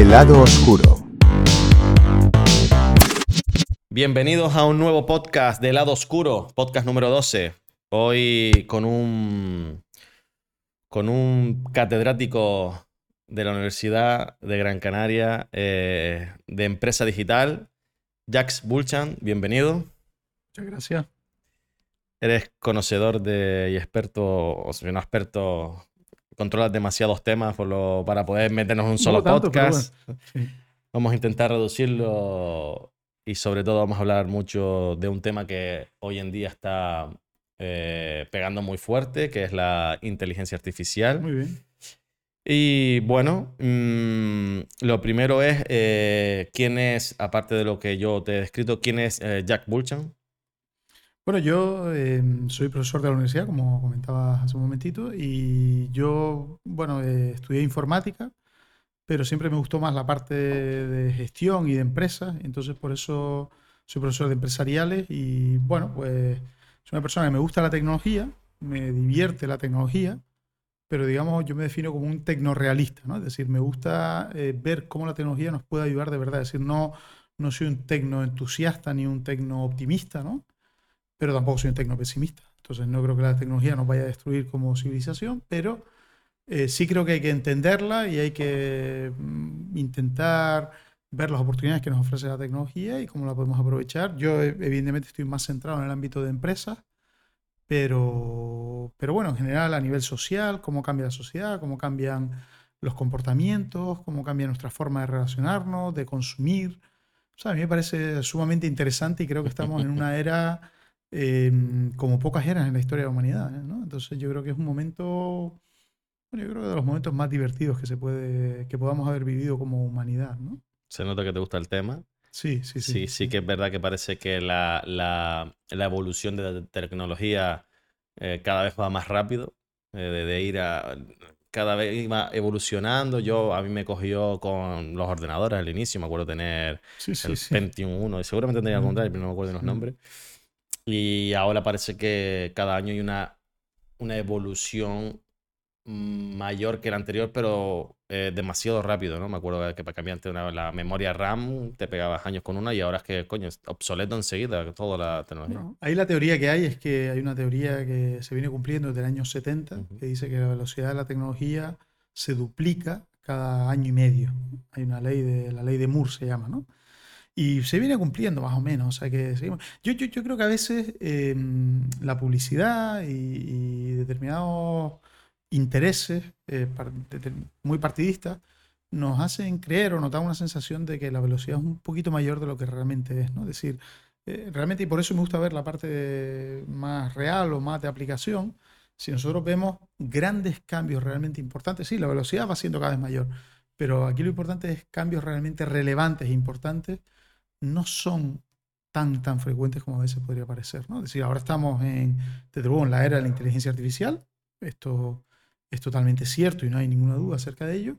El lado oscuro. Bienvenidos a un nuevo podcast de Lado Oscuro, podcast número 12. Hoy con un, con un catedrático de la Universidad de Gran Canaria eh, de Empresa Digital, Jax Bulchan. Bienvenido. Muchas gracias. Eres conocedor de, y experto, o sea, no experto, controlas demasiados temas por lo, para poder meternos en un solo No tanto, pero podcast. bueno. Sí. Vamos a intentar reducirlo y sobre todo vamos a hablar mucho de un tema que hoy en día está eh, pegando muy fuerte, que es la inteligencia artificial. Muy bien. Y bueno, mm, lo primero es, eh, ¿quién es, aparte de lo que yo te he descrito, quién es eh, Jack Bulchan? Bueno, yo eh, soy profesor de la universidad, como comentabas hace un momentito, y yo, bueno, eh, estudié informática, pero siempre me gustó más la parte de gestión y de empresas, entonces por eso soy profesor de empresariales y, bueno, pues soy una persona que me gusta la tecnología, me divierte la tecnología, pero digamos, yo me defino como un tecnorealista, ¿no? Es decir, me gusta eh, ver cómo la tecnología nos puede ayudar de verdad, es decir, no, no soy un tecnoentusiasta ni un tecnooptimista, ¿no? Pero tampoco soy un tecno pesimista. Entonces no creo que la tecnología nos vaya a destruir como civilización, pero eh, sí creo que hay que entenderla y hay que mm, intentar ver las oportunidades que nos ofrece la tecnología y cómo la podemos aprovechar. Yo eh, evidentemente estoy más centrado en el ámbito de empresas, pero, pero bueno, en general a nivel social, cómo cambia la sociedad, cómo cambian los comportamientos, cómo cambia nuestra forma de relacionarnos, de consumir. O sea, a mí me parece sumamente interesante y creo que estamos en una era eh, como pocas eras en la historia de la humanidad. ¿eh? ¿no? Entonces yo creo que es un momento, bueno, yo creo que de los momentos más divertidos que se puede, que podamos haber vivido como humanidad. ¿no? Se nota que te gusta el tema. Sí, sí, sí. Sí, sí que es verdad que parece que la, la- la evolución de la tecnología eh, cada vez va más rápido, eh, de, de ir a... Cada vez iba evolucionando. Yo, a mí me cogió con los ordenadores al inicio, me acuerdo tener Sí, sí, el. Pentium 1, y seguramente tenía Mm. contrario, pero no me acuerdo de los nombres. Y ahora parece que cada año hay una, una evolución mayor que la anterior, pero eh, demasiado rápido, ¿no? Me acuerdo que para cambiarte una- la memoria RAM te pegabas años con una y ahora es que, coño, es obsoleto enseguida toda la tecnología. Ahí la teoría que hay es que hay una teoría que se viene cumpliendo desde el año 70, Ujú. que dice que la velocidad de la tecnología se duplica cada año y medio. Hay una ley de, la ley de Moore se llama, ¿no? Y se viene cumpliendo más o menos. O sea que seguimos. Yo, yo, yo creo que a veces eh, la publicidad y, y determinados intereses eh, muy partidistas nos hacen creer o nos dan una sensación de que la velocidad es un poquito mayor de lo que realmente es, ¿no? Es decir, eh, realmente, y por eso me gusta ver la parte de- más real o más de aplicación, si nosotros vemos grandes cambios realmente importantes, sí, la velocidad va siendo cada vez mayor, pero aquí lo importante es cambios realmente relevantes e importantes, no son tan, tan frecuentes como a veces podría parecer, ¿no? Es decir, ahora estamos en, desde luego, en la era de la inteligencia artificial, esto es totalmente cierto y no hay ninguna duda acerca de ello,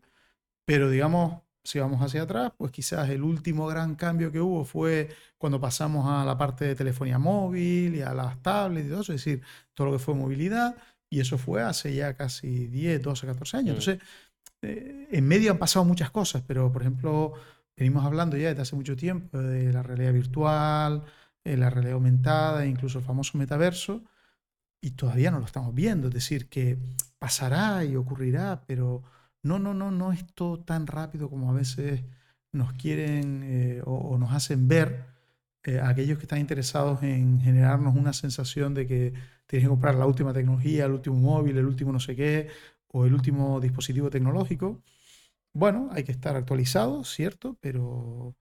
pero digamos, si vamos hacia atrás, pues quizás el último gran cambio que hubo fue cuando pasamos a la parte de telefonía móvil y a las tablets y todo eso, es decir, todo lo que fue movilidad, y eso fue hace ya casi 10, 12, 14 años. Mm. Entonces, eh, en medio han pasado muchas cosas, pero por ejemplo, venimos hablando ya desde hace mucho tiempo de la realidad virtual, eh, la realidad aumentada, incluso el famoso metaverso, y todavía no lo estamos viendo. Es decir, que pasará y ocurrirá, pero no, no, no, no es todo tan rápido como a veces nos quieren eh, o, o nos hacen ver eh, aquellos que están interesados en generarnos una sensación de que tienes que comprar la última tecnología, el último móvil, el último no sé qué, o el último dispositivo tecnológico. Bueno, hay que estar actualizado, cierto, pero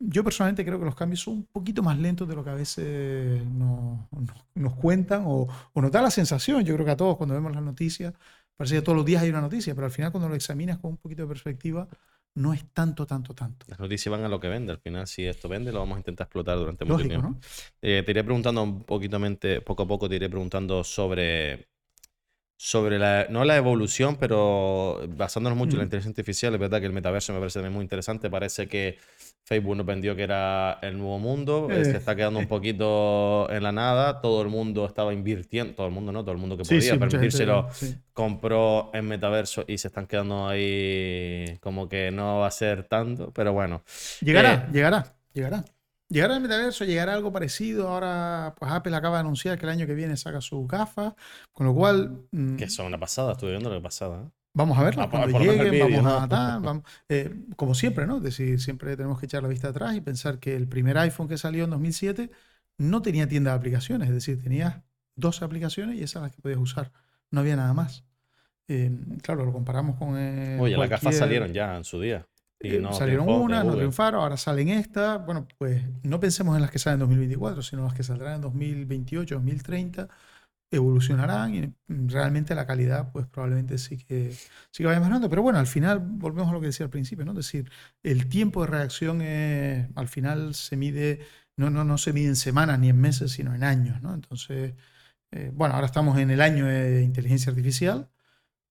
yo personalmente creo que los cambios son un poquito más lentos de lo que a veces nos, nos- nos cuentan o, o nos da la sensación. Yo creo que a todos cuando vemos las noticias, parece que todos los días hay una noticia, pero al final cuando lo examinas con un poquito de perspectiva, no es tanto, tanto, tanto. Las noticias van a lo que vende. Al final, si esto vende, lo vamos a intentar explotar durante mucho tiempo. ¿no? Eh, te iré preguntando un poquito, poco a poco, te iré preguntando sobre sobre la, no la evolución, pero basándonos mucho en la Mm. inteligencia artificial, es verdad que el metaverso me parece también muy interesante. Parece que Facebook nos vendió que era el nuevo mundo, eh, se está quedando un poquito en la nada, todo el mundo estaba invirtiendo, todo el mundo no, todo el mundo que Sí, podía sí, gente. permitírselo sí. compró en metaverso y se están quedando ahí como que no va a ser tanto, pero bueno. Llegará, Eh, llegará, llegará. Llegará el metaverso, llegará algo parecido. Ahora, pues Apple acaba de anunciar que el año que viene saca sus gafas, con lo cual mm, Que son una pasada, estuve viendo que pasada. ¿eh? vamos a verlas Ah, cuando lleguen, vamos a tal, vamos- eh, como siempre, ¿no? Es decir, siempre tenemos que echar la vista atrás y pensar que el primer iPhone que salió en 2007 no tenía tienda de aplicaciones, es decir, tenías dos aplicaciones y esas las que podías usar, no había nada más. Eh, claro, lo comparamos con eh, Oye, las gafas salieron ya en su día. Eh, no salieron triunfó unas, no triunfaron, ahora salen estas. Bueno, pues no pensemos en las que salen en 2024, sino las que saldrán en 2028, 2030, evolucionarán y mm, realmente la calidad, pues probablemente sí que, sí que vaya mejorando. Pero bueno, al final volvemos a lo que decía al principio, ¿no? Es decir, el tiempo de reacción es- al final se mide, no, no, no se mide en semanas ni en meses, sino en años, ¿no? Entonces, eh, bueno, ahora estamos en el año de inteligencia artificial.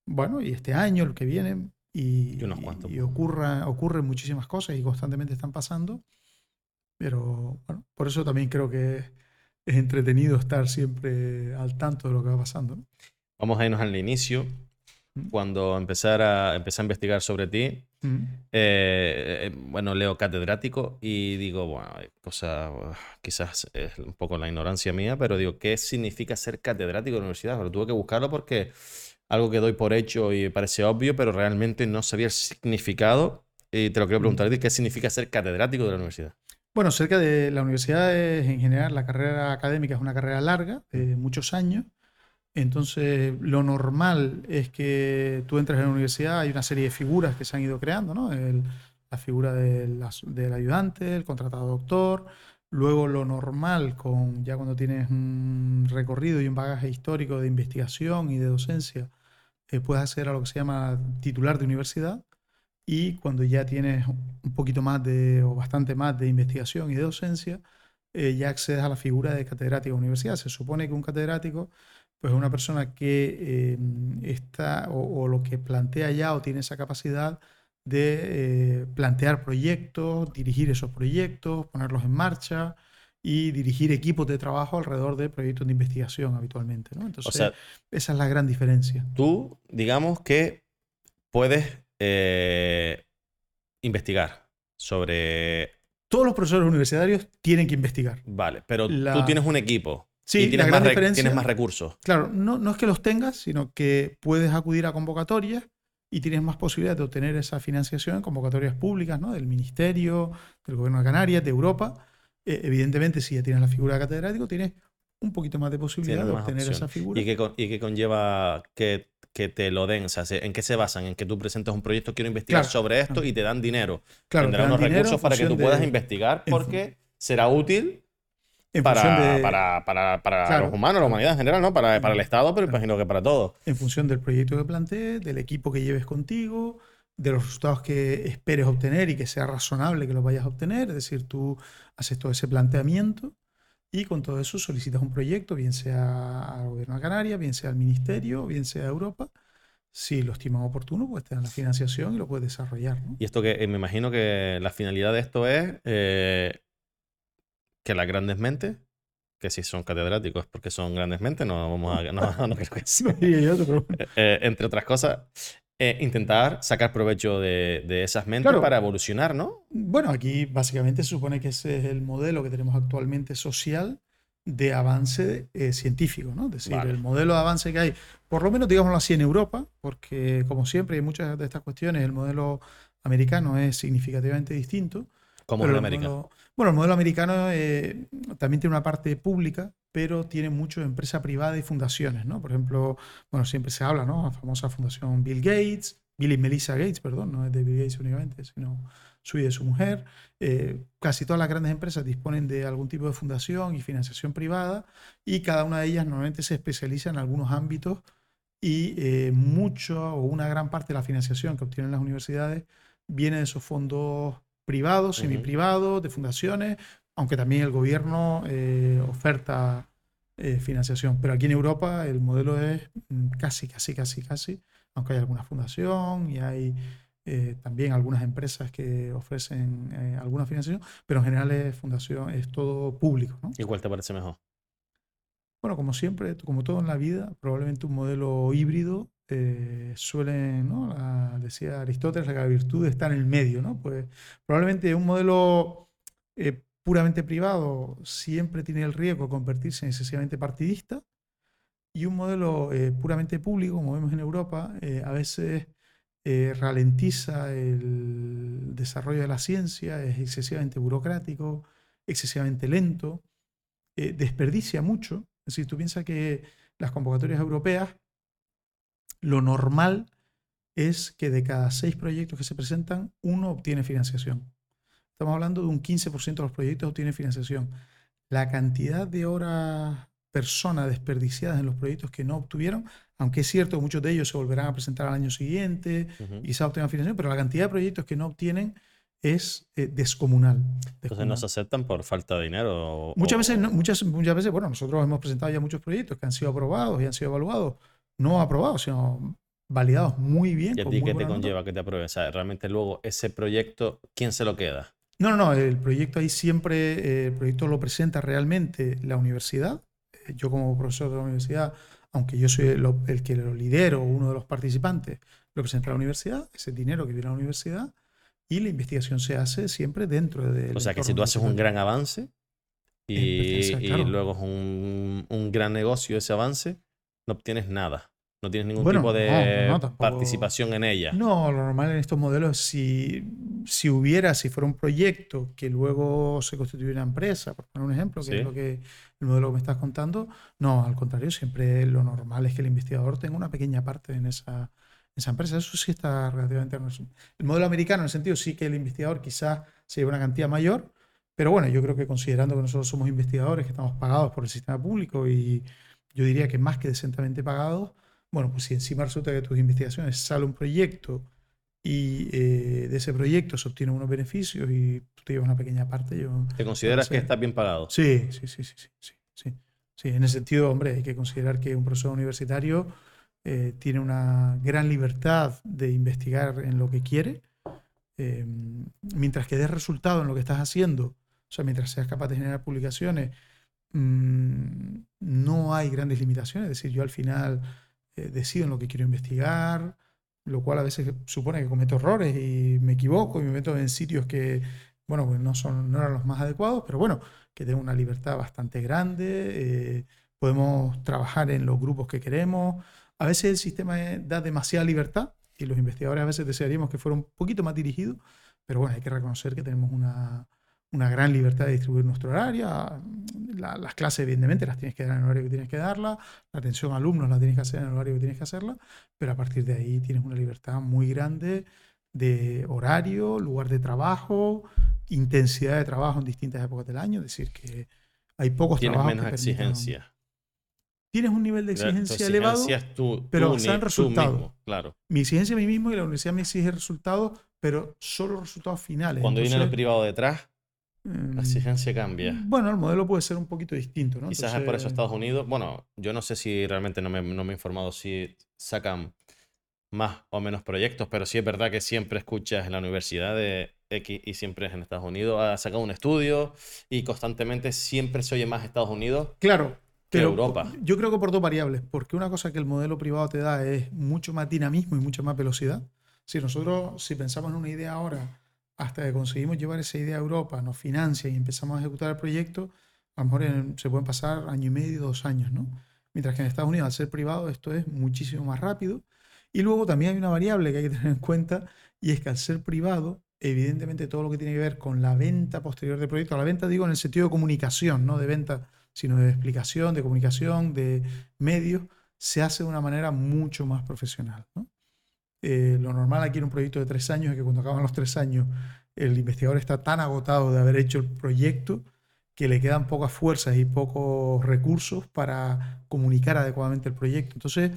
Bueno, y este año, el que viene, y, Y unos cuantos y ocurra, ocurren muchísimas cosas y constantemente están pasando. Pero bueno, por eso también creo que es entretenido estar siempre al tanto de lo que va pasando. ¿no? Vamos a irnos al inicio. Mm. Cuando empezar a, empecé a investigar sobre ti, Mm. eh, eh, bueno, leo catedrático y digo, bueno, cosa, quizás es un poco la ignorancia mía, pero digo, ¿qué significa ser catedrático de la universidad? Pero tuve que buscarlo porque algo que doy por hecho y parece obvio, pero realmente no sabía el significado. Y te lo quiero preguntar ¿qué significa ser catedrático de la universidad? Bueno, cerca de la universidad es, en general, la carrera académica es una carrera larga, de muchos años. Entonces, lo normal es que tú entres en la universidad, hay una serie de figuras que se han ido creando, ¿no? El- la figura del, del ayudante, el contratado doctor. Luego, lo normal, con, ya cuando tienes un recorrido y un bagaje histórico de investigación y de docencia, eh, puedes acceder a lo que se llama titular de universidad. Y cuando ya tienes un poquito más de, o bastante más de investigación y de docencia, eh, ya accedes a la figura de catedrático de universidad. Se supone que un catedrático pues, es una persona que eh, está, o, lo que plantea ya o tiene esa capacidad de eh, plantear proyectos, dirigir esos proyectos, ponerlos en marcha y dirigir equipos de trabajo alrededor de proyectos de investigación habitualmente. ¿no? Entonces, sea- esa es la gran diferencia. Tú, digamos que puedes eh, investigar sobre... Todos los profesores universitarios tienen que investigar. Vale, pero tú La- tienes un equipo Sí, y la tienes gran más, re- diferencia- tienes más recursos. Claro, no, no es que los tengas, sino que puedes acudir a convocatorias y tienes más posibilidades de obtener esa financiación en convocatorias públicas, ¿no? Del Ministerio, del Gobierno de Canarias, de Europa. Eh, evidentemente, si ya tienes la figura de catedrático, tienes un poquito más de posibilidad de obtener esa figura. ¿Y qué, con- y conlleva que, que te lo den? O sea, se- ¿en qué se basan? En que tú presentas un proyecto, quiero investigar Claro, sobre esto claro. y te dan dinero. Claro, te Tendrán unos dinero recursos para que tú función puedas de- investigar porque será útil para, de- para, para, para Claro. los humanos, la humanidad en general, ¿no? Para, para el Estado, pero imagino que para todos. en función del proyecto que plantees, del equipo que lleves contigo, de los resultados que esperes obtener y que sea razonable que los vayas a obtener. Es decir, tú haces todo ese planteamiento y con todo eso solicitas un proyecto, bien sea al gobierno de Canarias, bien sea al ministerio, bien sea a Europa. Si lo estiman oportuno, pues te dan la financiación y lo puedes desarrollar. ¿no? Y esto que eh, me imagino que la finalidad de esto es eh, que las grandes mentes, que si son catedráticos es porque son grandes mentes, no vamos a, no, no creo que sí. Eh, entre otras cosas, eh, intentar sacar provecho de, de esas mentes Claro. para evolucionar, ¿no? Bueno, aquí básicamente se supone que ese es el modelo que tenemos actualmente social de avance eh, científico, ¿no? Es decir, Vale. el modelo de avance que hay, por lo menos digámoslo así en Europa, porque como siempre hay muchas de estas cuestiones, el modelo americano es significativamente distinto. Como pero en el América. modelo- bueno, el modelo americano eh, también tiene una parte pública, pero tiene mucho empresa privada y fundaciones, ¿no? Por ejemplo, bueno, siempre se habla, ¿no? La famosa fundación Bill Gates, Bill y Melissa Gates, perdón, no es de Bill Gates únicamente, sino suya y de su mujer. Eh, casi todas las grandes empresas disponen de algún tipo de fundación y financiación privada y cada una de ellas normalmente se especializa en algunos ámbitos y eh, mucho o una gran parte de la financiación que obtienen las universidades viene de esos fondos privados, Ujú. semiprivados, de fundaciones, aunque también el gobierno eh, oferta eh, financiación. Pero aquí en Europa el modelo es mm, casi, casi, casi, casi, aunque hay alguna fundación y hay eh, también algunas empresas que ofrecen alguna financiación, pero en general es fundación, es todo público. ¿no? ¿Y cuál te parece mejor? Bueno, como siempre, como todo en la vida, probablemente un modelo híbrido eh, suele, ¿no? decía Aristóteles, la virtud está en el medio, ¿no? Pues probablemente un modelo eh, puramente privado siempre tiene el riesgo de convertirse en excesivamente partidista y un modelo eh, puramente público, como vemos en Europa, a veces ralentiza el desarrollo de la ciencia, es excesivamente burocrático, excesivamente lento, desperdicia mucho. Es decir, tú piensas que las convocatorias europeas lo normal es que de cada seis proyectos que se presentan, uno obtiene financiación. Estamos hablando de un 15% de los proyectos obtiene financiación. La cantidad de horas personas desperdiciadas en los proyectos que no obtuvieron, aunque es cierto que muchos de ellos se volverán a presentar al año siguiente y se obtengan financiación, pero la cantidad de proyectos que no obtienen es eh, descomunal, Entonces no se aceptan por falta de dinero. muchas veces, muchas, muchas veces, bueno, nosotros hemos presentado ya muchos proyectos que han sido aprobados y han sido evaluados no aprobados, sino validados muy bien. ¿Y a ti qué te conlleva que te aprueben? O sea, realmente luego ese proyecto, ¿quién se lo queda? No, no, no, el proyecto ahí siempre, eh, el proyecto lo presenta realmente la universidad. Eh, yo como profesor de la universidad, aunque yo soy el, que lo lidero, uno de los participantes, lo presenta la universidad, ese dinero que viene a la universidad, y la investigación se hace siempre dentro de... O sea, que si tú haces un gran avance y, luego es un, un gran negocio ese avance, no obtienes nada. No tienes ningún tipo de participación en ella. No, lo normal en estos modelos, si, si hubiera, si fuera un proyecto que luego se constituye una empresa, por poner un ejemplo, que es lo que el modelo que me estás contando, no, al contrario, siempre lo normal es que el investigador tenga una pequeña parte en esa, esa empresa. Eso sí está relativamente... El modelo americano, en el sentido, sí que el investigador quizás se lleve una cantidad mayor, pero bueno, yo creo que considerando que nosotros somos investigadores, que estamos pagados por el sistema público y yo diría que más que decentemente pagados, bueno, pues si encima resulta que tus investigaciones sale un proyecto y eh, de ese proyecto se obtienen unos beneficios y tú te llevas una pequeña parte, yo... ¿Te consideras que estás bien pagado? Sí, sí, sí, sí, sí, sí, sí. en ese sentido, hombre, hay que considerar que un profesor universitario eh, tiene una gran libertad de investigar en lo que quiere, em, mientras que des resultado en lo que estás haciendo, o sea, mientras seas capaz de generar publicaciones Mm, no hay grandes limitaciones, es decir, yo al final eh, decido en lo que quiero investigar, lo cual a veces supone que cometo errores y me equivoco y me meto en sitios que, bueno, pues no, son, no eran los más adecuados, pero bueno, que tengo una libertad bastante grande, eh, podemos trabajar en los grupos que queremos. A veces el sistema da demasiada libertad y los investigadores a veces desearíamos que fuera un poquito más dirigido, pero bueno, hay que reconocer que tenemos una, una gran libertad de distribuir nuestro horario. las clases, evidentemente, las tienes que dar en el horario que tienes que darla. La atención a alumnos la tienes que hacer en el horario que tienes que hacerla. Pero a partir de ahí tienes una libertad muy grande de horario, lugar de trabajo, intensidad de trabajo en distintas épocas del año. Es decir, que hay pocos tienes menos exigencia. Tienes un nivel de exigencia elevado, pero basado en resultados. Claro. Mi exigencia a mí mismo y la universidad me exige resultados, pero solo resultados finales. Cuando viene el privado detrás, la exigencia cambia. Bueno, el modelo puede ser un poquito distinto, ¿no? Quizás es por eso Estados Unidos. Bueno, yo no sé si realmente no me, no me he informado si sacan más o menos proyectos, pero sí es verdad que siempre escuchas en la universidad de X y siempre es en Estados Unidos. Ha sacado un estudio y constantemente siempre se oye más Estados Unidos. Claro. Que Europa. Yo creo que por dos variables, porque una cosa que el modelo privado te da es mucho más dinamismo y mucha más velocidad. Si nosotros, si pensamos en una idea ahora, hasta que conseguimos llevar esa idea a Europa, nos financia y empezamos a ejecutar el proyecto, a lo mejor se pueden pasar año y medio, dos años, ¿no? Mientras que en Estados Unidos, al ser privado, esto es muchísimo más rápido. Y luego también hay una variable que hay que tener en cuenta, y es que al ser privado, evidentemente todo lo que tiene que ver con la venta posterior del proyecto, la venta digo en el sentido de comunicación, no de venta, sino de explicación, de comunicación, de medios, se hace de una manera mucho más profesional. Eh, lo normal aquí en un proyecto de tres años es que cuando acaban los tres años el investigador está tan agotado de haber hecho el proyecto que le quedan pocas fuerzas y pocos recursos para comunicar adecuadamente el proyecto. Entonces,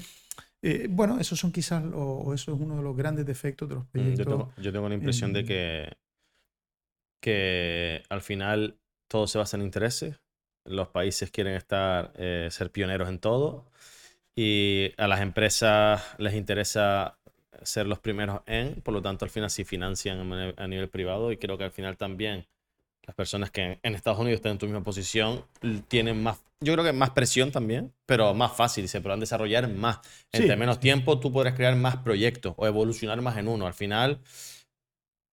eh, bueno, esos son quizás, o eso es uno de los grandes defectos de los mm, proyectos. Yo tengo, la impresión de que, que al final todo se basa en intereses los países quieren estar, eh, ser pioneros en todo y a las empresas les interesa ser los primeros en, por lo tanto al final sí financian a nivel privado y creo que al final también las personas que en Estados Unidos están en tu misma posición tienen más, yo creo que más presión también, pero más fácil, se podrán desarrollar más. Entre menos tiempo tú podrás crear más proyectos o evolucionar más en uno. Al final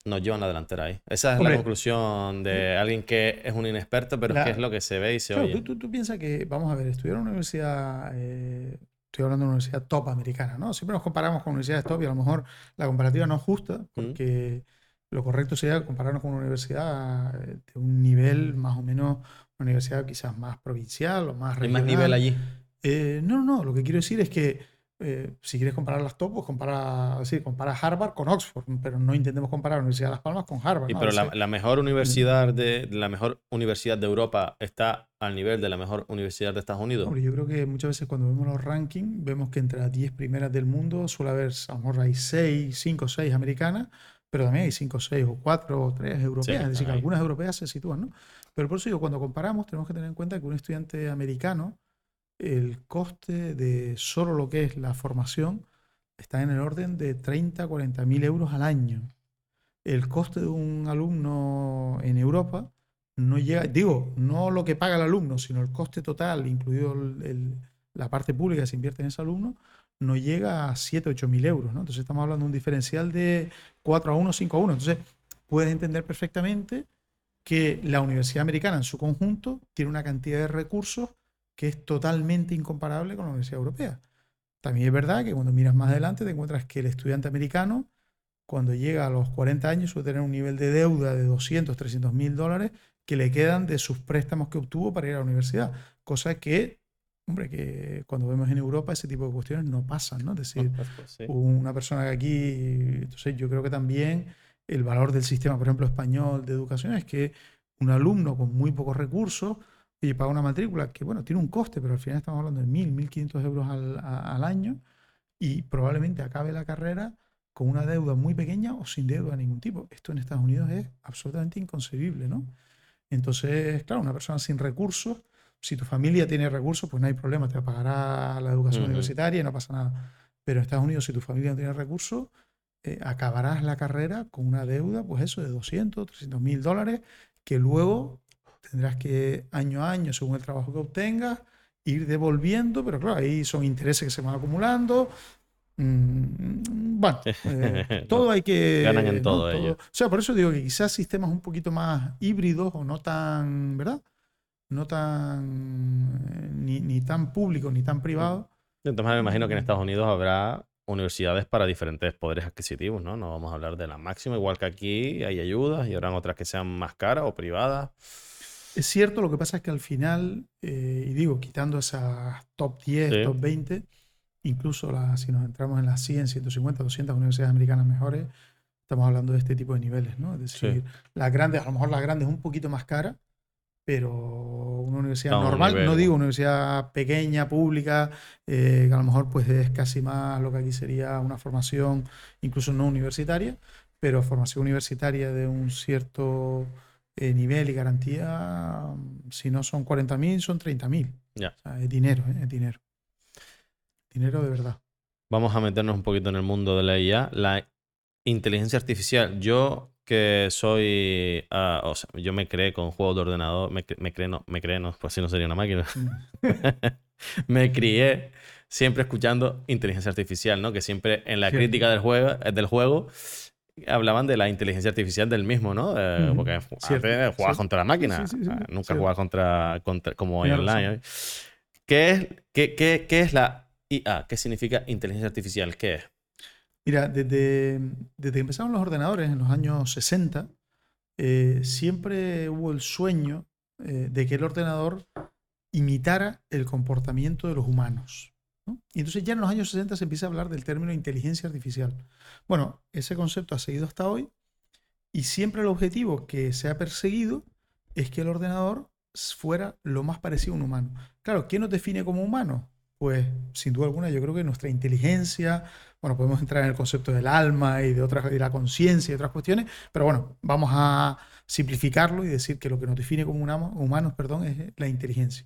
nos llevan a delantera ahí. Esa es la conclusión de mm. alguien que es un inexperto, pero es que es lo que se ve y se oye. Tú, tú, piensas que, vamos a ver, estudiar en una universidad, eh, estoy hablando de una universidad top americana, ¿no? Siempre nos comparamos con universidades top y a lo mejor la comparativa no es justa, porque lo correcto sería compararnos con una universidad eh, de un nivel más o menos, una universidad quizás más provincial o más regional. ¿Hay más nivel allí? Eh, no, no, lo que quiero decir es que eh, si quieres comparar las top, pues compara, sí, compara Harvard con Oxford, pero no intentemos comparar la Universidad de Las Palmas con Harvard. Y pero la, mejor universidad de la mejor universidad de Europa está al nivel de la mejor universidad de Estados Unidos. yo creo que muchas veces cuando vemos los rankings, vemos que entre las 10 primeras del mundo suele haber, a lo mejor hay 6, 5 o 6 americanas, pero también hay 5, 6 o 4 o 3 europeas, es decir, que algunas europeas se sitúan, ¿no? Pero por eso digo, cuando comparamos tenemos que tener en cuenta que un estudiante americano el coste de solo lo que es la formación está en el orden de 30, 40 mil euros al año. El coste de un alumno en Europa no llega, digo, no lo que paga el alumno, sino el coste total, incluido la parte pública que se invierte en ese alumno, no llega a 7, 8 mil euros. ¿no? Entonces estamos hablando de un diferencial de 4 a 1, 5 a 1. Entonces puedes entender perfectamente que la Universidad Americana en su conjunto tiene una cantidad de recursos que es totalmente incomparable con la Universidad Europea. También es verdad que cuando miras más adelante te encuentras que el estudiante americano, cuando llega a los 40 años, suele tener un nivel de deuda de 200, 300 mil dólares que le quedan de sus préstamos que obtuvo para ir a la universidad. Cosa que, hombre, que cuando vemos en Europa ese tipo de cuestiones no pasan, ¿no? Es decir, una persona que aquí, entonces yo creo que también el valor del sistema, por ejemplo, español de educación es que un alumno con muy pocos recursos y paga una matrícula que, bueno, tiene un coste, pero al final estamos hablando de 1.000, 1.500 euros al, año y probablemente acabe la carrera con una deuda muy pequeña o sin deuda de ningún tipo. Esto en Estados Unidos es absolutamente inconcebible, ¿no? Entonces, claro, una persona sin recursos, si tu familia tiene recursos, pues no hay problema, te pagará la educación universitaria y no pasa nada. Pero en Estados Unidos, si tu familia no tiene recursos, eh, acabarás la carrera con una deuda, pues eso, de 200, 300 mil dólares, que luego tendrás que año a año, según el trabajo que obtengas, ir devolviendo, pero claro, ahí son intereses que se van acumulando. Mm, bueno, eh, todo hay que... Ganan en todo, ellos. O sea, por eso digo que quizás sistemas un poquito más híbridos o no tan, ¿verdad? No tan, ni, ni tan públicos ni tan privados. Entonces me imagino que en Estados Unidos habrá universidades para diferentes poderes adquisitivos, ¿no? No vamos a hablar de la máxima, igual que aquí hay ayudas y habrán otras que sean más caras o privadas. Es cierto, lo que pasa es que al final, eh, y digo, quitando esas top 10, top 20, incluso si nos entramos en las 100, 150, 200 universidades americanas mejores, estamos hablando de este tipo de niveles, ¿no? Es decir, las grandes, a lo mejor las grandes un poquito más caras, pero una universidad normal, no digo universidad pequeña, pública, eh, que a lo mejor pues es casi más lo que aquí sería una formación incluso no universitaria, pero formación universitaria de un cierto eh, nivel y garantía, si no son 40.000, son 30.000. Ya. es dinero, ¿eh? es dinero. Dinero de verdad. Vamos a meternos un poquito en el mundo de la IA. La inteligencia artificial. Yo que soy, ah, o sea, yo me creé con juegos de ordenador, me, me creé, no, me creé, no, pues si no sería una máquina. Mm. me crié siempre escuchando inteligencia artificial, ¿no? Que siempre en la crítica del juego, del juego hablaban de la inteligencia artificial del mismo, ¿no? Eh, porque antes jugabas contra la máquina, nunca jugabas contra, como en online. ¿Qué es, qué, qué, qué es la IA? ¿Qué significa inteligencia artificial? ¿Qué es? Mira, desde, desde que empezaron los ordenadores en los años 60, eh, siempre hubo el sueño eh, de que el ordenador imitara el comportamiento de los humanos. Y entonces ya en los años 60 se empieza a hablar del término inteligencia artificial. Bueno, ese concepto ha seguido hasta hoy y siempre el objetivo que se ha perseguido es que el ordenador fuera lo más parecido a un humano. Claro, ¿quién nos define como humano? pues sin duda alguna yo creo que nuestra inteligencia, bueno, podemos entrar en el concepto del alma y de otras, de la conciencia y otras cuestiones, pero bueno, vamos a simplificarlo y decir que lo que nos define como humanos, perdón, es la inteligencia.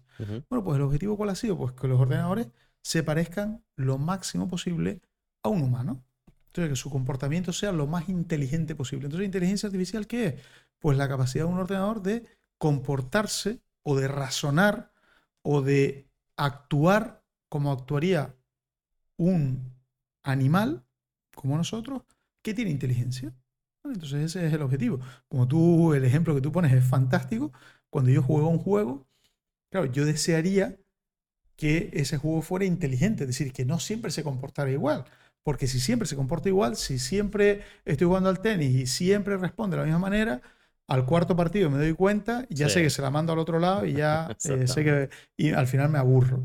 Bueno, pues el objetivo cuál ha sido? Pues que los ordenadores se parezcan lo máximo posible a un humano. Entonces, que su comportamiento sea lo más inteligente posible. Entonces, inteligencia artificial, ¿qué es? Pues la capacidad de un ordenador de comportarse o de razonar o de actuar como actuaría un animal como nosotros que tiene inteligencia. Entonces ese es el objetivo. Como tú, el ejemplo que tú pones es fantástico. Cuando yo juego un juego, claro, yo desearía que ese juego fuera inteligente, es decir, que no siempre se comportara igual. Porque si siempre se comporta igual, si siempre estoy jugando al tenis y siempre responde de la misma manera, al cuarto partido me doy cuenta y ya sé que se la mando al otro lado y ya eh, sé que y al final me aburro.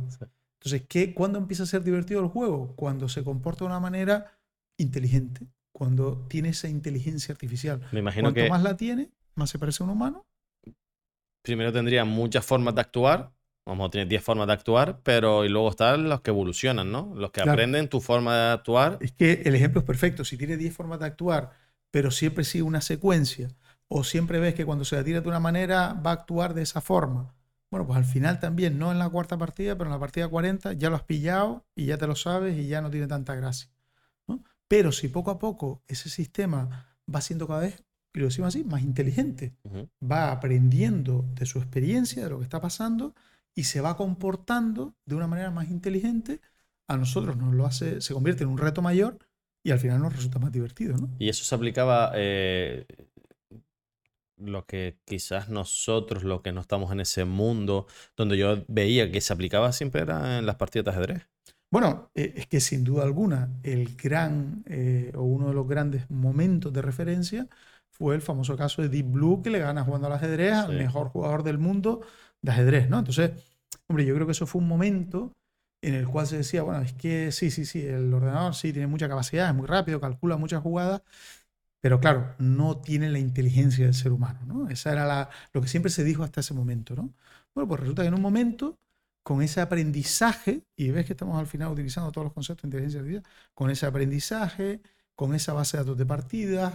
Entonces, ¿qué, ¿cuándo empieza a ser divertido el juego? Cuando se comporta de una manera inteligente, cuando tiene esa inteligencia artificial. Me imagino Cuanto más la tiene, más se parece a un humano. Primero tendría muchas formas de actuar Vamos a tener 10 formas de actuar, pero y luego están los que evolucionan, ¿no? Los que aprenden tu forma de actuar. Es que el ejemplo es perfecto. Si tienes 10 formas de actuar, pero siempre sigue una secuencia, o siempre ves que cuando se la tira de una manera va a actuar de esa forma. Bueno, pues al final también, no en la cuarta partida, pero en la partida 40 ya lo has pillado y ya te lo sabes y ya no tiene tanta gracia. Pero si poco a poco ese sistema va siendo cada vez, y lo decimos así, más inteligente, va aprendiendo de su experiencia, de lo que está pasando, y se va comportando de una manera más inteligente, a nosotros nos lo hace, se convierte en un reto mayor y al final nos resulta más divertido. ¿no? Y eso se aplicaba, eh, lo que quizás nosotros, los que no estamos en ese mundo, donde yo veía que se aplicaba siempre era en las partidas de ajedrez. Bueno, eh, es que sin duda alguna el gran eh, o uno de los grandes momentos de referencia fue el famoso caso de Deep Blue que le gana jugando al ajedrez al mejor jugador del mundo de ajedrez, ¿no? Entonces, hombre, yo creo que eso fue un momento en el cual se decía, bueno, es que sí, sí, sí, el ordenador sí tiene mucha capacidad, es muy rápido, calcula muchas jugadas, pero claro, no tiene la inteligencia del ser humano, ¿no? Esa era la, lo que siempre se dijo hasta ese momento, ¿no? Bueno, pues resulta que en un momento, con ese aprendizaje, y ves que estamos al final utilizando todos los conceptos de inteligencia artificial, con ese aprendizaje, con esa base de datos de partidas,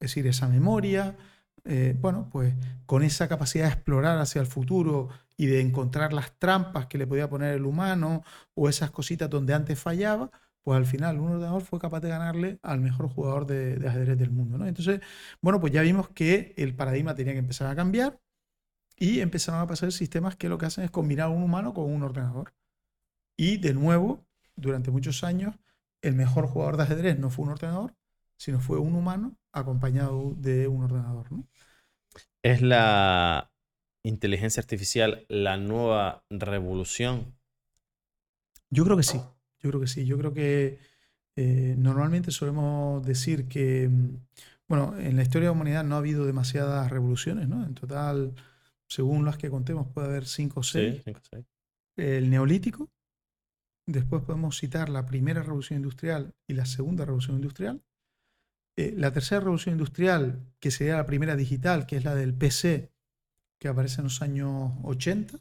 es decir, esa memoria, eh, bueno, pues con esa capacidad de explorar hacia el futuro y de encontrar las trampas que le podía poner el humano o esas cositas donde antes fallaba, pues al final un ordenador fue capaz de ganarle al mejor jugador de, ajedrez del mundo. ¿no? Entonces, bueno, pues ya vimos que el paradigma tenía que empezar a cambiar y empezaron a pasar sistemas que lo que hacen es combinar un humano con un ordenador. Y de nuevo, durante muchos años, el mejor jugador de ajedrez no fue un ordenador, sino fue un humano acompañado de un ordenador. ¿no? ¿Es la inteligencia artificial la nueva revolución? Yo creo que sí, yo creo que sí. Yo creo que eh, normalmente solemos decir que, mm, bueno, en la historia de la humanidad no ha habido demasiadas revoluciones, ¿no? En total, según las que contemos, puede haber cinco o seis. Sí, cinco o seis. El neolítico, después podemos citar la primera revolución industrial y la segunda revolución industrial. Eh, la tercera revolución industrial, que sería la primera digital, que es la del PC, que aparece en los años 80,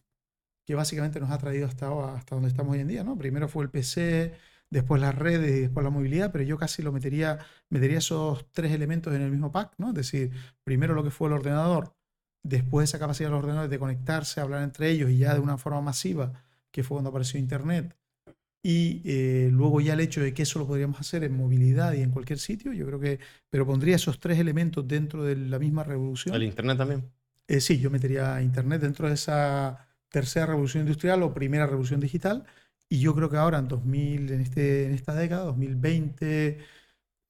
que básicamente nos ha traído hasta, hasta donde estamos hoy en día. ¿no? Primero fue el PC, después las redes y después la movilidad, pero yo casi lo metería, metería esos tres elementos en el mismo pack, ¿no? Es decir, primero lo que fue el ordenador, después esa capacidad de los ordenadores de conectarse, hablar entre ellos y ya de una forma masiva, que fue cuando apareció Internet, y eh, luego ya el hecho de que eso lo podríamos hacer en movilidad y en cualquier sitio, yo creo que, pero pondría esos tres elementos dentro de la misma revolución. ¿El Internet también? Eh, sí, yo metería Internet dentro de esa tercera revolución industrial o primera revolución digital. Y yo creo que ahora en 2000, en, este, en esta década, 2020,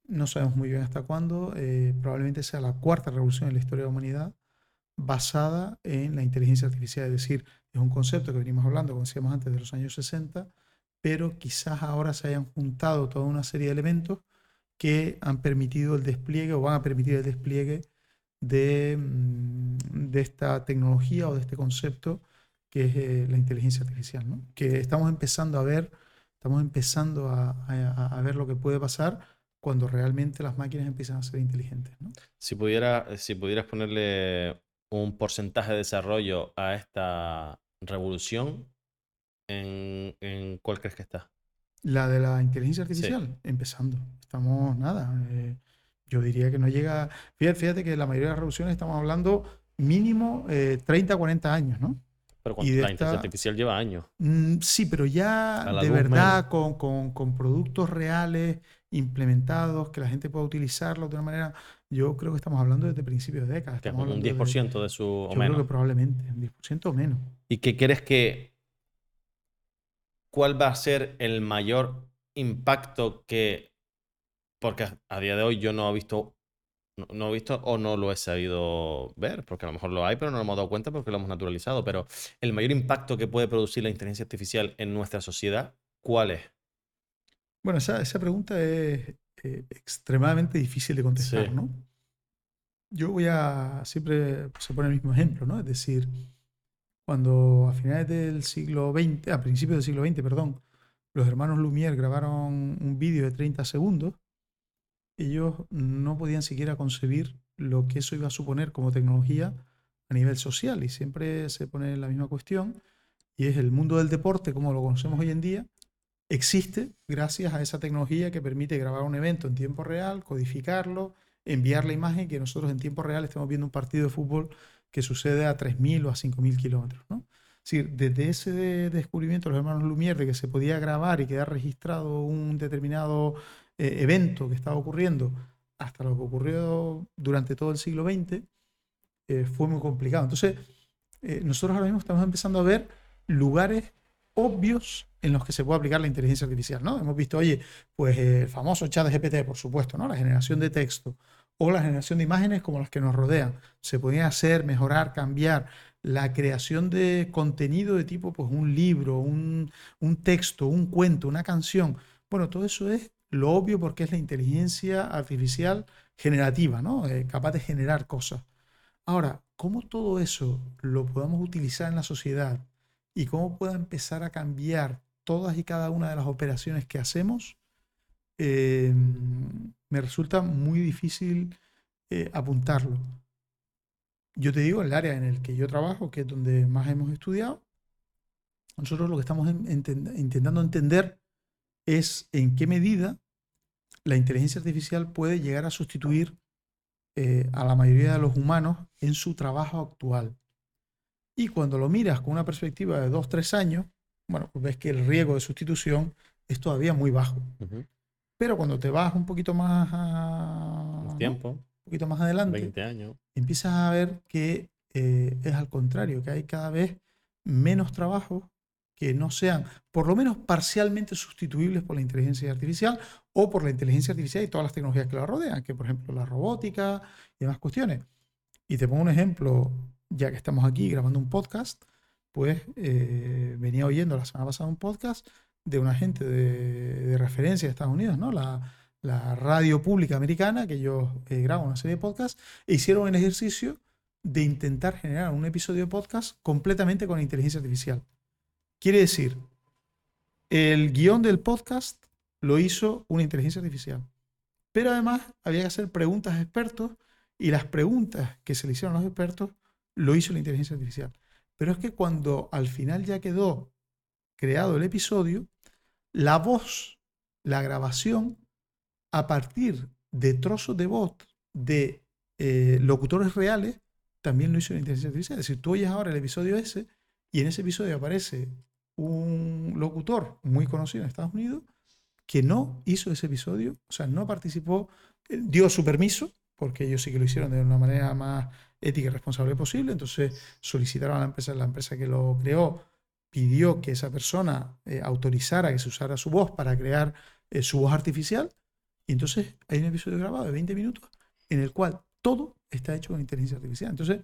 no sabemos muy bien hasta cuándo, eh, probablemente sea la cuarta revolución en la historia de la humanidad basada en la inteligencia artificial. Es decir, es un concepto que venimos hablando, como decíamos antes, de los años 60 pero quizás ahora se hayan juntado toda una serie de elementos que han permitido el despliegue o van a permitir el despliegue de, mm, de esta tecnología o de este concepto que es eh, la inteligencia artificial, ¿no? que estamos empezando a ver, estamos empezando a, a, ver lo que puede pasar cuando realmente las máquinas empiezan a ser inteligentes. ¿no? Si, pudiera, si pudieras ponerle un porcentaje de desarrollo a esta revolución, en, en cuál crees que está? La de la inteligencia artificial, empezando. Estamos, nada, eh, yo diría que no llega... Fíjate, fíjate, que la mayoría de las revoluciones estamos hablando mínimo 30, 40 años, ¿no? Pero cuando la inteligencia artificial lleva años. Mm, sí, pero ya de verdad con, con, con, productos reales implementados, que la gente pueda utilizarlo de una manera, yo creo que estamos hablando desde principios de década. Que es un 10% de, su... O yo creo que probablemente, un 10% o menos. ¿Y qué crees que... ¿Cuál va a ser el mayor impacto que... Porque a día de hoy yo no he visto no, he visto o no lo he sabido ver, porque a lo mejor lo hay, pero no lo hemos dado cuenta porque lo hemos naturalizado. Pero el mayor impacto que puede producir la inteligencia artificial en nuestra sociedad, ¿cuál es? Bueno, esa, pregunta es eh, extremadamente difícil de contestar, ¿no? Yo voy a, siempre se pone el mismo ejemplo, ¿no? Es decir, cuando a finales del siglo XX, a principios del siglo XX, perdón, los hermanos Lumière grabaron un vídeo de 30 segundos, ellos no podían siquiera concebir lo que eso iba a suponer como tecnología a nivel social. Y siempre se pone la misma cuestión, y es el mundo del deporte, como lo conocemos hoy en día, existe gracias a esa tecnología que permite grabar un evento en tiempo real, codificarlo, enviar la imagen que nosotros en tiempo real estemos viendo un partido de fútbol que sucede a 3.000 o a 5.000 kilómetros. ¿no? Es decir, desde ese descubrimiento de los hermanos Lumière de que se podía grabar y quedar registrado un determinado eh, evento que estaba ocurriendo hasta lo que ocurrió durante todo el siglo XX, eh, fue muy complicado. Entonces, eh, nosotros ahora mismo estamos empezando a ver lugares obvios en los que se puede aplicar la inteligencia artificial, ¿no? Hemos visto, oye, pues el famoso chat GPT, por supuesto, ¿no? La generación de texto o la generación de imágenes como las que nos rodean. Se podía hacer, mejorar, cambiar la creación de contenido de tipo, pues un libro, un, un texto, un cuento, una canción. Bueno, todo eso es lo obvio porque es la inteligencia artificial generativa, ¿no? Eh, capaz de generar cosas. Ahora, ¿cómo todo eso lo podamos utilizar en la sociedad y cómo pueda empezar a cambiar todas y cada una de las operaciones que hacemos? Eh, me resulta muy difícil eh, apuntarlo. Yo te digo, el área en el que yo trabajo, que es donde más hemos estudiado, nosotros lo que estamos intentando entender es en qué medida la inteligencia artificial puede llegar a sustituir eh, a la mayoría de los humanos en su trabajo actual. Y cuando lo miras con una perspectiva de dos, tres años, bueno, pues ves que el riesgo de sustitución es todavía muy bajo. Pero cuando te vas un poquito más a, tiempo, un poquito más adelante, 20 años, empiezas a ver que eh, es al contrario, que hay cada vez menos trabajo que no sean por lo menos parcialmente sustituibles por la inteligencia artificial o por la inteligencia artificial y todas las tecnologías que la rodean, que por ejemplo la robótica y demás cuestiones. Y te pongo un ejemplo, ya que estamos aquí grabando un podcast, pues eh, venía oyendo la semana pasada un podcast de una gente de, referencia de Estados Unidos, ¿no? La, radio pública americana, que ellos eh, graban una serie de podcasts, e hicieron el ejercicio de intentar generar un episodio de podcast completamente con inteligencia artificial. Quiere decir, el guion del podcast lo hizo una inteligencia artificial. Pero además había que hacer preguntas a expertos y las preguntas que se le hicieron a los expertos lo hizo la inteligencia artificial. Pero es que cuando al final ya quedó creado el episodio, la voz, la grabación, a partir de trozos de voz de eh, locutores reales, también lo hizo la inteligencia artificial. Es decir, tú oyes ahora el episodio ese y en ese episodio aparece un locutor muy conocido en Estados Unidos que no hizo ese episodio, o sea, no participó, eh, dio su permiso, porque ellos sí que lo hicieron de una manera más ética y responsable posible, entonces solicitaron a la empresa, la empresa que lo creó pidió que esa persona eh, autorizara que se usara su voz para crear eh, su voz artificial, y entonces hay un episodio grabado de 20 minutos en el cual todo está hecho con inteligencia artificial. Entonces,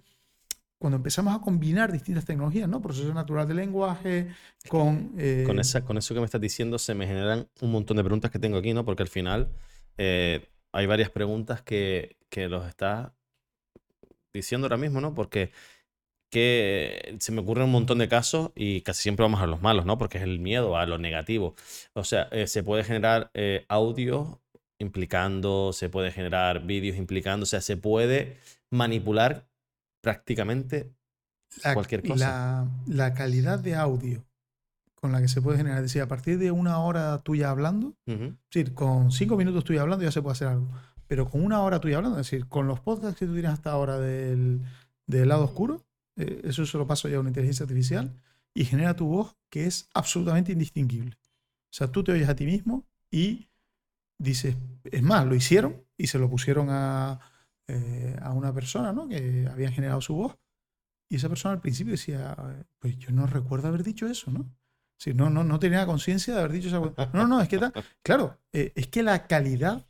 cuando empezamos a combinar distintas tecnologías, ¿no? Proceso natural de lenguaje, con... Eh, con, esa, con eso que me estás diciendo se me generan un montón de preguntas que tengo aquí, ¿no? Porque al final eh, hay varias preguntas que, que los estás diciendo ahora mismo, ¿no? Porque que se me ocurren un montón de casos y casi siempre vamos a los malos, ¿no? Porque es el miedo a lo negativo. O sea, eh, se puede generar audio implicando, se puede generar vídeos implicando, o sea, se puede manipular prácticamente cualquier cosa. La, calidad de audio con la que se puede generar. Es decir, a partir de una hora tuya hablando, es decir, con cinco minutos tuya hablando ya se puede hacer algo. Pero con una hora tuya hablando, es decir, con los podcasts que tú tienes hasta ahora del, del lado oscuro, eh, eso se lo paso ya a una inteligencia artificial y genera tu voz que es absolutamente indistinguible. O sea, tú te oyes a ti mismo y dices, es más, lo hicieron y se lo pusieron a, eh, a una persona ¿no? que había generado su voz y esa persona al principio decía, pues yo no recuerdo haber dicho eso, ¿no? Sí, no, no, no tenía conciencia de haber dicho esa. No, no, es que tal. Claro, eh, es que la calidad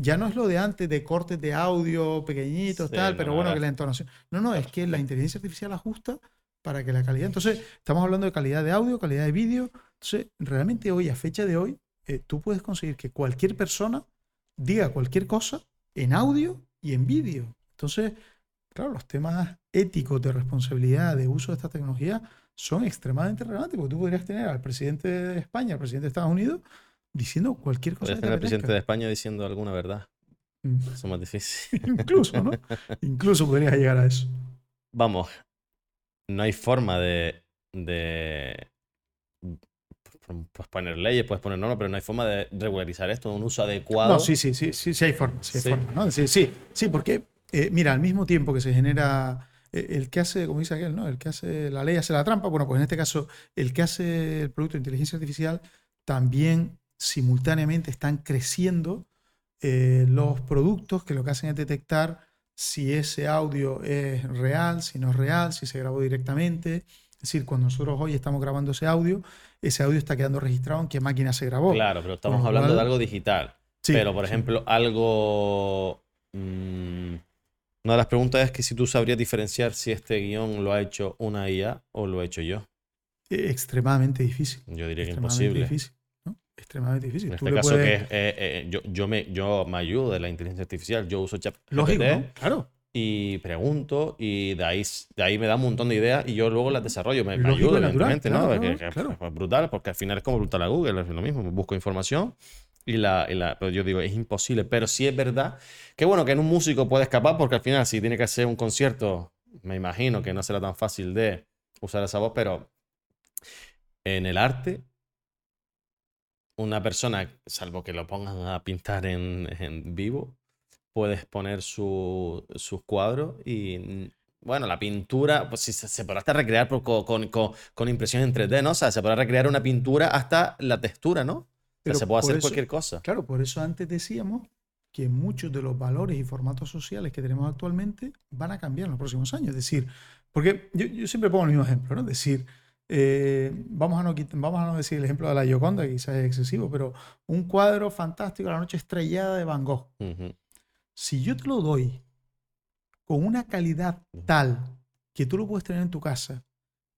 ya no es lo de antes de cortes de audio pequeñitos, Sí, tal, no, pero no, bueno, que la entonación. No, no, es que la inteligencia artificial ajusta para que la calidad. Entonces, estamos hablando de calidad de audio, calidad de vídeo. Entonces, realmente hoy, a fecha de hoy, eh, tú puedes conseguir que cualquier persona diga cualquier cosa en audio y en vídeo. Entonces, claro, los temas éticos de responsabilidad de uso de esta tecnología son extremadamente relevantes, porque tú podrías tener al presidente de España, al presidente de Estados Unidos, diciendo cualquier cosa Puedes te tener al presidente de España diciendo alguna verdad. Mm. Eso es más difícil. Incluso, ¿no? Incluso podrías llegar a eso. Vamos, no hay forma de, de pues, poner leyes, puedes poner normas, pero no hay forma de regularizar esto, un uso adecuado. No, sí, sí, sí, sí, sí hay forma, sí hay Sí. forma, ¿no? Sí, sí, sí, porque, eh, mira, al mismo tiempo que se genera, eh, el que hace, como dice aquel, ¿no? El que hace la ley hace la trampa, bueno, pues en este caso, el que hace el producto de inteligencia artificial también simultáneamente están creciendo eh, los productos que lo que hacen es detectar si ese audio es real, si no es real, si se grabó directamente. Es decir, cuando nosotros hoy estamos grabando ese audio, ese audio está quedando registrado en qué máquina se grabó. Claro, pero estamos hablando de algo digital. Sí, pero, por sí. ejemplo, algo... mm, una de las preguntas es que si tú sabrías diferenciar si este guion lo ha hecho una IA o lo he hecho yo. Eh, extremadamente difícil. Yo diría que imposible. difícil. Extremadamente difícil. En Tú este le caso puedes- que es, eh, eh, yo, yo, me, yo me ayudo de la inteligencia artificial, yo uso ChatGPT Lógico, ¿no? Claro. y pregunto y de ahí, de ahí me da un montón de ideas y yo luego las desarrollo, me, me natural, evidentemente, ¿no? claro, Que- que claro. Es brutal porque al final es como preguntar a Google, es lo mismo, busco información y la, y la- pero yo digo, es imposible, pero sí es verdad que bueno, que en un músico puede escapar porque al final si tiene que hacer un concierto, me imagino que no será tan fácil de usar esa voz, pero en el arte una persona, salvo que lo pongan a pintar en, en vivo, puedes poner su- sus cuadros y, mm, bueno, la pintura, pues sí, se, se podrá hasta recrear por- con, con- con impresión en 3D, ¿no? O sea, se podrá recrear una pintura hasta la textura, ¿no? O sea, Pero se puede hacer eso- cualquier cosa. Claro, por eso antes decíamos que muchos de los valores y formatos sociales que tenemos actualmente van a cambiar en los próximos años. Es decir, porque yo, yo siempre pongo el mismo ejemplo, ¿no? Es decir, eh, vamos, a no, vamos a no decir el ejemplo de la Gioconda, que quizás es excesivo, pero un cuadro fantástico, La noche estrellada de Van Gogh. Si yo te lo doy con una calidad tal que tú lo puedes tener en tu casa,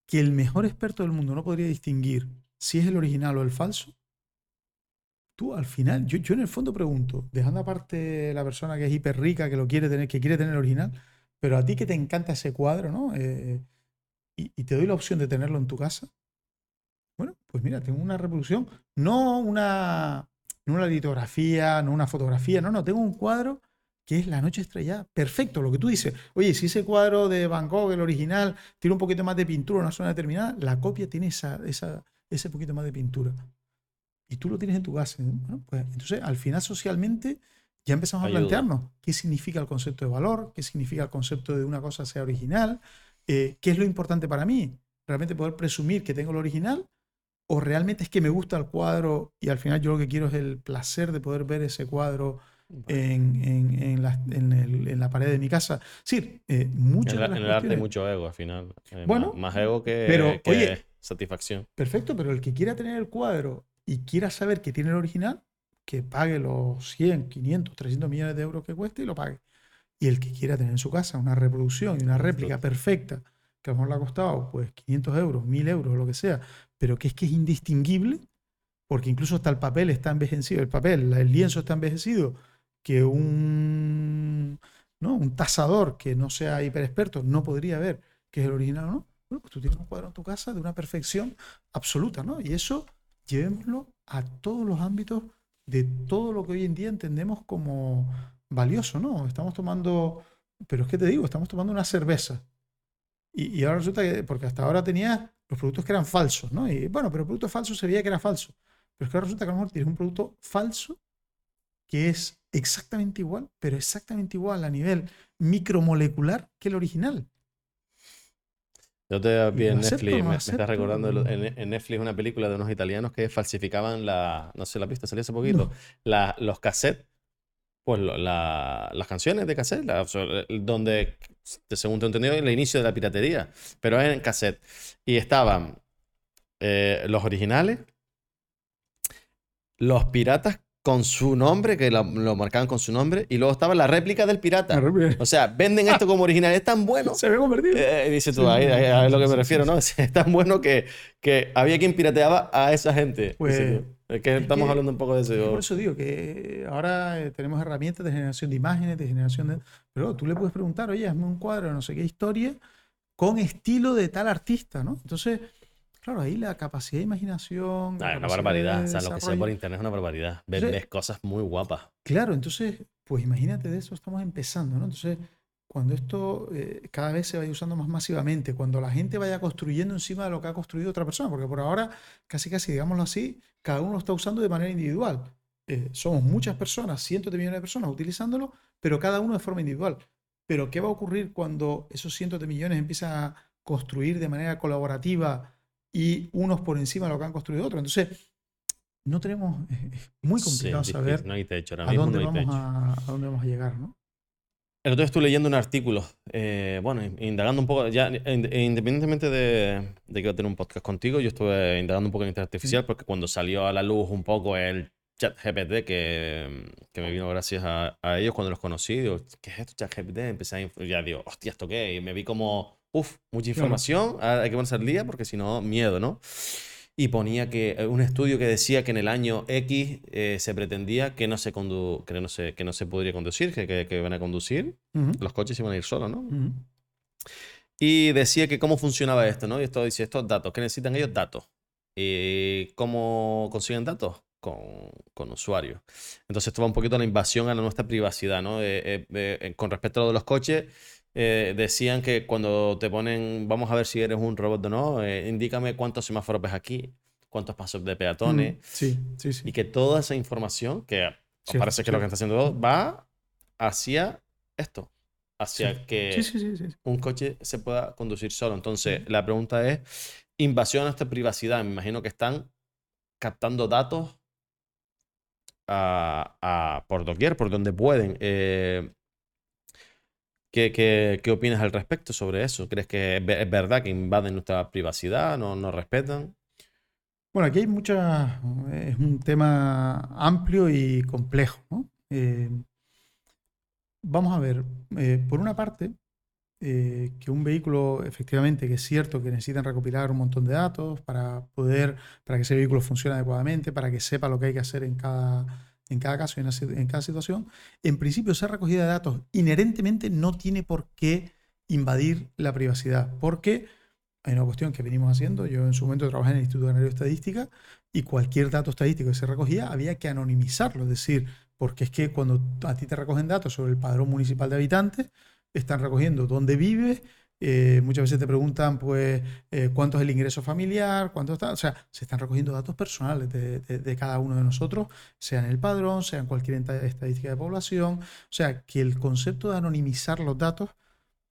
que el mejor experto del mundo no podría distinguir si es el original o el falso, tú al final, yo, yo en el fondo pregunto, dejando aparte la persona que es hiper rica, que lo quiere tener, que quiere tener el original, pero a ti que te encanta ese cuadro, ¿no? Eh, y, y te doy la opción de tenerlo en tu casa. Bueno, pues mira, tengo una reproducción, no una, no una litografía, no una fotografía, no, no, tengo un cuadro que es La Noche Estrellada. Perfecto, lo que tú dices. Oye, si ese cuadro de Van Gogh, el original, tiene un poquito más de pintura en una zona determinada, la copia tiene esa, esa, ese poquito más de pintura. Y tú lo tienes en tu casa. Bueno, pues entonces, al final, socialmente, ya empezamos a Ayuda. plantearnos qué significa el concepto de valor, qué significa el concepto de una cosa sea original, eh, qué es lo importante para mí. ¿Realmente poder presumir que tengo el original? ¿O realmente es que me gusta el cuadro y al final yo lo que quiero es el placer de poder ver ese cuadro en, en- en la, en el- la pared de mi casa? Sí, eh, muchas En, de la- las el arte hay mucho ego al final. Eh, Bueno, más, más ego que, pero, que oye, satisfacción. Perfecto, pero el que quiera tener el cuadro y quiera saber que tiene el original, que pague los 100, 500, 300 millones de euros que cueste y lo pague. Y el que quiera tener en su casa una reproducción y una réplica perfecta, que a lo mejor le ha costado pues 500 euros, 1000 euros, lo que sea, pero que es que es indistinguible, porque incluso hasta el papel está envejecido, el papel, el lienzo está envejecido, que un, ¿no? un tasador que no sea hiperexperto no podría ver que es el original o no. Bueno, pues tú tienes un cuadro en tu casa de una perfección absoluta, ¿no? Y eso llevémoslo a todos los ámbitos de todo lo que hoy en día entendemos como valioso, ¿no? Estamos tomando, pero es que te digo, estamos tomando una cerveza. Y, ahora resulta que, porque hasta ahora tenía los productos que eran falsos, ¿no? Y bueno, pero el producto falso se veía que era falso. Pero es que ahora resulta que a lo mejor tienes un producto falso que es exactamente igual, pero exactamente igual a nivel micromolecular que el original. Yo te vi en Netflix, me, estás recordando en, Netflix una película de unos italianos que falsificaban la, no sé, la pista, salió hace poquito, la, los cassettes, pues las canciones de cassette, donde, según te he entendido, el inicio de la piratería, pero en cassette. Y estaban eh, los originales, los piratas con su nombre, que lo, marcaban con su nombre, y luego estaba la réplica del pirata. O sea, venden esto como original, es tan bueno. Se ve convertido. Eh, dice tú, ahí, a lo que me refiero, ¿no? Es tan bueno que, que había quien pirateaba a esa gente. Pues, es que estamos hablando un poco de eso. Por eso digo que ahora tenemos herramientas de generación de imágenes, de generación de. Pero tú le puedes preguntar, oye, hazme un cuadro de no sé qué historia con estilo de tal artista, ¿no? Entonces Claro, ahí la capacidad de imaginación. Ah, es una barbaridad. O sea, lo que sea por internet es una barbaridad. Ves, cosas muy guapas. Claro, entonces, pues imagínate de eso estamos empezando, ¿no? Entonces, cuando esto eh, cada vez se vaya usando más masivamente, cuando la gente vaya construyendo encima de lo que ha construido otra persona, porque por ahora, casi casi, digámoslo así, cada uno lo está usando de manera individual. Eh, somos muchas personas, cientos de millones de personas utilizándolo, pero cada uno de forma individual. Pero, ¿qué va a ocurrir cuando esos cientos de millones empiezan a construir de manera colaborativa? y unos por encima de lo que han construido otros. Entonces, no tenemos, es muy complicado saber a, dónde vamos a, dónde vamos a llegar, ¿no? El otro estuve leyendo un artículo, eh, bueno, indagando un poco, ya independientemente de, de, que iba a tener un podcast contigo, yo estuve indagando un poco en inteligencia artificial porque cuando salió a la luz un poco el chat GPT, que, que me vino gracias a, a, ellos cuando los conocí, digo, ¿qué es esto chat GPT? Empecé a, ya digo, hostia, ¿esto qué? Y me vi como Uf, mucha información, hay que ponerse al día porque si no, miedo, ¿no? Y ponía que eh, un estudio que decía que en el año X eh, se pretendía que no se, condu que no se, que no se podría conducir, que, que, van a conducir, los coches iban a ir solos, ¿no? Y decía que cómo funcionaba esto, ¿no? Y esto dice, estos datos, ¿qué necesitan ellos? Datos. ¿Y cómo consiguen datos? Con, con, usuarios. Entonces esto va un poquito a la invasión a nuestra privacidad, ¿no? Eh, con respecto a lo de los coches, eh, decían que cuando te ponen, vamos a ver si eres un robot o no, eh, indícame cuántos semáforos ves aquí, cuántos pasos de peatones. sí, sí, sí. Y que toda esa información, que parece que lo que está haciendo va hacia esto, hacia que un coche se pueda conducir solo. Entonces, la pregunta es, invasión a nuestra privacidad. Me imagino que están captando datos a, por doquier, por donde pueden. Eh, ¿Qué, qué, qué opinas al respecto sobre eso? ¿Crees que es, verdad que invaden nuestra privacidad, no nos respetan? Bueno, aquí hay muchas. Es un tema amplio y complejo. ¿no? Eh, vamos a ver. Eh, por una parte, eh, que un vehículo, efectivamente, que es cierto que necesitan recopilar un montón de datos para poder, para que ese vehículo funcione adecuadamente, para que sepa lo que hay que hacer en cada en cada caso y en cada situación, en principio esa recogida de datos inherentemente no tiene por qué invadir la privacidad, porque hay una cuestión que venimos haciendo, yo en su momento trabajé en el Instituto de Estadística y cualquier dato estadístico que se recogía había que anonimizarlo, es decir, porque es que cuando a ti te recogen datos sobre el padrón municipal de habitantes, están recogiendo dónde vives, eh, muchas veces te preguntan, pues, eh, cuánto es el ingreso familiar, cuánto está. O sea, se están recogiendo datos personales de, cada uno de nosotros, sea en el padrón, sea en cualquier estadística de población. O sea, que el concepto de anonimizar los datos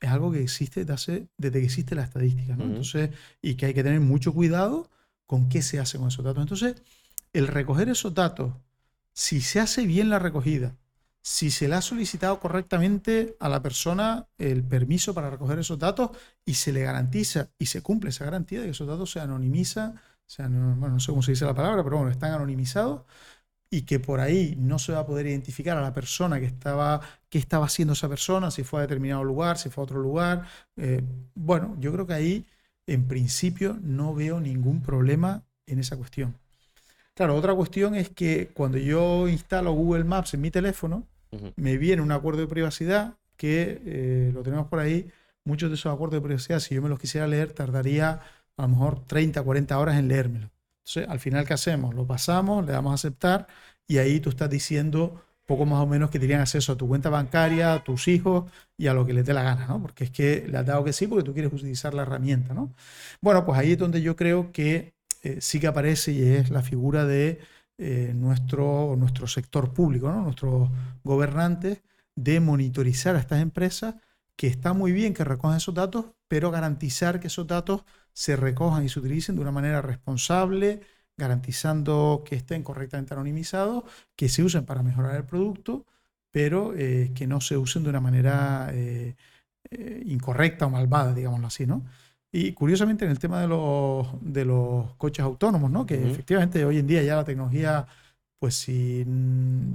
es algo que existe desde, desde que existe la estadística, ¿no? Entonces, y que hay que tener mucho cuidado con qué se hace con esos datos. Entonces, el recoger esos datos, si se hace bien la recogida, si se le ha solicitado correctamente a la persona el permiso para recoger esos datos y se le garantiza y se cumple esa garantía de que esos datos se anonimizan, bueno, no sé cómo se dice la palabra, pero bueno, están anonimizados y que por ahí no se va a poder identificar a la persona que estaba, qué estaba haciendo esa persona, si fue a determinado lugar, si fue a otro lugar. Eh, bueno, yo creo que ahí, en principio, no veo ningún problema en esa cuestión. Claro, otra cuestión es que cuando yo instalo Google Maps en mi teléfono, me viene un acuerdo de privacidad que eh, lo tenemos por ahí. Muchos de esos acuerdos de privacidad, si yo me los quisiera leer, tardaría a lo mejor 30, 40 horas en leérmelo. Entonces, al final, ¿qué hacemos? Lo pasamos, le damos a aceptar y ahí tú estás diciendo poco más o menos que tenían acceso a tu cuenta bancaria, a tus hijos y a lo que les dé la gana, ¿no? Porque es que le has dado que sí porque tú quieres utilizar la herramienta, ¿no? Bueno, pues ahí es donde yo creo que eh, sí que aparece y es la figura de eh, nuestro, nuestro sector público, ¿no? nuestros gobernantes, de monitorizar a estas empresas, que está muy bien que recojan esos datos, pero garantizar que esos datos se recojan y se utilicen de una manera responsable, garantizando que estén correctamente anonimizados, que se usen para mejorar el producto, pero eh, que no se usen de una manera incorrecta o malvada, digámoslo así, ¿no? Y curiosamente en el tema de los, de los coches autónomos, ¿no? Que efectivamente hoy en día ya la tecnología, pues sí,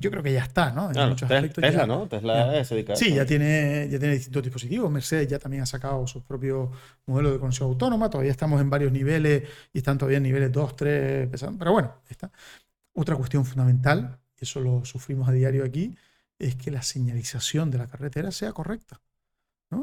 yo creo que ya está, ¿no? En muchos aspectos Tesla, ¿no? Tesla se dedica Sí, ya tiene, ya tiene distintos dispositivos. Mercedes ya también ha sacado sus propios modelos de conducción autónoma. Todavía estamos en varios niveles y están todavía en niveles 2, 3, pero bueno, está. Otra cuestión fundamental, y eso lo sufrimos a diario aquí, es que la señalización de la carretera sea correcta.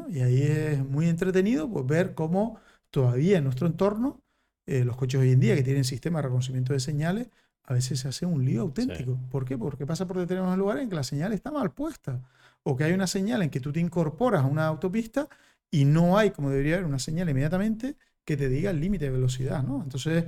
Y ahí es muy entretenido pues, ver cómo todavía en nuestro entorno eh, los coches hoy en día que tienen sistema de reconocimiento de señales, a veces se hace un lío auténtico. ¿Por qué? Porque pasa por determinados lugares en que la señal está mal puesta. O que hay una señal en que tú te incorporas a una autopista y no hay, como debería haber, una señal inmediatamente que te diga el límite de velocidad. ¿no? Entonces,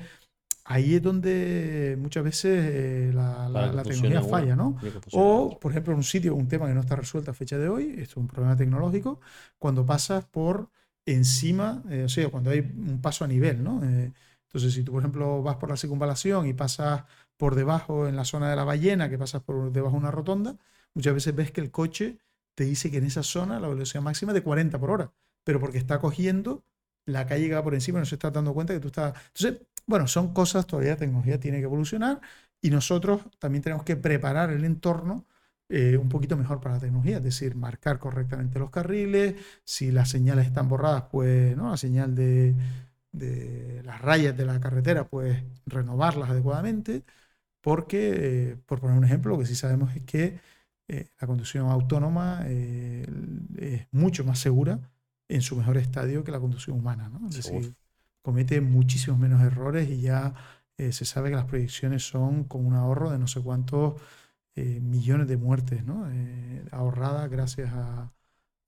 ahí es donde muchas veces eh, la, tecnología falla, ¿no? O, por ejemplo, en un sitio, un tema que no está resuelto a fecha de hoy, esto es un problema tecnológico, cuando pasas por encima, eh, o sea, cuando hay un paso a nivel, ¿no? Eh, entonces, si tú, por ejemplo, vas por la circunvalación y pasas por debajo, en la zona de la ballena, que pasas por debajo de una rotonda, muchas veces ves que el coche te dice que en esa zona la velocidad máxima es de 40 por hora, pero porque está cogiendo la calle que va por encima, no se está dando cuenta que tú estás... Entonces, bueno, son cosas, todavía la tecnología tiene que evolucionar y nosotros también tenemos que preparar el entorno eh, un poquito mejor para la tecnología, es decir, marcar correctamente los carriles, si las señales están borradas, pues ¿no? la señal de, las rayas de la carretera, pues renovarlas adecuadamente, porque, eh, por poner un ejemplo, lo que sí sabemos es que eh, la conducción autónoma es mucho más segura en su mejor estadio que la conducción humana, ¿no? Es decir, comete muchísimos menos errores y ya eh, se sabe que las proyecciones son con un ahorro de no sé cuántos eh, millones de muertes ¿no? Eh, ahorradas gracias a,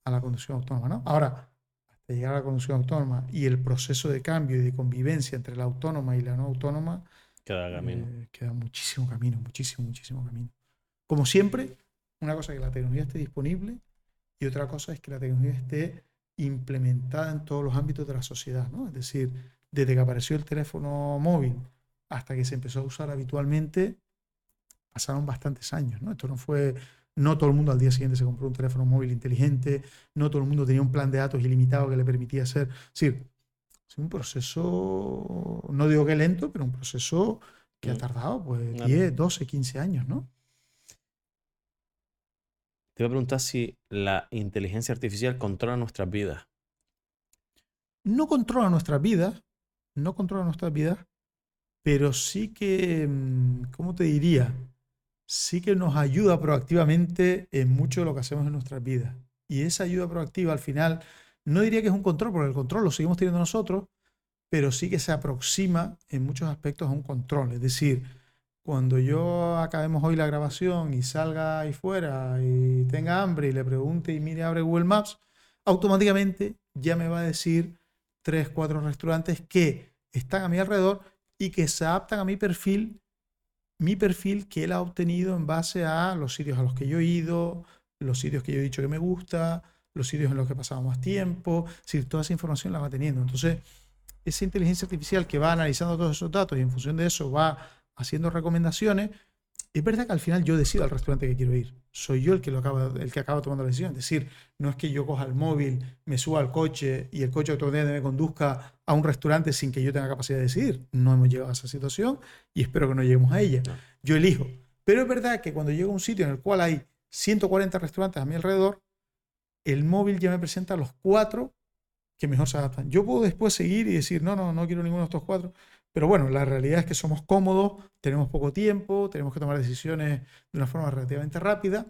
la conducción autónoma. ¿no? Ahora, hasta llegar a la conducción autónoma y el proceso de cambio y de convivencia entre la autónoma y la no autónoma, queda camino. queda muchísimo camino, muchísimo, muchísimo camino. Como siempre, una cosa es que la tecnología esté disponible y otra cosa es que la tecnología esté implementada en todos los ámbitos de la sociedad, ¿no? Es decir, desde que apareció el teléfono móvil hasta que se empezó a usar habitualmente, pasaron bastantes años, ¿no? Esto no fue, no todo el mundo al día siguiente se compró un teléfono móvil inteligente, no todo el mundo tenía un plan de datos ilimitado que le permitía hacer, es decir, es un proceso, no digo que lento, pero un proceso que ha mm. tardado pues 10, 12, 15 años, ¿no? Te voy a preguntar si la inteligencia artificial controla nuestras vidas. No controla nuestras vidas, no controla nuestras vidas, pero sí que, mm, ¿cómo te diría? Sí que nos ayuda proactivamente en mucho de lo que hacemos en nuestras vidas. Y esa ayuda proactiva al final, no diría que es un control, porque el control lo seguimos teniendo nosotros, pero sí que se aproxima en muchos aspectos a un control. Es decir, cuando yo acabemos hoy la grabación y salga ahí fuera y tenga hambre y le pregunte y mire, abre Google Maps, automáticamente ya me va a decir tres, cuatro restaurantes que están a mi alrededor y que se adaptan a mi perfil, mi perfil que él ha obtenido en base a los sitios a los que yo he ido, los sitios que yo he dicho que me gusta, los sitios en los que he pasado más tiempo, es decir, toda esa información la va teniendo. Entonces, esa inteligencia artificial que va analizando todos esos datos y en función de eso va haciendo recomendaciones, es verdad que al final yo decido al restaurante que quiero ir. Soy yo el que, lo acaba, el que acaba tomando la decisión. Es decir, no es que yo coja el móvil, me suba al coche y el coche automáticamente me conduzca a un restaurante sin que yo tenga capacidad de decidir. No hemos llegado a esa situación y espero que no lleguemos a ella. Yo elijo. Pero es verdad que cuando llego a un sitio en el cual hay 140 restaurantes a mi alrededor, el móvil ya me presenta los cuatro que mejor se adaptan. Yo puedo después seguir y decir, no, no, no quiero ninguno de estos cuatro. Pero bueno, la realidad es que somos cómodos, tenemos poco tiempo, tenemos que tomar decisiones de una forma relativamente rápida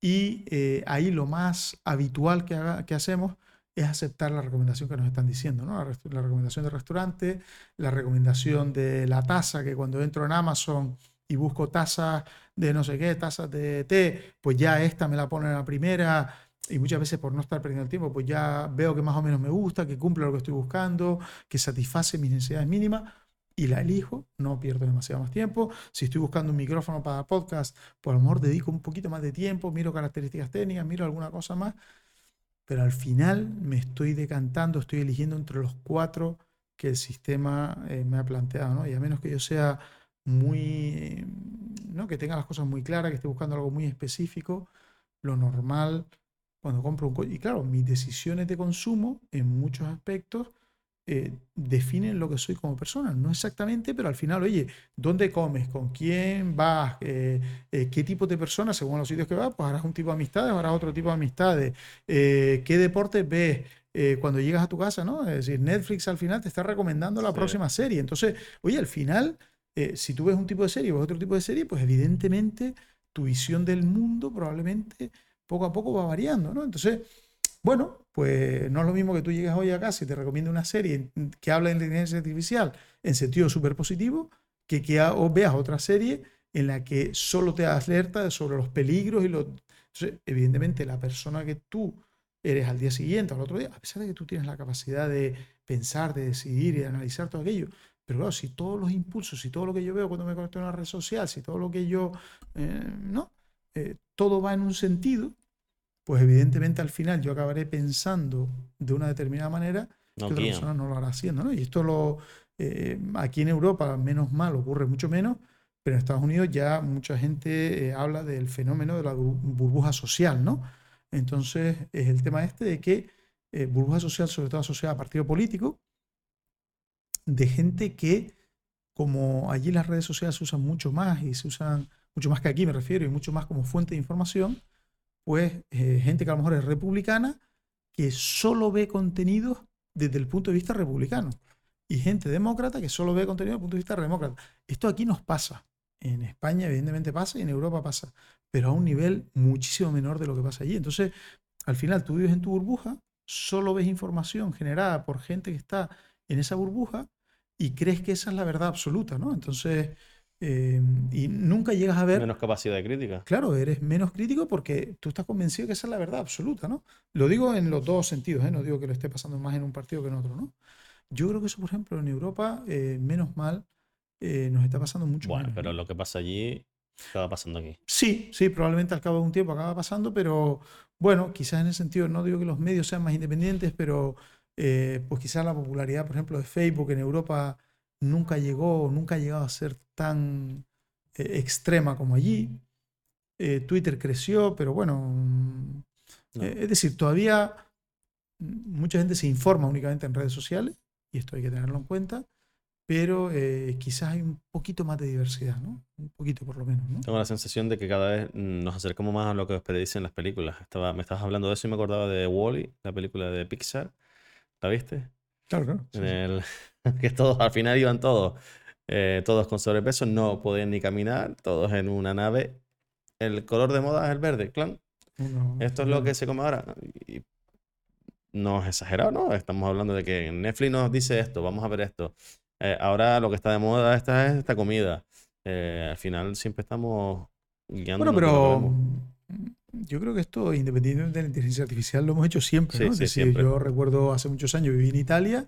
y eh, ahí lo más habitual que, que, hacemos es aceptar la recomendación que nos están diciendo, ¿no? la, recomendación del restaurante, la recomendación de la tasa, que cuando entro en Amazon y busco tazas de no sé qué, tazas de té, pues ya esta me la pone en la primera y muchas veces por no estar perdiendo el tiempo, pues ya veo que más o menos me gusta, que cumple lo que estoy buscando, que satisface mis necesidades mínimas y la elijo, no pierdo demasiado más tiempo. Si estoy buscando un micrófono para podcast, pues a lo mejor dedico un poquito más de tiempo, miro características técnicas, miro alguna cosa más, pero al final me estoy decantando, estoy eligiendo entre los cuatro que el sistema eh, me ha planteado, ¿no? Y a menos que yo sea muy, ¿no? Que tenga las cosas muy claras, que esté buscando algo muy específico, lo normal cuando compro un coche. Y claro, mis decisiones de consumo en muchos aspectos eh, definen lo que soy como persona. No exactamente, pero al final, oye, ¿dónde comes? ¿Con quién vas? Eh, eh, ¿Qué tipo de persona, según los sitios que vas? Pues harás un tipo de amistades, harás otro tipo de amistades. ¿Qué deportes ves? cuando llegas a tu casa, ¿no? Es decir, Netflix al final te está recomendando la próxima serie. Entonces, oye, al final, si tú ves un tipo de serie o ves otro tipo de serie, pues evidentemente tu visión del mundo probablemente poco a poco va variando, ¿no? Entonces, bueno, pues no es lo mismo que tú llegues hoy a casa y te recomiendo una serie que habla de inteligencia artificial en sentido súper positivo, que, que veas otra serie en la que solo te alerta sobre los peligros y los... Evidentemente, la persona que tú eres al día siguiente o al otro día, a pesar de que tú tienes la capacidad de pensar, de decidir y de analizar todo aquello, pero claro, si todos los impulsos, si todo lo que yo veo cuando me conecto en una red social, si todo lo que yo, eh, ¿no? Eh, todo va en un sentido, pues evidentemente al final yo acabaré pensando de una determinada manera que otra persona no lo hará haciendo. ¿no? Y esto lo eh, aquí en Europa, menos mal, ocurre mucho menos, pero en Estados Unidos ya mucha gente eh, habla del fenómeno de la burbuja social, ¿no? Entonces es el tema este de que eh, burbuja social, sobre todo asociada a partido político, de gente que, como allí las redes sociales se usan mucho más y se usan mucho más que aquí me refiero, y mucho más como fuente de información, pues eh, gente que a lo mejor es republicana, que solo ve contenidos desde el punto de vista republicano. Y gente demócrata que solo ve contenido desde el punto de vista demócrata. Esto aquí nos pasa. En España evidentemente pasa y en Europa pasa, pero a un nivel muchísimo menor de lo que pasa allí. Entonces, al final tú vives en tu burbuja, solo ves información generada por gente que está en esa burbuja y crees que esa es la verdad absoluta, ¿no? Entonces, Em, y nunca llegas a ver... Menos capacidad de crítica. Claro, eres menos crítico porque tú estás convencido que esa es la verdad absoluta, ¿no? Lo digo en los dos sentidos, ¿eh? No digo que lo esté pasando más en un partido que en otro, ¿no? Yo creo que eso, por ejemplo, en Europa, eh, menos mal, eh, nos está pasando mucho Bueno, pero lo que pasa allí acaba pasando aquí. Sí, sí, probablemente al cabo de un tiempo acaba pasando, pero bueno, quizás en ese sentido, no digo que los medios sean más independientes, pero pues quizás la popularidad, por ejemplo, de Facebook en Europa nunca llegó, nunca ha llegado a ser tan eh, extrema como allí. Eh, Twitter creció, pero bueno, mm, eh, es decir, todavía mucha gente se informa únicamente en redes sociales, y esto hay que tenerlo en cuenta, pero quizás hay un poquito más de diversidad, ¿no? Un poquito por lo menos. ¿no? Tengo la sensación de que cada vez nos acercamos más a lo que os predicen las películas. Estaba, me estabas hablando de eso y me acordaba de Wally, la película de Pixar. ¿La viste? Claro, que todos, al final iban todos, eh, todos con sobrepeso, no podían ni caminar, todos en una nave. El color de moda es el verde, clan. Esto es lo que se come ahora. Y no es exagerado, ¿no? Estamos hablando de que Netflix nos dice esto, vamos a ver esto. Eh, ahora lo que está de moda esta es esta comida. Eh, al final siempre estamos guiando. Bueno, pero yo creo que esto, independientemente de la inteligencia artificial, lo hemos hecho siempre. ¿no? yo recuerdo hace muchos años viví en Italia,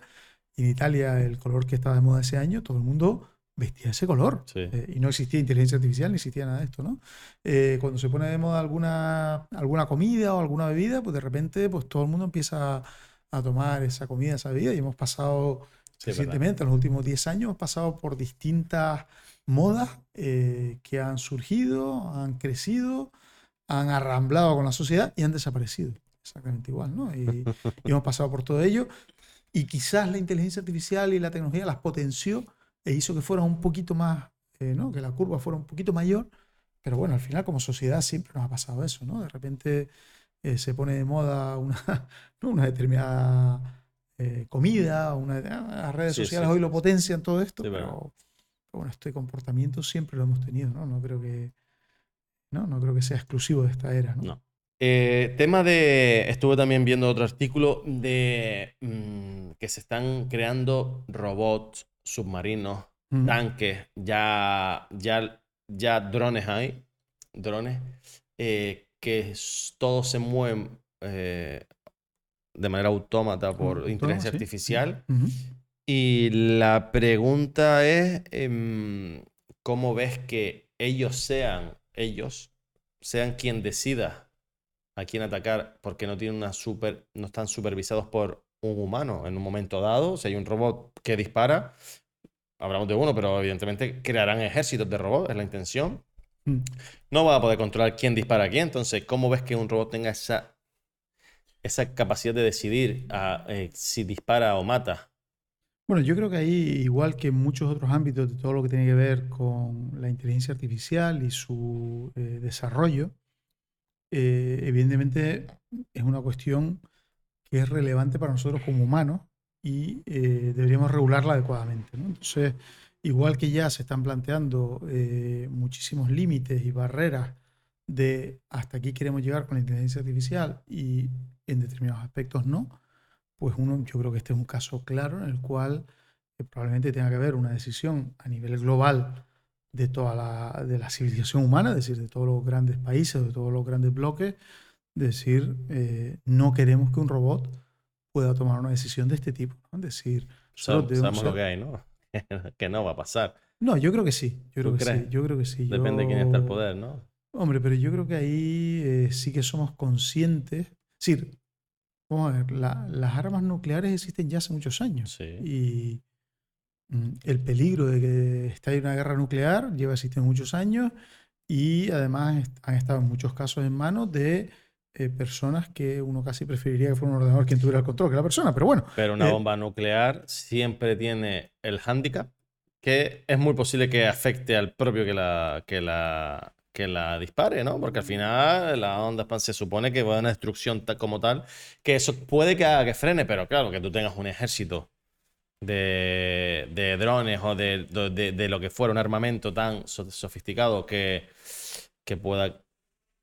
en Italia el color que estaba de moda ese año, todo el mundo vestía ese color. Eh, y no existía inteligencia artificial, ni existía nada de esto, ¿no? Eh, cuando se pone de moda alguna, alguna comida o alguna bebida, pues de repente pues todo el mundo empieza a tomar esa comida, esa bebida, y hemos pasado recientemente, en los últimos 10 años, hemos pasado por distintas modas eh, que han surgido, han crecido han arramblado con la sociedad y han desaparecido. Exactamente igual, ¿no? Y, hemos pasado por todo ello. Y quizás la inteligencia artificial y la tecnología las potenció e hizo que fuera un poquito más, eh, ¿no? Que la curva fuera un poquito mayor. Pero bueno, al final como sociedad siempre nos ha pasado eso, ¿no? De repente eh, se pone de moda una, una determinada eh, comida, una, las redes sociales hoy lo potencian todo esto, pero, pero, bueno, este comportamiento siempre lo hemos tenido, ¿no? No creo que, ¿no? No creo que sea exclusivo de esta era, ¿no? Eh, tema de. Estuve también viendo otro artículo de mm, que se están creando robots, submarinos, tanques. Ya, ya ya drones hay, drones, eh, que todos se mueven eh, de manera autómata por inteligencia artificial. Y la pregunta es, em, ¿cómo ves que ellos sean, ellos, sean quien decida a quién atacar porque no tienen una super, no están supervisados por un humano en un momento dado? Si hay un robot que dispara, hablamos de uno, pero evidentemente crearán ejércitos de robots, es la intención. Mm. No va a poder controlar quién dispara a quién. Entonces, ¿cómo ves que un robot tenga esa, esa capacidad de decidir a, eh, si dispara o mata? Bueno, yo creo que ahí, igual que en muchos otros ámbitos de todo lo que tiene que ver con la inteligencia artificial y su eh, desarrollo, eh, evidentemente es una cuestión que es relevante para nosotros como humanos y deberíamos regularla adecuadamente. Entonces, igual que ya se están planteando muchísimos límites y barreras de hasta aquí queremos llegar con la inteligencia artificial y en determinados aspectos no, pues uno, yo creo que este es un caso claro en el cual eh, probablemente tenga que haber una decisión a nivel global de toda la, de la civilización humana, es decir, de todos los grandes países, de todos los grandes bloques, decir, eh, no queremos que un robot pueda tomar una decisión de este tipo. Es decir, sabemos lo que hay, ¿no? que no va a pasar. No, yo creo que sí. Yo creo que sí. Yo creo que sí. Depende de quién está el poder, ¿no? Hombre, pero yo creo que ahí eh, sí que somos conscientes. Es decir, Vamos a ver, las armas nucleares existen ya hace muchos años. Y mm, el peligro de que esté una guerra nuclear lleva existiendo muchos años y además han estado en muchos casos en manos de eh, personas que uno casi preferiría que fuera un ordenador quien tuviera el control que la persona, pero bueno. Pero una eh, bomba nuclear siempre tiene el hándicap que es muy posible que afecte al propio que la, que la, que la dispare, ¿no? Porque al final la onda se supone que va a una destrucción como tal, que eso puede que haga que frene, pero claro, que tú tengas un ejército de, de drones o de, de, lo que fuera un armamento tan sofisticado que, que pueda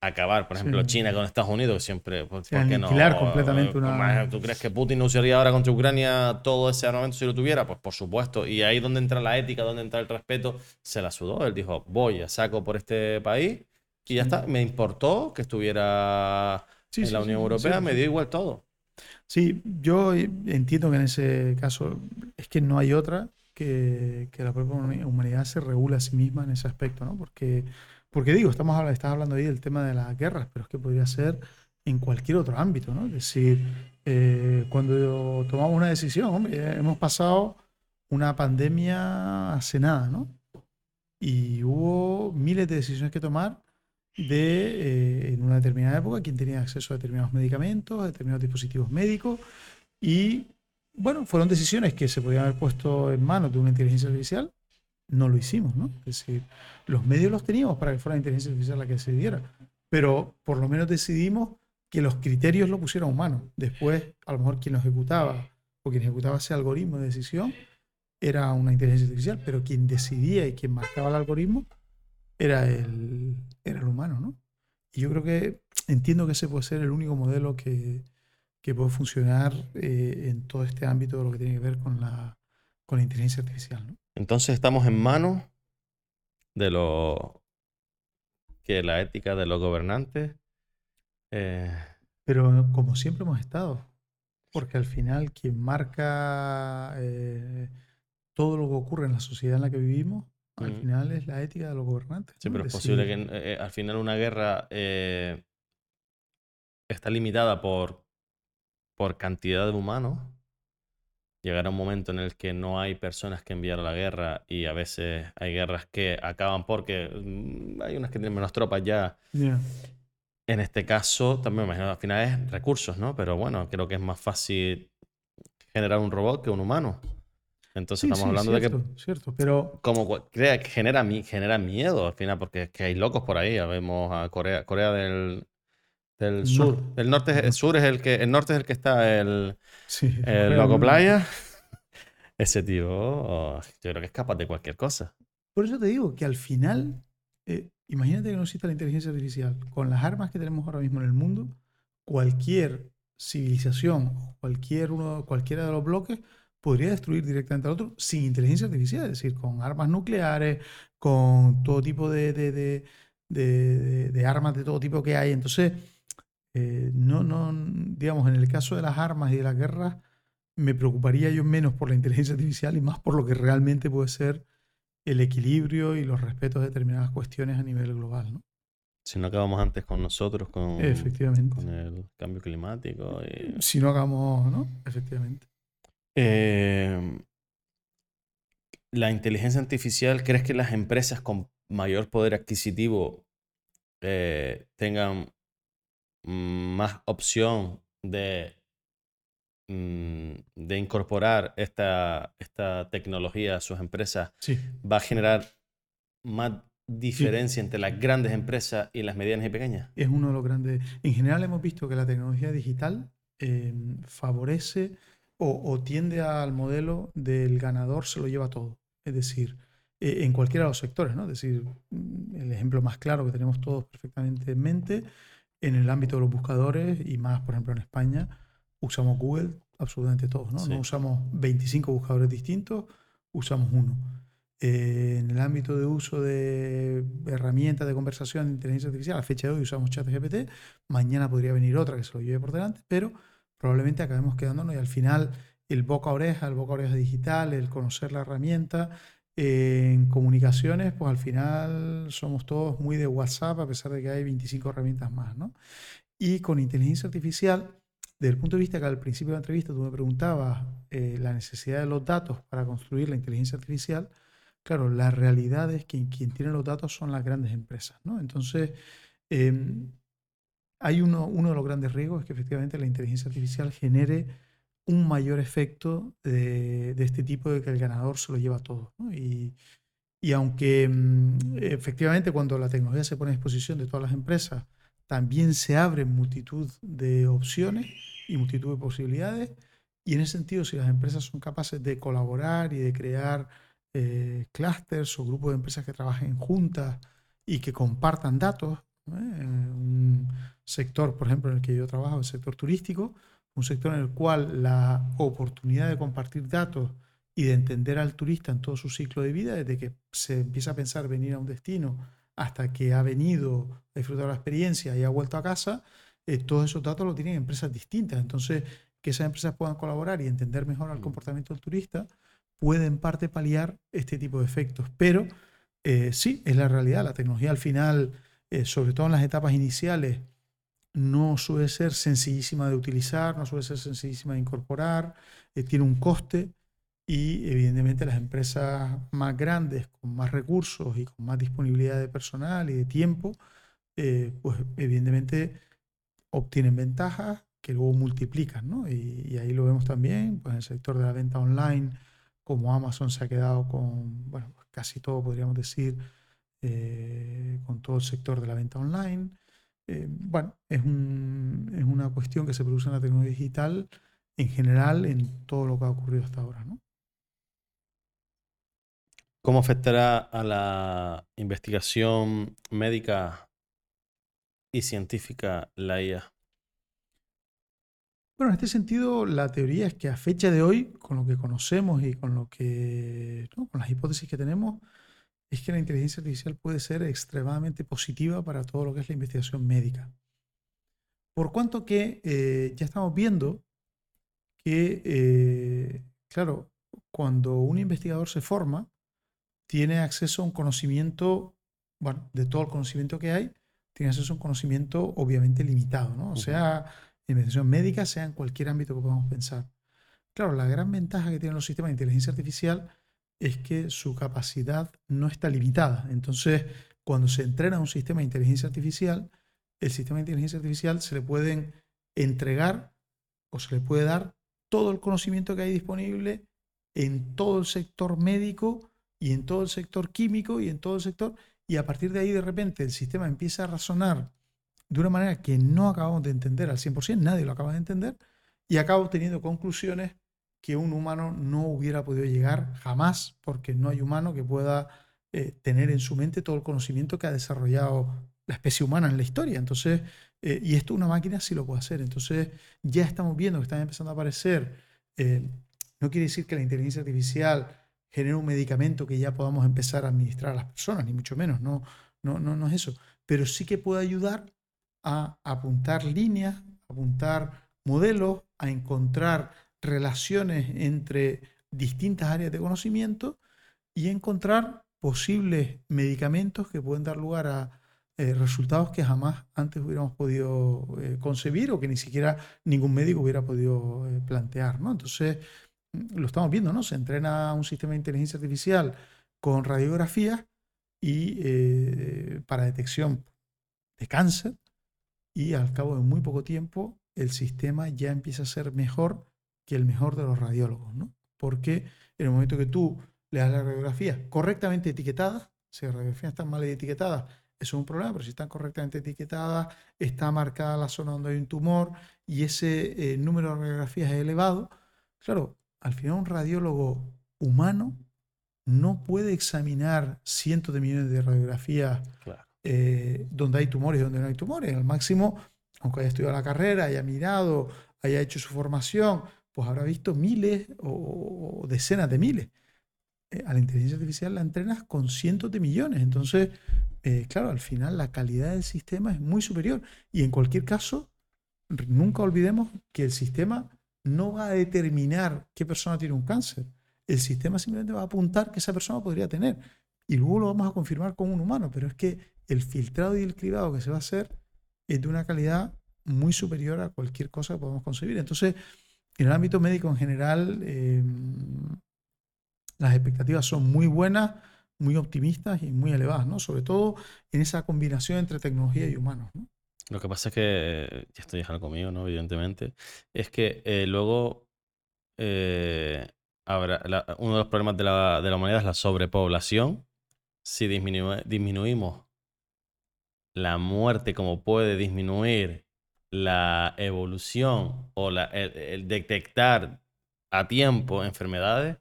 acabar, por ejemplo, China con Estados Unidos, siempre. ¿por, qué no? completamente una. ¿Tú crees que Putin no usaría ahora contra Ucrania todo ese armamento si lo tuviera? Pues por supuesto. Y ahí donde entra la ética, donde entra el respeto, se la sudó. Él dijo, voy a saco por este país y ya está. Me importó que estuviera en la Unión Europea, me dio igual todo. Sí, yo entiendo que en ese caso es que no hay otra que, que la propia humanidad se regula a sí misma en ese aspecto, ¿no? Porque porque digo, estamos hablando, estás hablando ahí del tema de las guerras, pero es que podría ser en cualquier otro ámbito, ¿no? Es decir, eh, cuando tomamos una decisión, hombre, hemos pasado una pandemia hace nada, ¿no? Y hubo miles de decisiones que tomar de, eh, en una determinada época, quién tenía acceso a determinados medicamentos, a determinados dispositivos médicos, y bueno, fueron decisiones que se podían haber puesto en manos de una inteligencia artificial no lo hicimos, ¿no? Es decir, los medios los teníamos para que fuera la inteligencia artificial la que decidiera, pero por lo menos decidimos que los criterios lo pusieran humanos. Después, a lo mejor quien lo ejecutaba o quien ejecutaba ese algoritmo de decisión era una inteligencia artificial, pero quien decidía y quien marcaba el algoritmo era el, era el humano, ¿no? Y yo creo que entiendo que ese puede ser el único modelo que, que puede funcionar eh, en todo este ámbito de lo que tiene que ver con la, con la inteligencia artificial, ¿no? Entonces estamos en manos de lo que la ética de los gobernantes. Eh, Pero como siempre hemos estado, porque al final quien marca eh, todo lo que ocurre en la sociedad en la que vivimos, al final es la ética de los gobernantes. Sí, pero es posible que eh, al final una guerra está limitada por, por cantidad de humanos llegará un momento en el que no hay personas que enviar a la guerra y a veces hay guerras que acaban porque mm, hay unas que tienen menos tropas ya. En este caso, también me imagino, al final es recursos, ¿no? Pero bueno, creo que es más fácil generar un robot que un humano. Entonces estamos hablando de que. Cierto, pero. Como crea, genera, genera miedo al final, porque es que hay locos por ahí. Vemos a Corea, Corea del, del sur. El norte, el sur es el que, el norte es el que está el, el loco playa. Ese tío, oh, yo creo que es capaz de cualquier cosa. Por eso te digo que al final, eh, imagínate que no exista la inteligencia artificial. Con las armas que tenemos ahora mismo en el mundo, cualquier civilización, cualquier uno, cualquiera de los bloques podría destruir directamente al otro sin inteligencia artificial, es decir, con armas nucleares, con todo tipo de, de, armas de todo tipo que hay. Entonces, eh, no, no, digamos, en el caso de las armas y de las guerras, me preocuparía yo menos por la inteligencia artificial y más por lo que realmente puede ser el equilibrio y los respetos de determinadas cuestiones a nivel global. ¿no? Si no acabamos antes con nosotros, con, Efectivamente. con el cambio climático. Si no acabamos, ¿no? Efectivamente. Eh, la inteligencia artificial, ¿crees que las empresas con mayor poder adquisitivo eh, tengan más opción de, mm, de incorporar esta, esta tecnología a sus empresas? Sí. ¿Va a generar más diferencia entre las grandes empresas y las medianas y pequeñas? Es uno de los grandes. En general hemos visto que la tecnología digital em, favorece o, tiende al modelo del ganador se lo lleva todo. Es decir, e, en cualquiera de los sectores, ¿no? Es decir, mm, el ejemplo más claro que tenemos todos perfectamente en mente, en el ámbito de los buscadores y más, por ejemplo, en España, usamos Google absolutamente todos, ¿no? No usamos 25 buscadores distintos, usamos uno. Eh, en el ámbito de uso de herramientas de conversación de inteligencia artificial, a fecha de hoy usamos ChatGPT, mañana podría venir otra que se lo lleve por delante, pero probablemente acabemos quedándonos y al final el boca a oreja, el boca a oreja digital, el conocer la herramienta, eh, en comunicaciones, pues al final somos todos muy de WhatsApp, a pesar de que hay 25 herramientas más, ¿no? Y con inteligencia artificial, desde el punto de vista que al principio de la entrevista tú me preguntabas eh, la necesidad de los datos para construir la inteligencia artificial, claro, la realidad es que quien tiene los datos son las grandes empresas, ¿no? Entonces, em, hay uno, de los grandes riesgos es que efectivamente la inteligencia artificial genere un mayor efecto de, este tipo de que el ganador se lo lleva todo. Y, aunque mm, efectivamente cuando la tecnología se pone a disposición de todas las empresas, también se abren multitud de opciones y multitud de posibilidades. Y en ese sentido, si las empresas son capaces de colaborar y de crear eh, clusters o grupos de empresas que trabajen juntas y que compartan datos, un sector, por ejemplo, en el que yo trabajo, el sector turístico, un sector en el cual la oportunidad de compartir datos y de entender al turista en todo su ciclo de vida, desde que se empieza a pensar venir a un destino hasta que ha venido a disfrutar la experiencia y ha vuelto a casa, eh, todos esos datos los tienen empresas distintas. Entonces, que esas empresas puedan colaborar y entender mejor el mm. comportamiento del turista, puede en parte paliar este tipo de efectos. Pero eh, sí, es la realidad. La tecnología al final, eh, sobre todo en las etapas iniciales, no suele ser sencillísima de utilizar, no suele ser sencillísima de incorporar, eh, tiene un coste y evidentemente las empresas más grandes, con más recursos y con más disponibilidad de personal y de tiempo, eh, pues evidentemente obtienen ventajas que luego multiplican, ¿no? Y, ahí lo vemos también, pues en el sector de la venta online, como Amazon se ha quedado con, bueno, pues casi todo podríamos decir, eh, con todo el sector de la venta online. Eh, bueno, es, una cuestión que se produce en la tecnología digital en general en todo lo que ha ocurrido hasta ahora. ¿no? ¿Cómo afectará a la investigación médica y científica la IA? Bueno, en este sentido, la teoría es que a fecha de hoy, con lo que conocemos y con lo que, con las hipótesis que tenemos, es que la inteligencia artificial puede ser extremadamente positiva para todo lo que es la investigación médica. Por cuanto que eh, ya estamos viendo que, eh, claro, cuando un investigador se forma, tiene acceso a un conocimiento, bueno, de todo el conocimiento que hay, tiene acceso a un conocimiento obviamente limitado, ¿no? O sea, investigación médica, sea en cualquier ámbito que podamos pensar. Claro, la gran ventaja que tienen los sistemas de inteligencia artificial es que su capacidad no está limitada. Entonces, cuando se entrena un sistema de inteligencia artificial, el sistema de inteligencia artificial se le pueden entregar o se le puede dar todo el conocimiento que hay disponible en todo el sector médico y en todo el sector químico y en todo el sector, y a partir de ahí de repente el sistema empieza a razonar de una manera que no acabamos de entender al 100%, nadie lo acaba de entender, y acaba obteniendo conclusiones que un humano no hubiera podido llegar jamás, porque no hay humano que pueda eh, tener en su mente todo el conocimiento que ha desarrollado la especie humana en la historia. Entonces, eh, y esto una máquina sí lo puede hacer. Entonces, ya estamos viendo que están empezando a aparecer eh, No quiere decir que la inteligencia artificial genere un medicamento que ya podamos empezar a administrar a las personas, ni mucho menos, no, no, no, no es eso. Pero sí que puede ayudar a apuntar líneas, apuntar modelos, a encontrar relaciones entre distintas áreas de conocimiento y encontrar posibles medicamentos que pueden dar lugar a eh, resultados que jamás antes hubiéramos podido eh, concebir o que ni siquiera ningún médico hubiera podido eh, plantear. ¿no? Entonces, mm, lo estamos viendo, ¿no? Se entrena un sistema de inteligencia artificial con radiografías y para detección de cáncer y al cabo de muy poco tiempo el sistema ya empieza a ser mejor que el mejor de los radiólogos, ¿no? Porque en el momento que tú le das la radiografía correctamente etiquetada, si las radiografías están mal etiquetadas, eso es un problema, pero si están correctamente etiquetadas, está marcada la zona donde hay un tumor y ese eh, número de radiografías es elevado, claro, al final un radiólogo humano no puede examinar cientos de millones de radiografías eh, donde hay tumores y donde no hay tumores. Al máximo, aunque haya estudiado la carrera, haya mirado, haya hecho su formación, pues habrá visto miles o, decenas de miles. Eh, a la inteligencia artificial la entrenas con cientos de millones. Entonces, eh, claro, al final la calidad del sistema es muy superior. Y en cualquier caso, nunca olvidemos que el sistema no va a determinar qué persona tiene un cáncer. El sistema simplemente va a apuntar que esa persona podría tener. Y luego lo vamos a confirmar con un humano. Pero es que el filtrado y el cribado que se va a hacer es de una calidad muy superior a cualquier cosa que podamos concebir. Entonces, en el ámbito médico en general, em, las expectativas son muy buenas muy optimistas y muy elevadas, ¿no? Sobre todo en esa combinación entre tecnología y humanos, Lo que pasa es que, esto ya es algo mío, ¿no? Evidentemente, es que eh, luego eh, uno de los problemas de la, de la, humanidad es la sobrepoblación. Si disminuimos la muerte como puede disminuir la evolución o la, el detectar a tiempo enfermedades,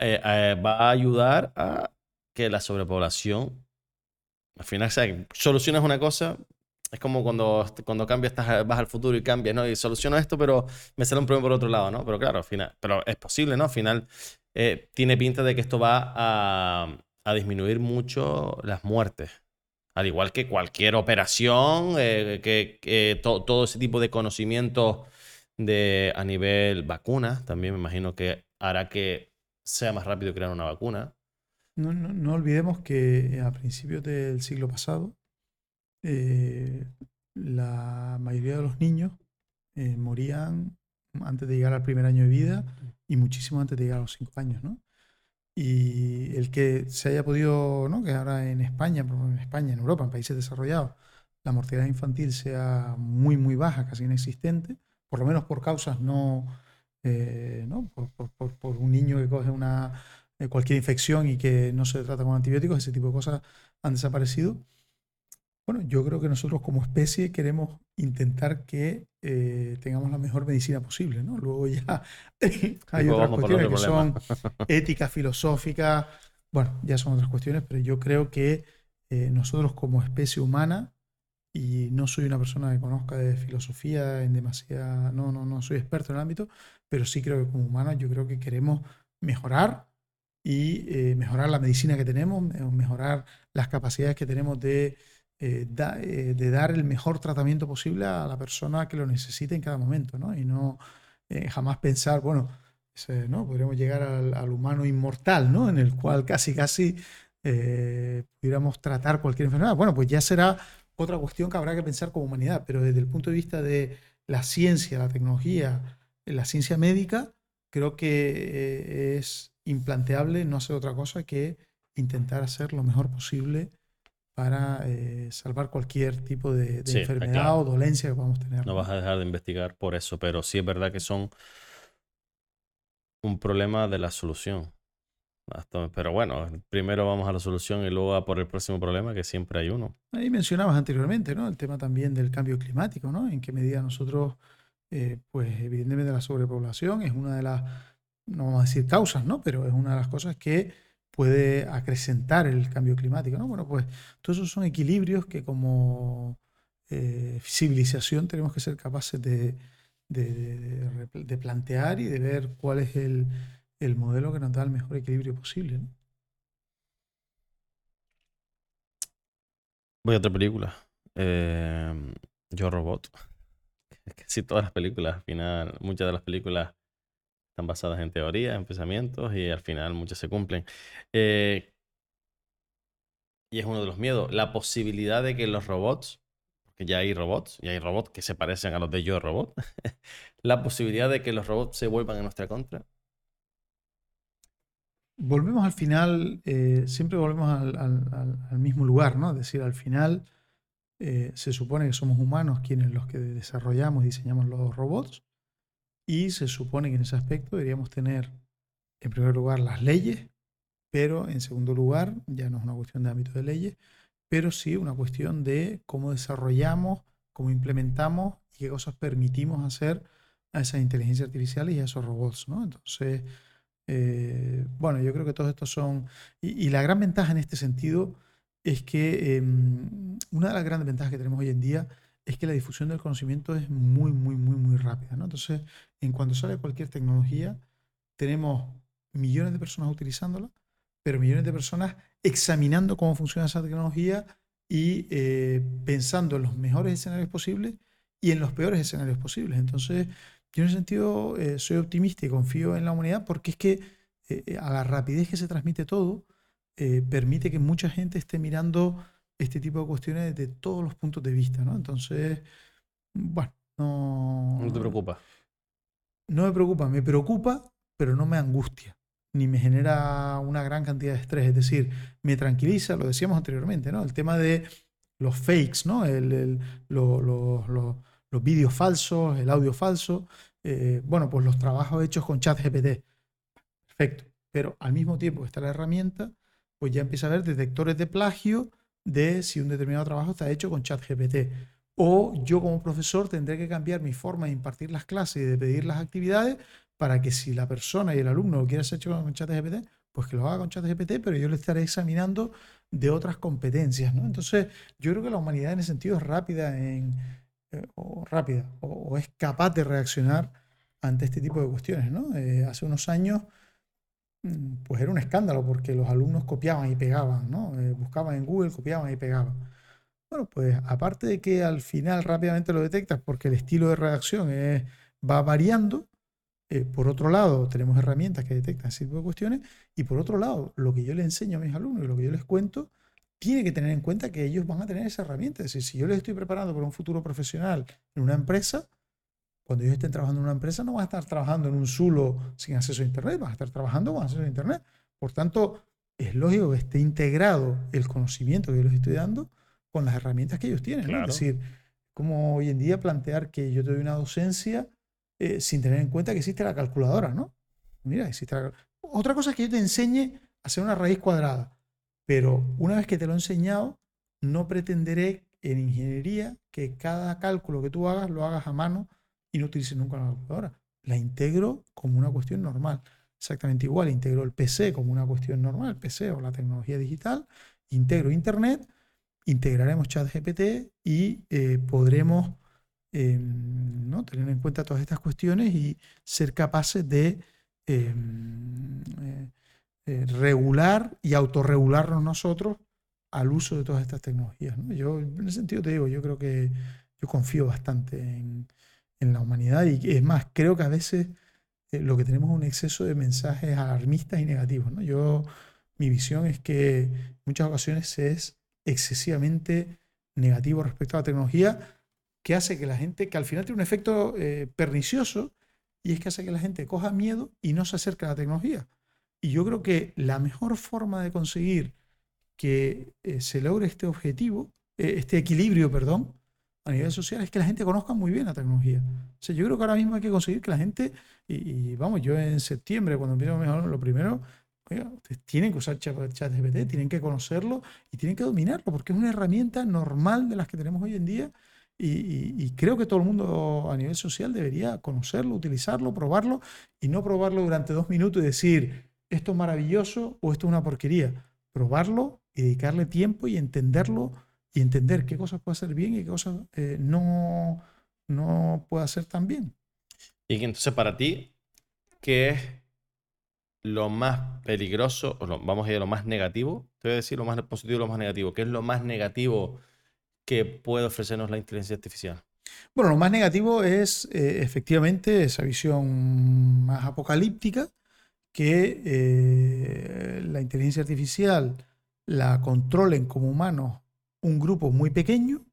eh, eh, va a ayudar a que la sobrepoblación, al final, o solucionas una cosa, es como cuando, cuando cambias, estás, vas al futuro y cambias, ¿no? Y soluciono esto, pero me sale un problema por otro lado, ¿no? Pero claro, al final, pero es posible, ¿no? Al final, eh, tiene pinta de que esto va a, a disminuir mucho las muertes. Al igual que cualquier operación, que, todo ese tipo de conocimiento de, a nivel vacunas, también me imagino que hará que sea más rápido crear una vacuna. No, no, olvidemos que a principios del siglo pasado, eh, la mayoría de los niños eh, morían antes de llegar al primer año de vida y muchísimo antes de llegar a los cinco años, ¿no? Y el que se haya podido, ¿no? que ahora en España, en España, en Europa, en países desarrollados, la mortalidad infantil sea muy, muy baja, casi inexistente, por lo menos por causas no, eh, ¿no? Por, un niño que coge una, eh, cualquier infección y que no se trata con antibióticos, ese tipo de cosas han desaparecido. Bueno, yo creo que nosotros como especie queremos intentar que eh, tengamos la mejor medicina posible, ¿no? Luego ya hay otras cuestiones que son éticas, filosóficas, bueno, ya son otras cuestiones, pero yo creo que nosotros como especie humana y no soy una persona que conozca de filosofía en demasiada, no, no, no soy experto en el ámbito, pero sí creo que como humanos yo creo que queremos mejorar y eh, mejorar la medicina que tenemos, mejorar las capacidades que tenemos de, eh, eh, de dar el mejor tratamiento posible a la persona que lo necesite en cada momento, ¿no? Y no jamás pensar, bueno, ¿no? Podríamos llegar al, humano inmortal, ¿no? En el cual casi, casi pudiéramos tratar cualquier enfermedad. Bueno, pues ya será otra cuestión que habrá que pensar como humanidad, pero desde el punto de vista de la ciencia, la tecnología, la ciencia médica, creo que eh, es implanteable no hacer otra cosa que intentar hacer lo mejor posible para eh, salvar cualquier tipo de, enfermedad o dolencia que podamos tener. No vas a dejar de investigar por eso, pero sí es verdad que son un problema de la solución. Pero bueno, primero vamos a la solución y luego a por el próximo problema, que siempre hay uno. Ahí mencionabas anteriormente, ¿no? El tema también del cambio climático, ¿no? En qué medida nosotros, eh, pues evidentemente la sobrepoblación es una de las, no vamos a decir causas, ¿no? Pero es una de las cosas que puede acrecentar el cambio climático, ¿no? Bueno, pues todos esos son equilibrios que como eh, civilización tenemos que ser capaces de, de, plantear y de ver cuál es el, modelo que nos da el mejor equilibrio posible. Voy a otra película. Eh, Yo Robot. Casi todas las películas, al final, muchas de las películas están basadas en teorías, en pensamientos y al final muchas se cumplen. Eh, y es uno de los miedos, la posibilidad de que los robots, porque ya hay robots, y hay robots que se parecen a los de Yo Robot, la posibilidad de que los robots se vuelvan en nuestra contra. Volvemos al final, eh, siempre volvemos al, mismo lugar, ¿no? Es decir, al final eh, se supone que somos humanos quienes los que desarrollamos y diseñamos los robots, y se supone que en ese aspecto deberíamos tener, en primer lugar, las leyes, pero en segundo lugar, ya no es una cuestión de ámbito de leyes, pero sí una cuestión de cómo desarrollamos, cómo implementamos y qué cosas permitimos hacer a esas inteligencias artificiales y a esos robots. ¿no? Entonces, eh, bueno, yo creo que todos estos son... Y, la gran ventaja en este sentido es que em, una de las grandes ventajas que tenemos hoy en día es que la difusión del conocimiento es muy, muy, muy, muy rápida. ¿no? Entonces, en cuanto sale cualquier tecnología, tenemos millones de personas utilizándola, pero millones de personas examinando cómo funciona esa tecnología y eh, pensando en los mejores escenarios posibles y en los peores escenarios posibles. Entonces, yo en ese sentido eh, soy optimista y confío en la humanidad porque es que eh, a la rapidez que se transmite todo, permite que mucha gente esté mirando este tipo de cuestiones desde todos los puntos de vista, ¿no? Entonces, bueno, no... No te preocupa. No me preocupa, me preocupa, pero no me angustia, ni me genera una gran cantidad de estrés. Es decir, me tranquiliza, lo decíamos anteriormente, ¿no? El tema de los fakes, ¿no? Los vídeos falsos, el audio falso. Eh, bueno, pues los trabajos hechos con ChatGPT. Perfecto. Pero al mismo tiempo que está la herramienta, pues ya empieza a haber detectores de plagio de si un determinado trabajo está hecho con ChatGPT. O yo como profesor tendré que cambiar mi forma de impartir las clases y de pedir las actividades para que si la persona y el alumno lo quiere hacer con ChatGPT, pues que lo haga con ChatGPT, pero yo le estaré examinando de otras competencias. ¿no? Entonces, yo creo que la humanidad en ese sentido es rápida, en, eh, o rápida o, es capaz de reaccionar ante este tipo de cuestiones. ¿no? Eh, hace unos años Mm, pues era un escándalo porque los alumnos copiaban y pegaban, ¿no? Eh, buscaban en Google, copiaban y pegaban. Bueno, pues aparte de que al final rápidamente lo detectas porque el estilo de redacción va variando, eh, por otro lado tenemos herramientas que detectan ese tipo de cuestiones y por otro lado lo que yo le enseño a mis alumnos y lo que yo les cuento tiene que tener en cuenta que ellos van a tener esa herramienta. Es decir, si yo les estoy preparando para un futuro profesional en una empresa, cuando ellos estén trabajando en una empresa, no van a estar trabajando en un zulo sin acceso a Internet, van a estar trabajando con acceso a Internet. Por tanto, es lógico que esté integrado el conocimiento que yo les estoy dando con las herramientas que ellos tienen. Es decir, como hoy en día plantear que yo te doy una docencia eh, sin tener en cuenta que existe la calculadora, ¿no? Mira, existe la... Otra cosa es que yo te enseñe a hacer una raíz cuadrada, pero una vez que te lo he enseñado, no pretenderé en ingeniería que cada cálculo que tú hagas lo hagas a mano y no utilice nunca la calculadora. La integro como una cuestión normal. Exactamente igual, integro el PC como una cuestión normal, el PC o la tecnología digital, integro Internet, integraremos ChatGPT y eh, podremos em, ¿no? tener en cuenta todas estas cuestiones y ser capaces de em, eh, eh, regular y autorregularnos nosotros al uso de todas estas tecnologías. Yo, en ese sentido te digo, yo creo que yo confío bastante en, en la humanidad. Y es más, creo que a veces lo que tenemos es un exceso de mensajes alarmistas y negativos. Yo, mi visión es que en muchas ocasiones es excesivamente negativo respecto a la tecnología, que hace que la gente, que al final tiene un efecto eh, pernicioso, y es que hace que la gente coja miedo y no se acerque a la tecnología. Y yo creo que la mejor forma de conseguir que eh, se logre este objetivo, este equilibrio, perdón, a nivel social es que la gente conozca muy bien la tecnología. O sea, yo creo que ahora mismo hay que conseguir que la gente, y, vamos, yo en septiembre, cuando empiezo mejor, lo primero, oiga, tienen que usar ChatGPT, tienen que conocerlo y tienen que dominarlo, porque es una herramienta normal de las que tenemos hoy en día. Y, creo que todo el mundo a nivel social debería conocerlo, utilizarlo, probarlo y no probarlo durante dos minutos y decir esto es maravilloso o esto es una porquería. Probarlo y dedicarle tiempo y entenderlo y entender qué cosas puede hacer bien y qué cosas eh, no, no puede hacer tan bien. Y entonces para ti, ¿qué es lo más peligroso? O vamos a ir a lo más negativo. Te voy a decir lo más positivo y lo más negativo. ¿Qué es lo más negativo que puede ofrecernos la inteligencia artificial? Bueno, lo más negativo es eh, efectivamente esa visión más apocalíptica que eh, la inteligencia artificial la controlen como humanos un grupo muy pequeño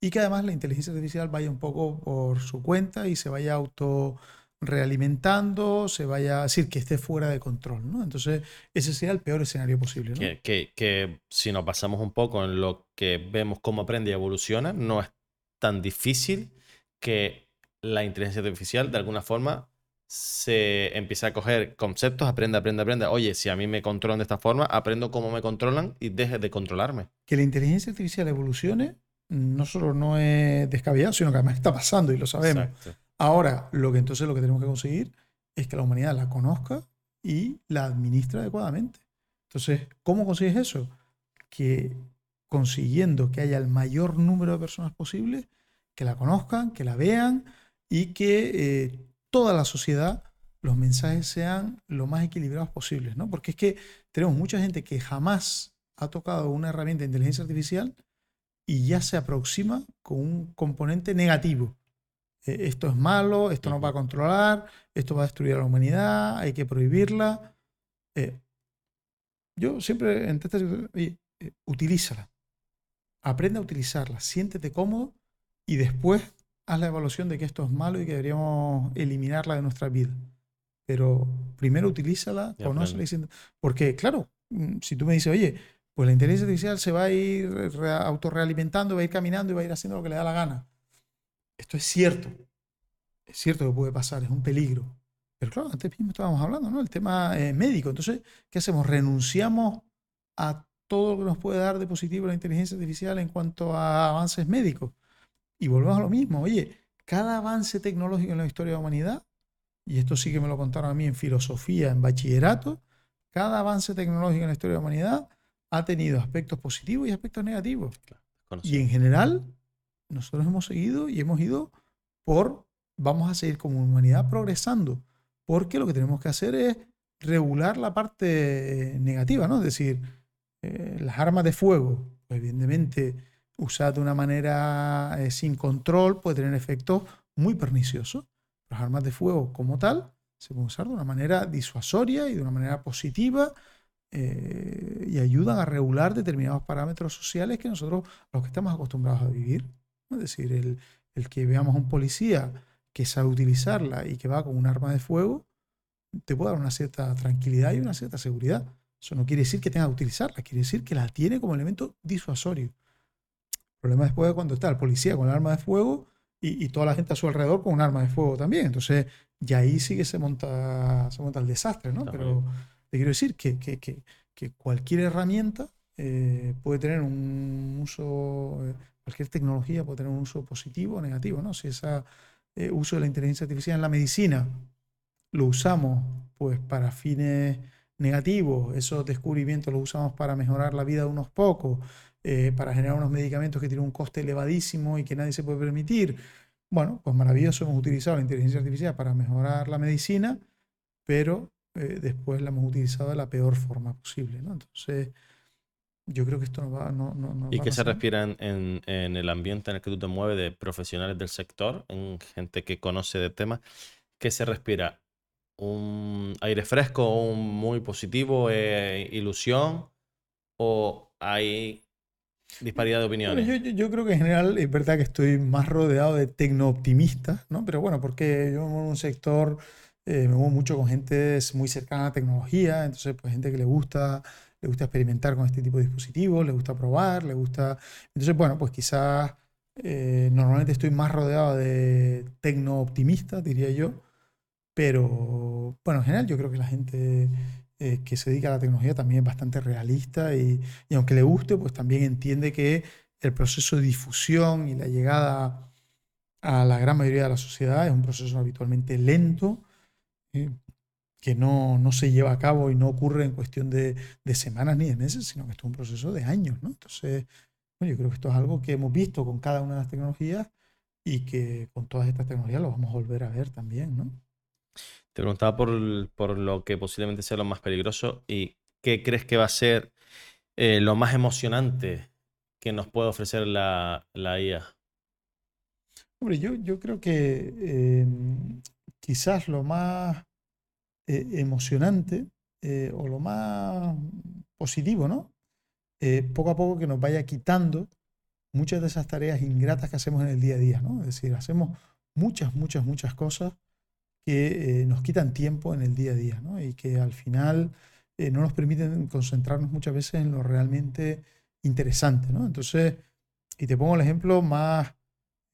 y que además la inteligencia artificial vaya un poco por su cuenta y se vaya auto realimentando, se vaya a decir que esté fuera de control, ¿no? Entonces, ese sería el peor escenario posible, ¿no? Que, que, si nos basamos un poco en lo que vemos cómo aprende y evoluciona, no es tan difícil que la inteligencia artificial de alguna forma se empiece a coger conceptos, aprende, aprende, aprende. Oye, si a mí me controlan de esta forma, aprendo cómo me controlan y deje de controlarme. Que la inteligencia artificial evolucione no solo no es descabellado, sino que además está pasando y lo sabemos. Ahora, lo que entonces lo que tenemos que conseguir es que la humanidad la conozca y la administre adecuadamente. Entonces, ¿cómo consigues eso? Que consiguiendo que haya el mayor número de personas posible que la conozcan, que la vean y que eh, toda la sociedad los mensajes sean lo más equilibrados posibles, ¿no? Porque es que tenemos mucha gente que jamás ha tocado una herramienta de inteligencia artificial y ya se aproxima con un componente negativo. E, esto es malo, esto no va a controlar, esto va a destruir a la humanidad, hay que prohibirla. Eh, yo siempre intento oye, eh, utilízala. Aprende a utilizarla, siéntete cómodo y después haz la evaluación de que esto es malo y que deberíamos eliminarla de nuestra vida. Pero primero utilízala, conócela y Porque, claro, mm, si tú me dices, oye, pues la inteligencia artificial se va a ir autorrealimentando, va a ir caminando y va a ir haciendo lo que le da la gana. Esto es cierto. Es cierto que puede pasar, es un peligro. Pero claro, antes mismo estábamos hablando, ¿no? El tema eh, médico. Entonces, ¿qué hacemos? ¿Renunciamos a todo lo que nos puede dar de positivo la inteligencia artificial en cuanto a avances médicos? Y volvemos a lo mismo. Oye, cada avance tecnológico en la historia de la humanidad, y esto sí que me lo contaron a mí en filosofía, en bachillerato, cada avance tecnológico en la historia de la humanidad ha tenido aspectos positivos y aspectos negativos. y en general, nosotros hemos seguido y hemos ido por, vamos a seguir como humanidad progresando, porque lo que tenemos que hacer es regular la parte negativa, ¿no? Es decir, eh, las armas de fuego, pues evidentemente usadas de una manera eh, sin control puede tener efectos muy perniciosos. Las armas de fuego como tal se pueden usar de una manera disuasoria y de una manera positiva eh, y ayudan a regular determinados parámetros sociales que nosotros, los que estamos acostumbrados a vivir. Es decir, el, el que veamos a un policía que sabe utilizarla y que va con un arma de fuego, te puede dar una cierta tranquilidad y una cierta seguridad. Eso no quiere decir que tenga que utilizarla, quiere decir que la tiene como elemento disuasorio. El problema después es cuando está el policía con el arma de fuego y, toda la gente a su alrededor con un arma de fuego también. Entonces, ya ahí sí que se monta, se monta el desastre, ¿no? Pero te quiero decir que, que, que, que cualquier herramienta eh, puede tener un uso, eh, cualquier tecnología puede tener un uso positivo o negativo, ¿no? Si ese eh, uso de la inteligencia artificial en la medicina lo usamos pues para fines negativos, esos descubrimientos los usamos para mejorar la vida de unos pocos, para generar unos medicamentos que tienen un coste elevadísimo y que nadie se puede permitir. Bueno, pues maravilloso, hemos utilizado la inteligencia artificial para mejorar la medicina, pero eh, después la hemos utilizado de la peor forma posible. ¿no? Entonces, yo creo que esto no va, no, no, ¿Y qué se respira en, en, el ambiente en el que tú te mueves de profesionales del sector, en gente que conoce de temas? ¿Qué se respira? ¿Un aire fresco, un muy positivo, eh, ilusión? ¿O hay disparidad de opiniones? yo, yo, creo que en general es verdad que estoy más rodeado de tecno-optimistas, ¿no? Pero bueno, porque yo en un sector eh, me muevo mucho con gente muy cercana a la tecnología, entonces pues gente que le gusta, le gusta experimentar con este tipo de dispositivos, le gusta probar, le gusta... Entonces, bueno, pues quizás eh, normalmente estoy más rodeado de tecno-optimistas, diría yo, pero bueno, en general yo creo que la gente eh, que se dedica a la tecnología también es bastante realista y, y, aunque le guste, pues también entiende que el proceso de difusión y la llegada a la gran mayoría de la sociedad es un proceso habitualmente lento que no, no, se lleva a cabo y no ocurre en cuestión de, de, semanas ni de meses, sino que esto es un proceso de años. ¿no? Entonces, bueno, yo creo que esto es algo que hemos visto con cada una de las tecnologías y que con todas estas tecnologías lo vamos a volver a ver también, ¿no? Te preguntaba por, lo que posiblemente sea lo más peligroso y qué crees que va a ser eh, lo más emocionante que nos puede ofrecer la, la IA. Hombre, yo, yo creo que em, quizás lo más eh, emocionante eh, o lo más positivo, ¿no? poco a poco que nos vaya quitando muchas de esas tareas ingratas que hacemos en el día a día, ¿no? Es decir, hacemos muchas, muchas, muchas cosas que eh, nos quitan tiempo en el día a día, ¿no? Y que al final eh, no nos permiten concentrarnos muchas veces en lo realmente interesante, ¿no? Entonces, y te pongo el ejemplo más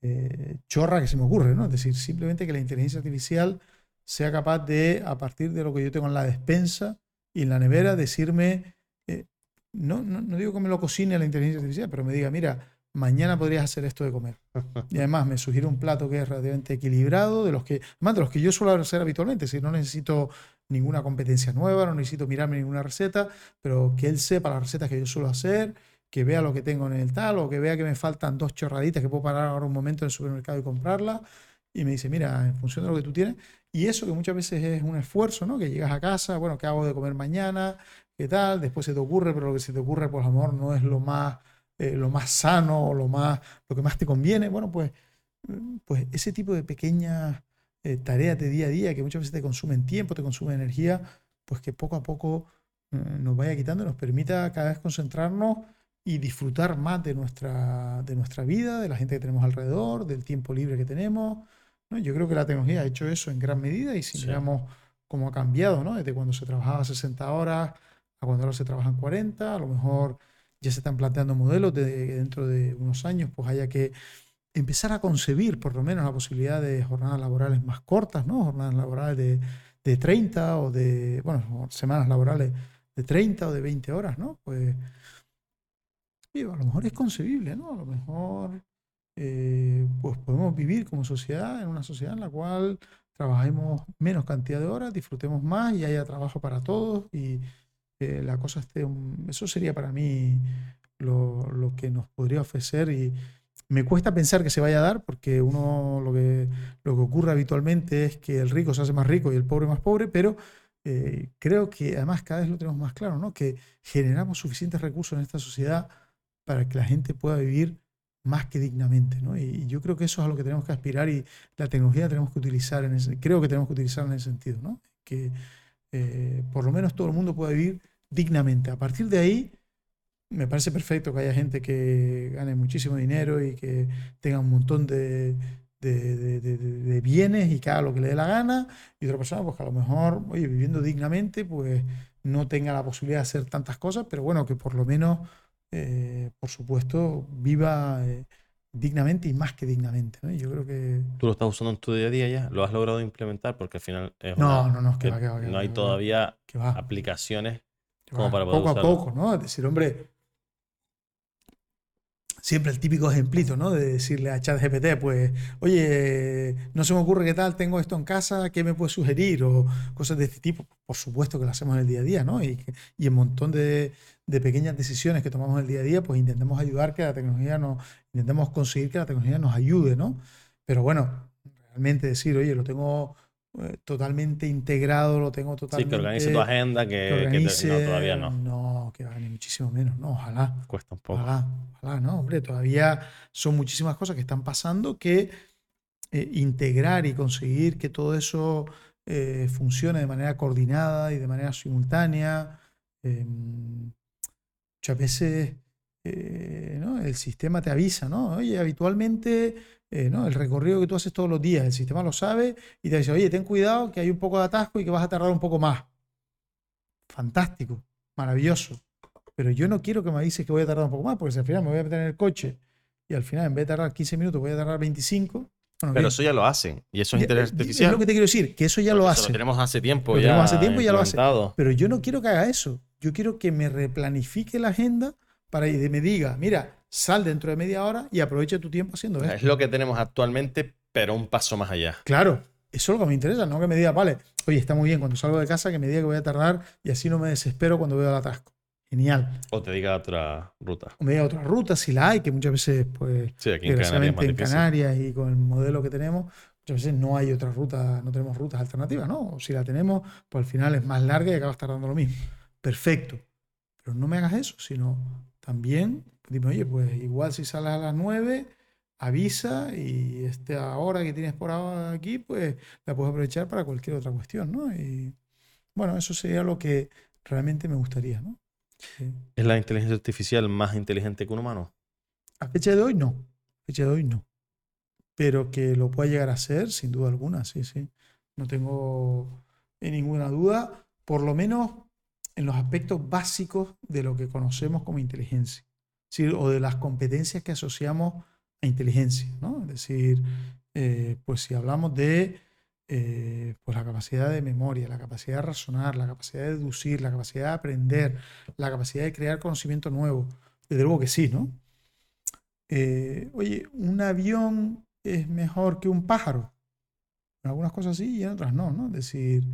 eh, chorra que se me ocurre, ¿no? Es decir, simplemente que la inteligencia artificial sea capaz de, a partir de lo que yo tengo en la despensa y en la nevera, decirme, no, no, no digo que me lo cocine la inteligencia artificial, pero me diga, mira, mañana podrías hacer esto de comer. Y además me sugiere un plato que es relativamente equilibrado, de los que, además de los que yo suelo hacer habitualmente, si no necesito ninguna competencia nueva, no necesito mirarme ninguna receta, pero que él sepa las recetas que yo suelo hacer, que vea lo que tengo en el tal, o que vea que me faltan dos chorraditas que puedo parar ahora un momento en el supermercado y comprarlas. Y me dice, mira, en función de lo que tú tienes, y eso que muchas veces es un esfuerzo, ¿no? Que llegas a casa, bueno, ¿qué hago de comer mañana? ¿Qué tal? Después se te ocurre, pero lo que se te ocurre, por amor, no es lo más eh, lo más sano o lo, más, lo que más te conviene. Bueno, pues, pues ese tipo de pequeñas eh, tareas de día a día que muchas veces te consumen tiempo, te consumen energía, pues que poco a poco eh, nos vaya quitando y nos permita cada vez concentrarnos y disfrutar más de nuestra, de nuestra vida, de la gente que tenemos alrededor, del tiempo libre que tenemos. ¿No? Yo creo que la tecnología ha hecho eso en gran medida y si miramos cómo ha cambiado, ¿no? desde cuando se trabajaba 60 horas a cuando ahora se trabajan 40, a lo mejor ya se están planteando modelos de dentro de unos años, pues haya que empezar a concebir por lo menos la posibilidad de jornadas laborales más cortas, ¿no? Jornadas laborales de, de 30 o de, bueno, semanas laborales de 30 o de 20 horas, ¿no? Pues a lo mejor es concebible, ¿no? A lo mejor eh, pues podemos vivir como sociedad, en una sociedad en la cual trabajemos menos cantidad de horas, disfrutemos más y haya trabajo para todos y la cosa esté... eso sería para mí lo, que nos podría ofrecer y me cuesta pensar que se vaya a dar porque uno lo que, lo que ocurre habitualmente es que el rico se hace más rico y el pobre más pobre, pero eh, creo que además cada vez lo tenemos más claro, ¿no? que generamos suficientes recursos en esta sociedad para que la gente pueda vivir más que dignamente. ¿no? Y, yo creo que eso es a lo que tenemos que aspirar y la tecnología tenemos que utilizar en ese, creo que tenemos que utilizar en ese sentido, ¿no? que eh, por lo menos todo el mundo pueda vivir dignamente. A partir de ahí, me parece perfecto que haya gente que gane muchísimo dinero y que tenga un montón de, de, bienes y que haga lo que le dé la gana, y otra persona, pues que a lo mejor, oye, viviendo dignamente, pues no tenga la posibilidad de hacer tantas cosas, pero bueno, que por lo menos, eh, por supuesto, viva eh, dignamente y más que dignamente. Yo creo que... ¿Tú lo estás usando en tu día a día ya? ¿Lo has logrado implementar? Porque al final es no, no, no, que, no hay todavía aplicaciones poco a poco, ¿no? Es decir, hombre, siempre el típico ejemplito, ¿no? De decirle a ChatGPT, pues, oye, no se me ocurre qué tal, tengo esto en casa, ¿qué me puedes sugerir? O cosas de este tipo. Por supuesto que lo hacemos en el día a día, ¿no? Y, y un montón de, de, pequeñas decisiones que tomamos en el día a día, pues intentamos ayudar que la tecnología nos, intentamos conseguir que la tecnología nos ayude, ¿no? Pero bueno, realmente decir, oye, lo tengo eh, totalmente integrado, lo tengo totalmente. Sí, que organice tu agenda, que, no, todavía no. No, que va ni muchísimo menos, no, ojalá. Cuesta un poco. Ojalá, ojalá, no, hombre, todavía son muchísimas cosas que están pasando que eh, integrar y conseguir que todo eso eh, funcione de manera coordinada y de manera simultánea. Em, muchas veces el sistema te avisa, ¿no? Oye, habitualmente eh, el recorrido que tú haces todos los días, el sistema lo sabe y te dice, oye, ten cuidado que hay un poco de atasco y que vas a tardar un poco más. Fantástico, maravilloso. Pero yo no quiero que me dices que voy a tardar un poco más, porque si al final me voy a meter en el coche y al final en vez de tardar 15 minutos voy a tardar 25. pero eso ya lo hacen y eso es inteligencia artificial. Es lo que te quiero decir, que eso ya lo hacen. Lo tenemos hace tiempo lo ya. hace tiempo y ya lo hace. Pero yo no quiero que haga eso. Yo quiero que me replanifique la agenda para que me diga, mira, sal dentro de media hora y aprovecha tu tiempo haciendo esto. Es lo que tenemos actualmente, pero un paso más allá. Claro, eso es lo que me interesa, no que me diga, vale, oye, está muy bien cuando salgo de casa que me diga que voy a tardar y así no me desespero cuando veo el atasco. genial. O te diga otra ruta. O me diga otra ruta, si la hay, que muchas veces, pues, Sí, aquí en Canarias, en. Canarias y con el modelo que tenemos, muchas veces no hay otra ruta, no tenemos rutas alternativas, ¿no? O si la tenemos, pues al final es más larga y acabas tardando lo mismo. Perfecto. Pero no me hagas eso, sino también dime, oye, pues igual si sales a las 9, avisa y esta hora que tienes por ahora aquí, pues la puedes aprovechar para cualquier otra cuestión, ¿no? Y bueno, eso sería lo que realmente me gustaría, ¿no? Sí. ¿Es la inteligencia artificial más inteligente que un humano? A fecha de hoy no, a fecha de hoy no. Pero que lo pueda llegar a ser, sin duda alguna, sí, sí. No tengo ninguna duda, por lo menos en los aspectos básicos de lo que conocemos como inteligencia, ¿sí? o de las competencias que asociamos a inteligencia, ¿no? Es decir, eh, pues si hablamos de eh, pues la capacidad de memoria, la capacidad de razonar, la capacidad de deducir, la capacidad de aprender, la capacidad de crear conocimiento nuevo, desde luego que sí, ¿no? Eh, oye, un avión es mejor que un pájaro. En algunas cosas sí y en otras no, ¿no? Es decir,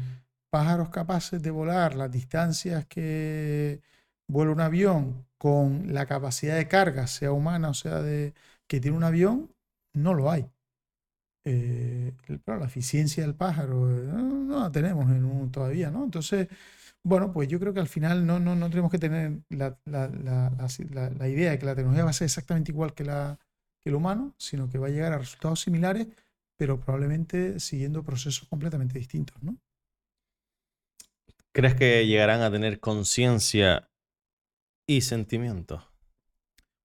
pájaros capaces de volar las distancias que vuela un avión con la capacidad de carga, sea humana o sea de que tiene un avión, no lo hay. Eh, la eficiencia del pájaro eh, no, la tenemos en un- todavía, ¿no? Entonces, bueno, pues yo creo que al final no, no, no tenemos que tener la- la- la- la idea de que la tecnología va a ser exactamente igual que, la, que el humano, sino que va a llegar a resultados similares, pero probablemente siguiendo procesos completamente distintos, ¿no? ¿Crees que llegarán a tener conciencia y sentimientos?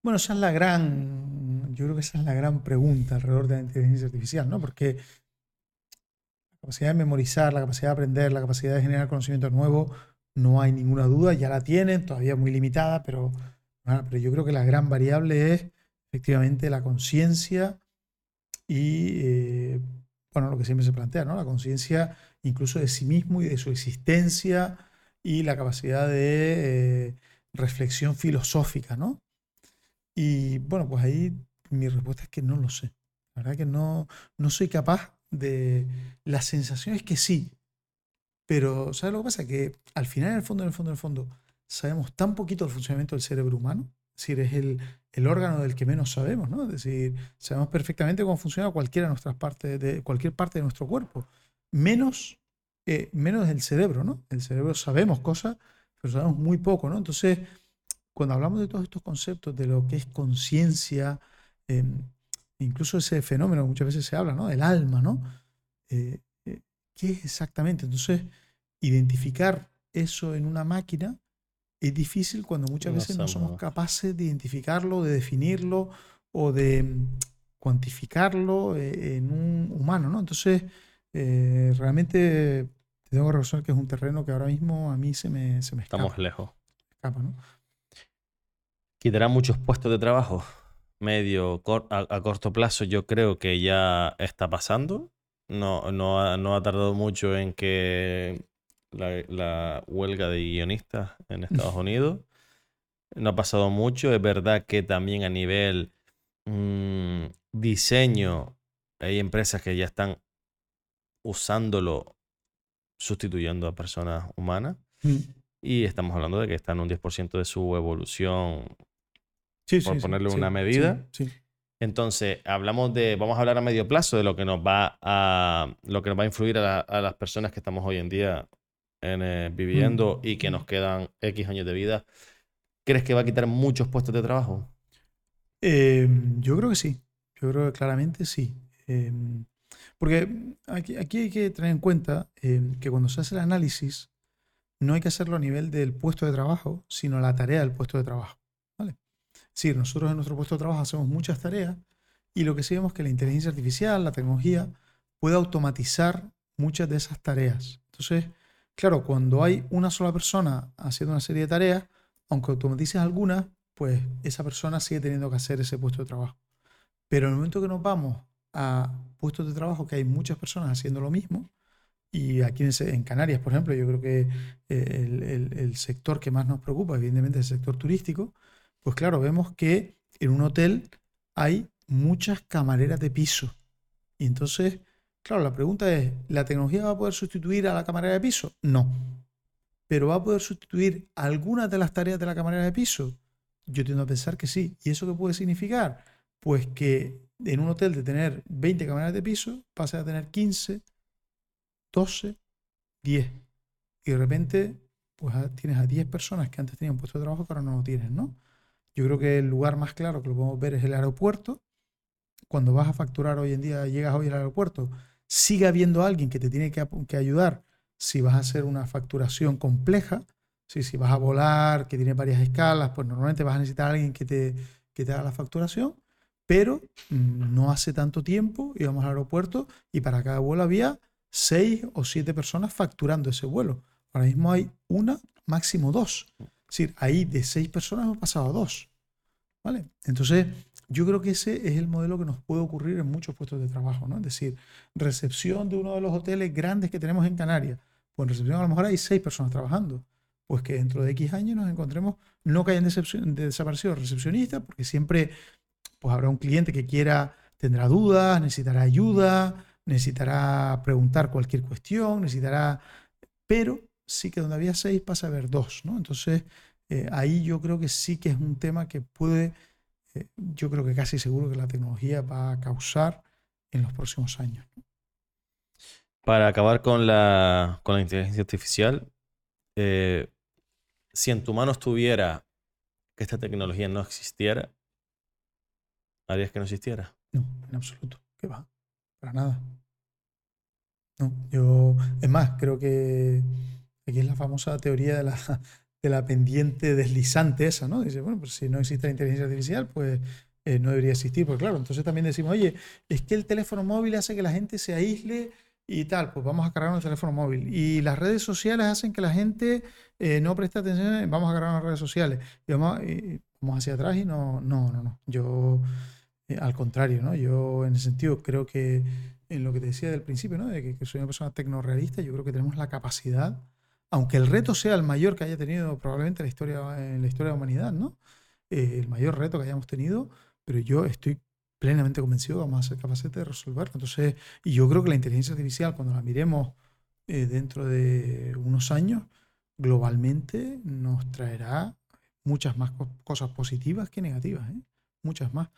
Bueno, esa es la gran, yo creo que esa es la gran pregunta alrededor de la inteligencia artificial, ¿no? Porque la capacidad de memorizar, la capacidad de aprender, la capacidad de generar conocimiento nuevo, no hay ninguna duda, ya la tienen, todavía muy limitada, pero, ah, pero yo creo que la gran variable es efectivamente la conciencia y, eh, bueno, lo que siempre se plantea, ¿no? La conciencia incluso de sí mismo y de su existencia y la capacidad de eh, reflexión filosófica, ¿no? Y bueno, pues ahí mi respuesta es que no lo sé. La verdad que no, no soy capaz de... La sensación es que sí, pero ¿sabes lo que pasa? Que al final, en el fondo, en el fondo, en el fondo, sabemos tan poquito del funcionamiento del cerebro humano. Es decir, es el, el órgano del que menos sabemos, ¿no? Es decir, sabemos perfectamente cómo funciona cualquiera de nuestras partes, de cualquier parte de nuestro cuerpo. Menos, eh, menos el cerebro, ¿no? El cerebro sabemos cosas, pero sabemos muy poco, ¿no? Entonces, cuando hablamos de todos estos conceptos, de lo que es conciencia, eh, incluso ese fenómeno que muchas veces se habla, ¿no? Del alma, ¿no? Eh, eh, ¿Qué es exactamente? Entonces, identificar eso en una máquina es difícil cuando muchas veces no somos capaces de identificarlo, de definirlo o de mm, cuantificarlo eh, en un humano, ¿no? Entonces, realmente te tengo que reconocer que es un terreno que ahora mismo a mí se me, se me escapa, Estamos lejos. escapa, ¿no? ¿Quitará muchos puestos de trabajo? Medio, cor- a, a corto plazo yo creo que ya está pasando. No, no, ha, no ha tardado mucho en que la, la huelga de guionistas en Estados Unidos. No ha pasado mucho. Es verdad que también a nivel mm, diseño hay empresas que ya están usándolo sustituyendo a personas humanas. Mm. Y estamos hablando de que están un 10% de su evolución Sí, por sí, ponerle sí, una medida. sí. Entonces, hablamos de, vamos a hablar a medio plazo de lo que nos va a, lo que nos va a influir a, la- a las personas que estamos hoy en día en, eh, viviendo Mm, y que nos quedan X años de vida. ¿Crees que va a quitar muchos puestos de trabajo? Eh, yo creo que sí. Yo creo que claramente sí. Eh, porque aquí, hay que tener en cuenta eh, que cuando se hace el análisis, no hay que hacerlo a nivel del puesto de trabajo, sino la tarea del puesto de trabajo. ¿vale? Nosotros en nuestro puesto de trabajo hacemos muchas tareas y lo que sí vemos es que la inteligencia artificial, la tecnología, puede automatizar muchas de esas tareas. Entonces, claro, cuando hay una sola persona haciendo una serie de tareas, aunque automatices algunas, pues esa persona sigue teniendo que hacer ese puesto de trabajo. Pero en el momento que nos vamos a puestos de trabajo que hay muchas personas haciendo lo mismo, y aquí en, Canarias, por ejemplo, yo creo que eh, el sector que más nos preocupa, evidentemente, es el sector turístico, pues claro, vemos que en un hotel hay muchas camareras de piso. Y entonces, claro, la pregunta es, ¿la tecnología va a poder sustituir a la camarera de piso? No. pero va a poder sustituir algunas de las tareas de la camarera de piso. Yo tiendo a pensar que sí. ¿Y eso qué puede significar? Pues que en un hotel de tener 20 camareras de piso, pase a tener 15, 12, 10. Y de repente, pues tienes a 10 personas que antes tenían puesto de trabajo que ahora no lo tienen, ¿no? Yo creo que el lugar más claro que lo podemos ver es el aeropuerto. Cuando vas a facturar hoy en día, llegas hoy al aeropuerto, sigue habiendo alguien que te tiene que, ayudar si vas a hacer una facturación compleja. Si, si vas a volar, que tiene varias escalas, pues normalmente vas a necesitar a alguien que te, que te haga la facturación. Pero no hace tanto tiempo íbamos al aeropuerto y para cada vuelo había seis o siete personas facturando ese vuelo. Ahora mismo hay una, máximo dos. Es decir, ahí de seis personas hemos pasado a dos. ¿Vale? Entonces, yo creo que ese es el modelo que nos puede ocurrir en muchos puestos de trabajo, ¿no? Es decir, recepción de uno de los hoteles grandes que tenemos en Canarias. Pues en recepción a lo mejor hay seis personas trabajando. Pues que dentro de X años nos encontremos, no que hayan desaparecido recepcionistas, porque siempre pues habrá un cliente que quiera, tendrá dudas, necesitará ayuda, necesitará preguntar cualquier cuestión, necesitará, pero sí que donde había seis pasa a haber dos, ¿no? Entonces, eh, ahí yo creo que sí que es un tema que puede, eh, yo creo que casi seguro que la tecnología va a causar en los próximos años. Para acabar con la, con la inteligencia artificial, eh, si en tu mano estuviera que esta tecnología no existiera, ¿harías que no existiera? No, en absoluto. ¿Qué va? Para nada. No, yo, es más, creo que Aquí es la famosa teoría de la, de la pendiente deslizante esa, ¿no? Dice, bueno, pues si no existe la inteligencia artificial, pues eh, no debería existir. Pues claro, entonces también decimos, oye, es que el teléfono móvil hace que la gente se aísle y tal, pues vamos a cargar un teléfono móvil. Y las redes sociales hacen que la gente eh, no preste atención, vamos a cargar las redes sociales. Y vamos, vamos hacia atrás y no, no, no, no. Yo, eh, al contrario, ¿no? Yo en ese sentido creo que en lo que te decía del principio, ¿no? De que, soy una persona tecnorealista, yo creo que tenemos la capacidad aunque el reto sea el mayor que haya tenido probablemente la historia, en la historia de la humanidad, ¿no? Eh, el mayor reto que hayamos tenido, pero yo estoy plenamente convencido que vamos a ser capaces de resolverlo. Entonces, y yo creo que la inteligencia artificial, cuando la miremos eh, dentro de unos años, globalmente nos traerá muchas más cosas positivas que negativas, ¿eh? muchas más.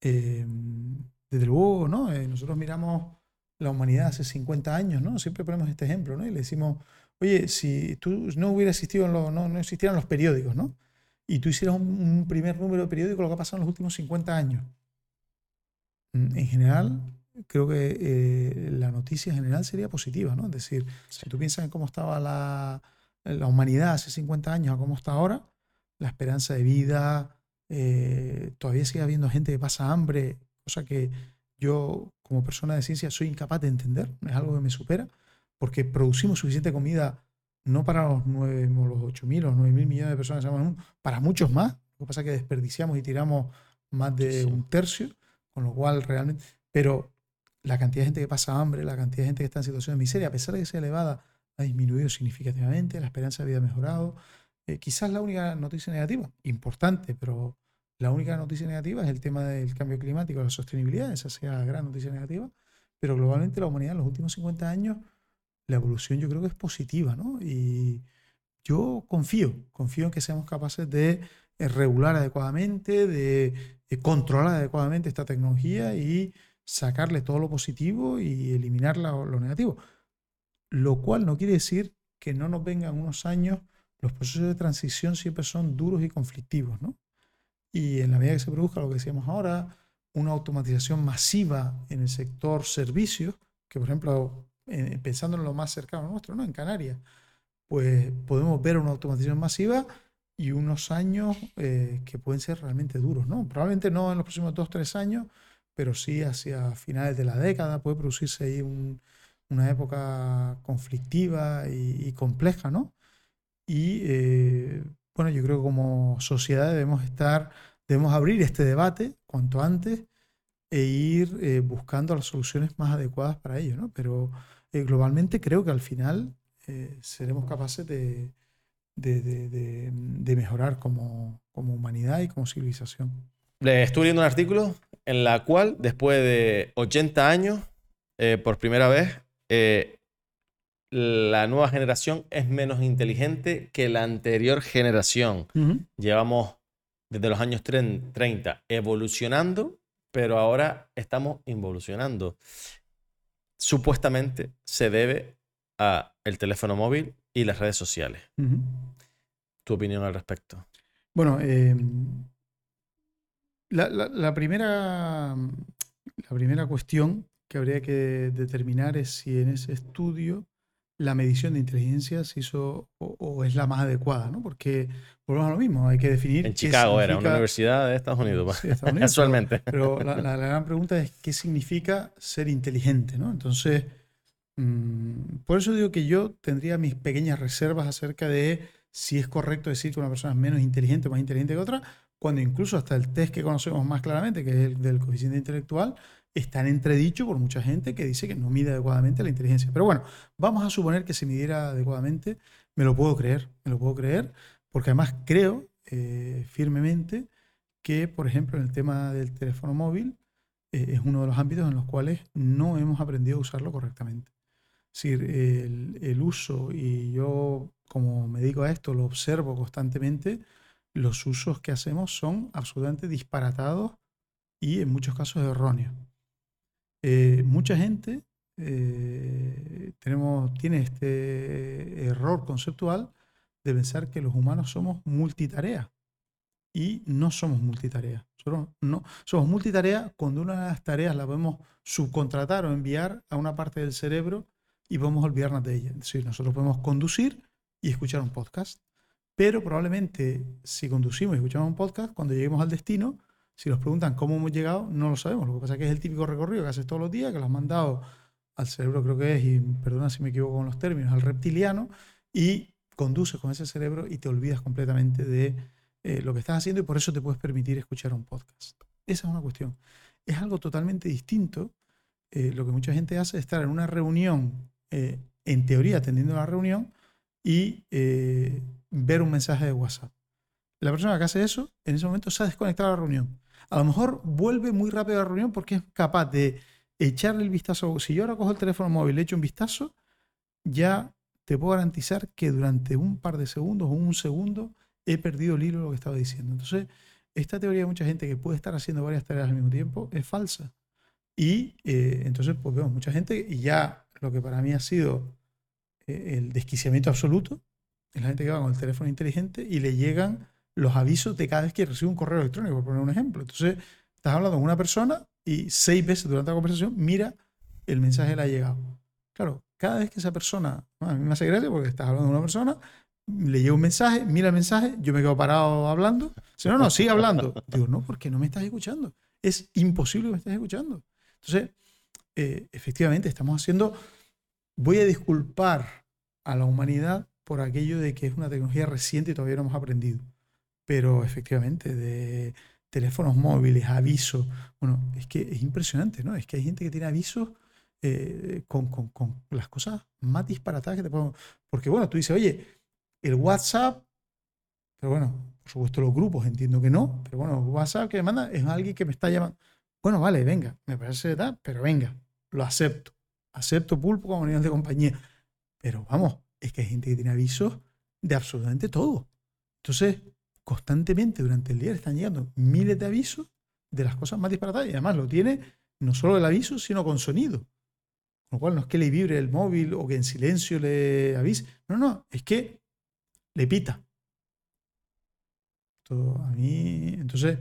desde luego, ¿no? nosotros miramos la humanidad hace 50 años, ¿no? Siempre ponemos este ejemplo, ¿no? Y le decimos, oye, si tú no hubiera existido, no, no existieran los periódicos, ¿no? Y tú hicieras un, primer número de periódico, lo que ha pasado en los últimos 50 años. Mm, en general, creo que eh, la noticia en general sería positiva, ¿no? Es decir, si tú piensas en cómo estaba la, la, humanidad hace 50 años a cómo está ahora, la esperanza de vida, eh, todavía sigue habiendo gente que pasa hambre, cosa que yo como persona de ciencia soy incapaz de entender, es algo que me supera porque producimos suficiente comida no para los 9, los 8 mil, los 9 mil millones de personas, para muchos más. Lo que pasa es que desperdiciamos y tiramos más de un tercio, con lo cual realmente. Pero la cantidad de gente que pasa hambre, la cantidad de gente que está en situación de miseria, a pesar de que sea elevada, ha disminuido significativamente, la esperanza de vida ha mejorado. Eh, quizás la única noticia negativa, importante, pero la única noticia negativa es el tema del cambio climático, la sostenibilidad, esa sea la gran noticia negativa. Pero globalmente la humanidad en los últimos 50 años la evolución yo creo que es positiva, ¿no? Y yo confío, confío en que seamos capaces de eh, regular adecuadamente, de, controlar adecuadamente esta tecnología y sacarle todo lo positivo y eliminar lo, negativo. Lo cual no quiere decir que no nos vengan unos años, los procesos de transición siempre son duros y conflictivos, ¿no? Y en la medida que se produzca lo que decíamos ahora, una automatización masiva en el sector servicios, que por ejemplo pensando en lo más cercano nuestro, ¿no? En Canarias, pues podemos ver una automatización masiva y unos años eh, que pueden ser realmente duros, ¿no? Probablemente no en los próximos dos, tres años, pero sí hacia finales de la década puede producirse ahí una época conflictiva y, compleja, ¿no? Y eh, bueno, yo creo que como sociedad debemos estar, debemos abrir este debate cuanto antes e ir eh, buscando las soluciones más adecuadas para ello, ¿no? Pero eh, globalmente creo que al final eh, seremos capaces de, de, mejorar como, como, humanidad y como civilización. Estuve leyendo un artículo en la cual, después de 80 años, por primera vez, la nueva generación es menos inteligente que la anterior generación. Llevamos desde los años 30 evolucionando, pero ahora estamos involucionando. Supuestamente se debe a el teléfono móvil y las redes sociales. ¿Tu opinión al respecto? Bueno, em, la, primera, la primera cuestión que habría que determinar es si en ese estudio la medición de inteligencia se hizo o, es la más adecuada, ¿no? Porque volvemos a lo mismo, hay que definir. En Chicago era, una universidad de Estados Unidos, casualmente. Pero, la, gran pregunta es: ¿qué significa ser inteligente, ¿no? Entonces, mm, por eso digo que yo tendría mis pequeñas reservas acerca de si es correcto decir que una persona es menos inteligente o más inteligente que otra, cuando incluso hasta el test que conocemos más claramente, que es el del coeficiente intelectual, está en entredicho por mucha gente que dice que no mide adecuadamente la inteligencia. Pero bueno, vamos a suponer que se midiera adecuadamente. Me lo puedo creer, me lo puedo creer, porque además creo eh, firmemente que, por ejemplo, en el tema del teléfono móvil, eh, es uno de los ámbitos en los cuales no hemos aprendido a usarlo correctamente. Es decir, el, el uso, y yo como me dedico a esto, lo observo constantemente, los usos que hacemos son absolutamente disparatados y en muchos casos erróneos. Eh, mucha gente eh, tenemos, tiene este error conceptual de pensar que los humanos somos multitarea y no somos multitarea. no, somos multitarea cuando una de las tareas la podemos subcontratar o enviar a una parte del cerebro y podemos olvidarnos de ella. Es decir, nosotros podemos conducir y escuchar un podcast, pero probablemente si conducimos y escuchamos un podcast, cuando lleguemos al destino, si nos preguntan cómo hemos llegado, no lo sabemos. Lo que pasa es que es el típico recorrido que haces todos los días, que lo has mandado al cerebro, creo que es, y perdona si me equivoco con los términos, al reptiliano, y conduces con ese cerebro y te olvidas completamente de eh, lo que estás haciendo y por eso te puedes permitir escuchar un podcast. Esa es una cuestión. Es algo totalmente distinto. Eh, lo que mucha gente hace es estar en una reunión, eh, en teoría atendiendo la reunión, y ver un mensaje de WhatsApp. La persona que hace eso, en ese momento se ha desconectado de la reunión a lo mejor vuelve muy rápido a la reunión porque es capaz de echarle el vistazo. Si yo ahora cojo el teléfono móvil le echo un vistazo, ya te puedo garantizar que durante un par de segundos o un segundo he perdido el hilo de lo que estaba diciendo. Entonces, esta teoría de mucha gente que puede estar haciendo varias tareas al mismo tiempo es falsa. Y eh, entonces, pues vemos mucha gente y ya lo que para mí ha sido eh, el desquiciamiento absoluto es la gente que va con el teléfono inteligente y le llegan los avisos de cada vez que recibe un correo electrónico, por poner un ejemplo. Entonces, estás hablando con una persona y seis veces durante la conversación mira el mensaje que le ha llegado. Claro, cada vez que esa persona, a mí me hace gracia porque estás hablando con una persona, le llega un mensaje, mira el mensaje, yo me quedo parado hablando. Si no, no, sigue hablando. Digo, no, porque no me estás escuchando. Es imposible que me estés escuchando. Entonces, eh, efectivamente, estamos haciendo. Voy a disculpar a la humanidad por aquello de que es una tecnología reciente y todavía no hemos aprendido pero efectivamente, de teléfonos móviles, avisos, bueno, es que es impresionante, ¿no? Es que hay gente que tiene avisos eh, con, las cosas más disparatadas que te puedo... Porque bueno, tú dices, oye, el WhatsApp, pero bueno, por supuesto los grupos entiendo que no, pero bueno, WhatsApp que me manda es alguien que me está llamando. Bueno, vale, venga, me parece tal, pero venga, lo acepto. Acepto pulpo como nivel de compañía. Pero vamos, es que hay gente que tiene avisos de absolutamente todo. Entonces, constantemente durante el día le están llegando miles de avisos de las cosas más disparatadas y además lo tiene no solo el aviso, sino con sonido. Con lo cual no es que le vibre el móvil o que en silencio le avise. No, no, es que le pita. Todo a mí, entonces,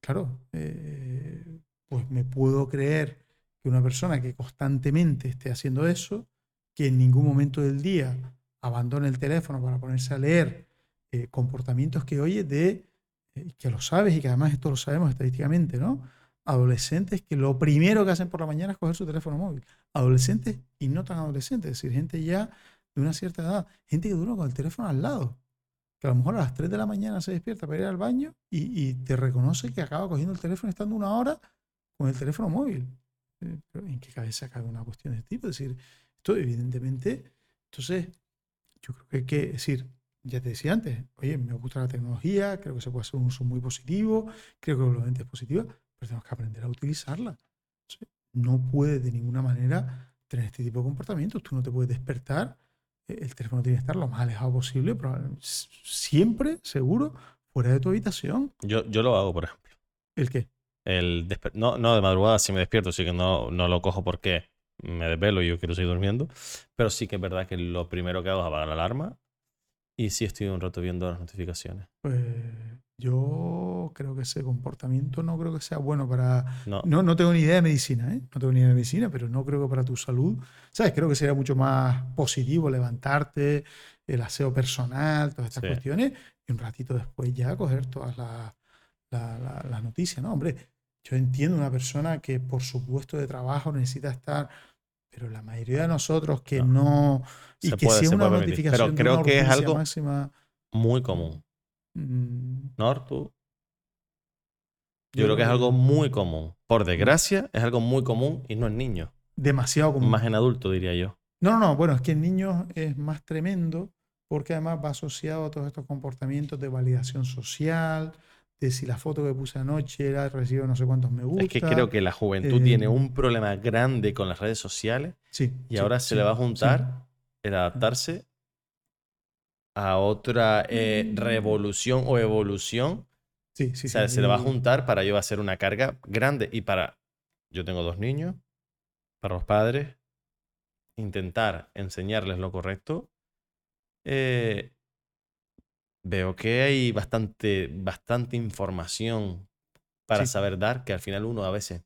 claro, eh, pues me puedo creer que una persona que constantemente esté haciendo eso, que en ningún momento del día abandone el teléfono para ponerse a leer eh, comportamientos que oye de, eh, que lo sabes y que además esto lo sabemos estadísticamente, ¿no? Adolescentes que lo primero que hacen por la mañana es coger su teléfono móvil. Adolescentes y no tan adolescentes, es decir, gente ya de una cierta edad, gente que dura con el teléfono al lado, que a lo mejor a las 3 de la mañana se despierta para ir al baño y, te reconoce que acaba cogiendo el teléfono estando una hora con el teléfono móvil. Eh, ¿En qué cabeza cabe una cuestión de este tipo? Es decir, esto evidentemente, entonces, yo creo que hay que decir, ya te decía antes, oye, me gusta la tecnología, creo que se puede hacer un uso muy positivo, creo que probablemente es positiva, pero tenemos que aprender a utilizarla. No puede de ninguna manera tener este tipo de comportamientos. Tú no te puedes despertar. eh, El teléfono tiene que estar lo más alejado posible, s- siempre, seguro, fuera de tu habitación. Yo, yo lo hago, por ejemplo. ¿El qué? El no, no de madrugada si me despierto, sí que no, no lo cojo porque me desvelo y yo quiero seguir durmiendo. Pero sí que es verdad que lo primero que hago es apagar la alarma y sí estoy un rato viendo las notificaciones. Pues yo creo que ese comportamiento no creo que sea bueno para... No, No, no tengo ni idea de medicina, ¿eh? No tengo ni idea de medicina, pero no creo que para tu salud, ¿sabes? Creo que sería mucho más positivo levantarte, el aseo personal, todas estas Sí. cuestiones, y un ratito después ya coger todas las, la- la- las noticias, ¿no? Hombre, yo entiendo una persona que por su puesto de trabajo necesita estar, pero la mayoría de nosotros que No. no... Y Se que puede- una. Pero notificación de creo una que es algo- máxima... muy común. mm, ¿No, Arturo? Yo creo que es algo muy común. Por desgracia, es algo muy común y no en niños. demasiado común. Más en adultos, diría yo. No, no, no. Bueno, es que en niños es más tremendo porque además va asociado a todos estos comportamientos de validación social, de si la foto que puse anoche era recibe no sé cuántos me gusta. Es que creo que la juventud tiene eh, un problema grande con las redes sociales sí, y sí, ahora se sí, le va a juntar el adaptarse a otra eh, revolución o evolución. Sí, sí, o sea, se le va a juntar para ello va a ser una carga grande. Y para, yo tengo dos niños, para los padres, intentar enseñarles lo correcto, eh, veo que hay bastante, bastante información para Sí. saber dar, que al final uno a veces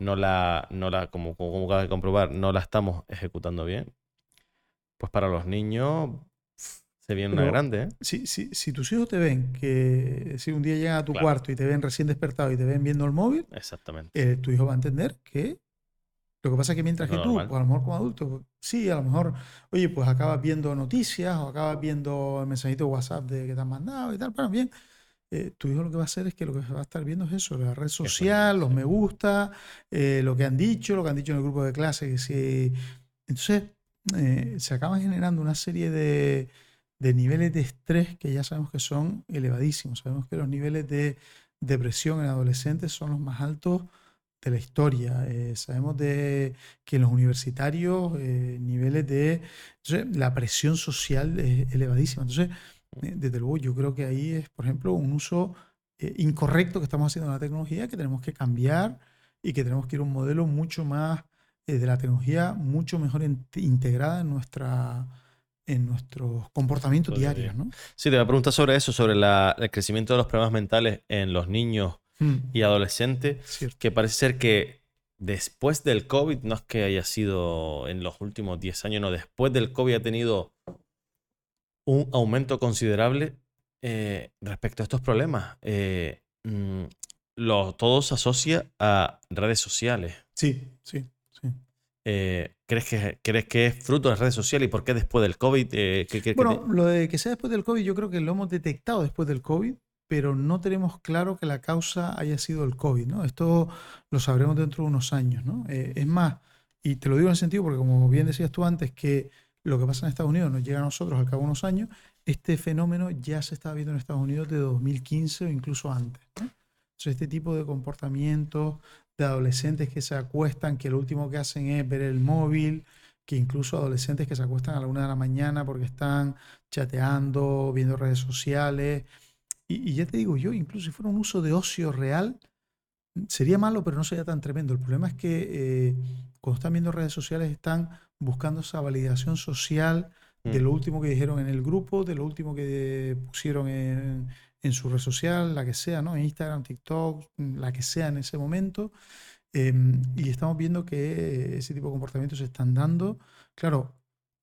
no la, no la como, como, acabas de comprobar, no la estamos ejecutando bien. Pues para los niños se viene una grande, ¿eh? Si, si, si tus hijos te ven que si un día llegan a tu Claro. cuarto y te ven recién despertado y te ven viendo el móvil, Exactamente. eh, tu hijo va a entender que lo que pasa es que mientras que tú, normal. a lo mejor como adulto, pues, sí, a lo mejor, oye, pues acabas viendo noticias o acabas viendo el mensajito de WhatsApp de que te han mandado y tal, bueno, bien. eh, tu hijo lo que va a hacer es que lo que va a estar viendo es eso, la red social, los sí. me gusta, eh, lo que han dicho, lo que han dicho en el grupo de clase, que si... Entonces, eh, se acaban generando una serie de, de niveles de estrés que ya sabemos que son elevadísimos. Sabemos que los niveles de depresión en adolescentes son los más altos de la historia. Eh, sabemos de que en los universitarios eh, niveles de... Entonces, la presión social es elevadísima. Entonces, eh, desde luego, yo creo que ahí es, por ejemplo, un uso eh, incorrecto que estamos haciendo de la tecnología que tenemos que cambiar y que tenemos que ir a un modelo mucho más eh, de la tecnología, mucho mejor in- integrada en nuestra en nuestros comportamientos diarios. ¿no? Sí, te voy a preguntar sobre eso, sobre la- el crecimiento de los problemas mentales en los niños Mm, y adolescentes, cierto. que parece ser que después del COVID, no es que haya sido en los últimos 10 años, no, después del COVID ha tenido un aumento considerable eh, respecto a estos problemas. Eh, mm, lo, todo se asocia a redes sociales. Sí, sí, sí. Eh, ¿crees, que, ¿Crees que es fruto de las redes sociales y por qué después del COVID? eh, Bueno, te- lo de que sea después del COVID, yo creo que lo hemos detectado después del COVID, pero no tenemos claro que la causa haya sido el COVID, ¿no? Esto lo sabremos dentro de unos años, ¿no? Eh, es más, y te lo digo en el sentido porque como bien decías tú antes, que lo que pasa en Estados Unidos nos llega a nosotros al cabo de unos años, este fenómeno ya se estaba viendo en Estados Unidos de 2015 o incluso antes. Entonces, este tipo de comportamientos de adolescentes que se acuestan, que lo último que hacen es ver el móvil, que incluso adolescentes que se acuestan a la una de la mañana porque están chateando, viendo redes sociales. Y, y ya te digo yo, incluso si fuera un uso de ocio real, sería malo, pero no sería tan tremendo. El problema es que eh, cuando están viendo redes sociales están buscando esa validación social de Mm. lo último que dijeron en el grupo, de lo último que pusieron en, en su red social, la que sea, ¿no? Instagram, TikTok, la que sea en ese momento. Eh, y estamos viendo que ese tipo de comportamientos se están dando. Claro,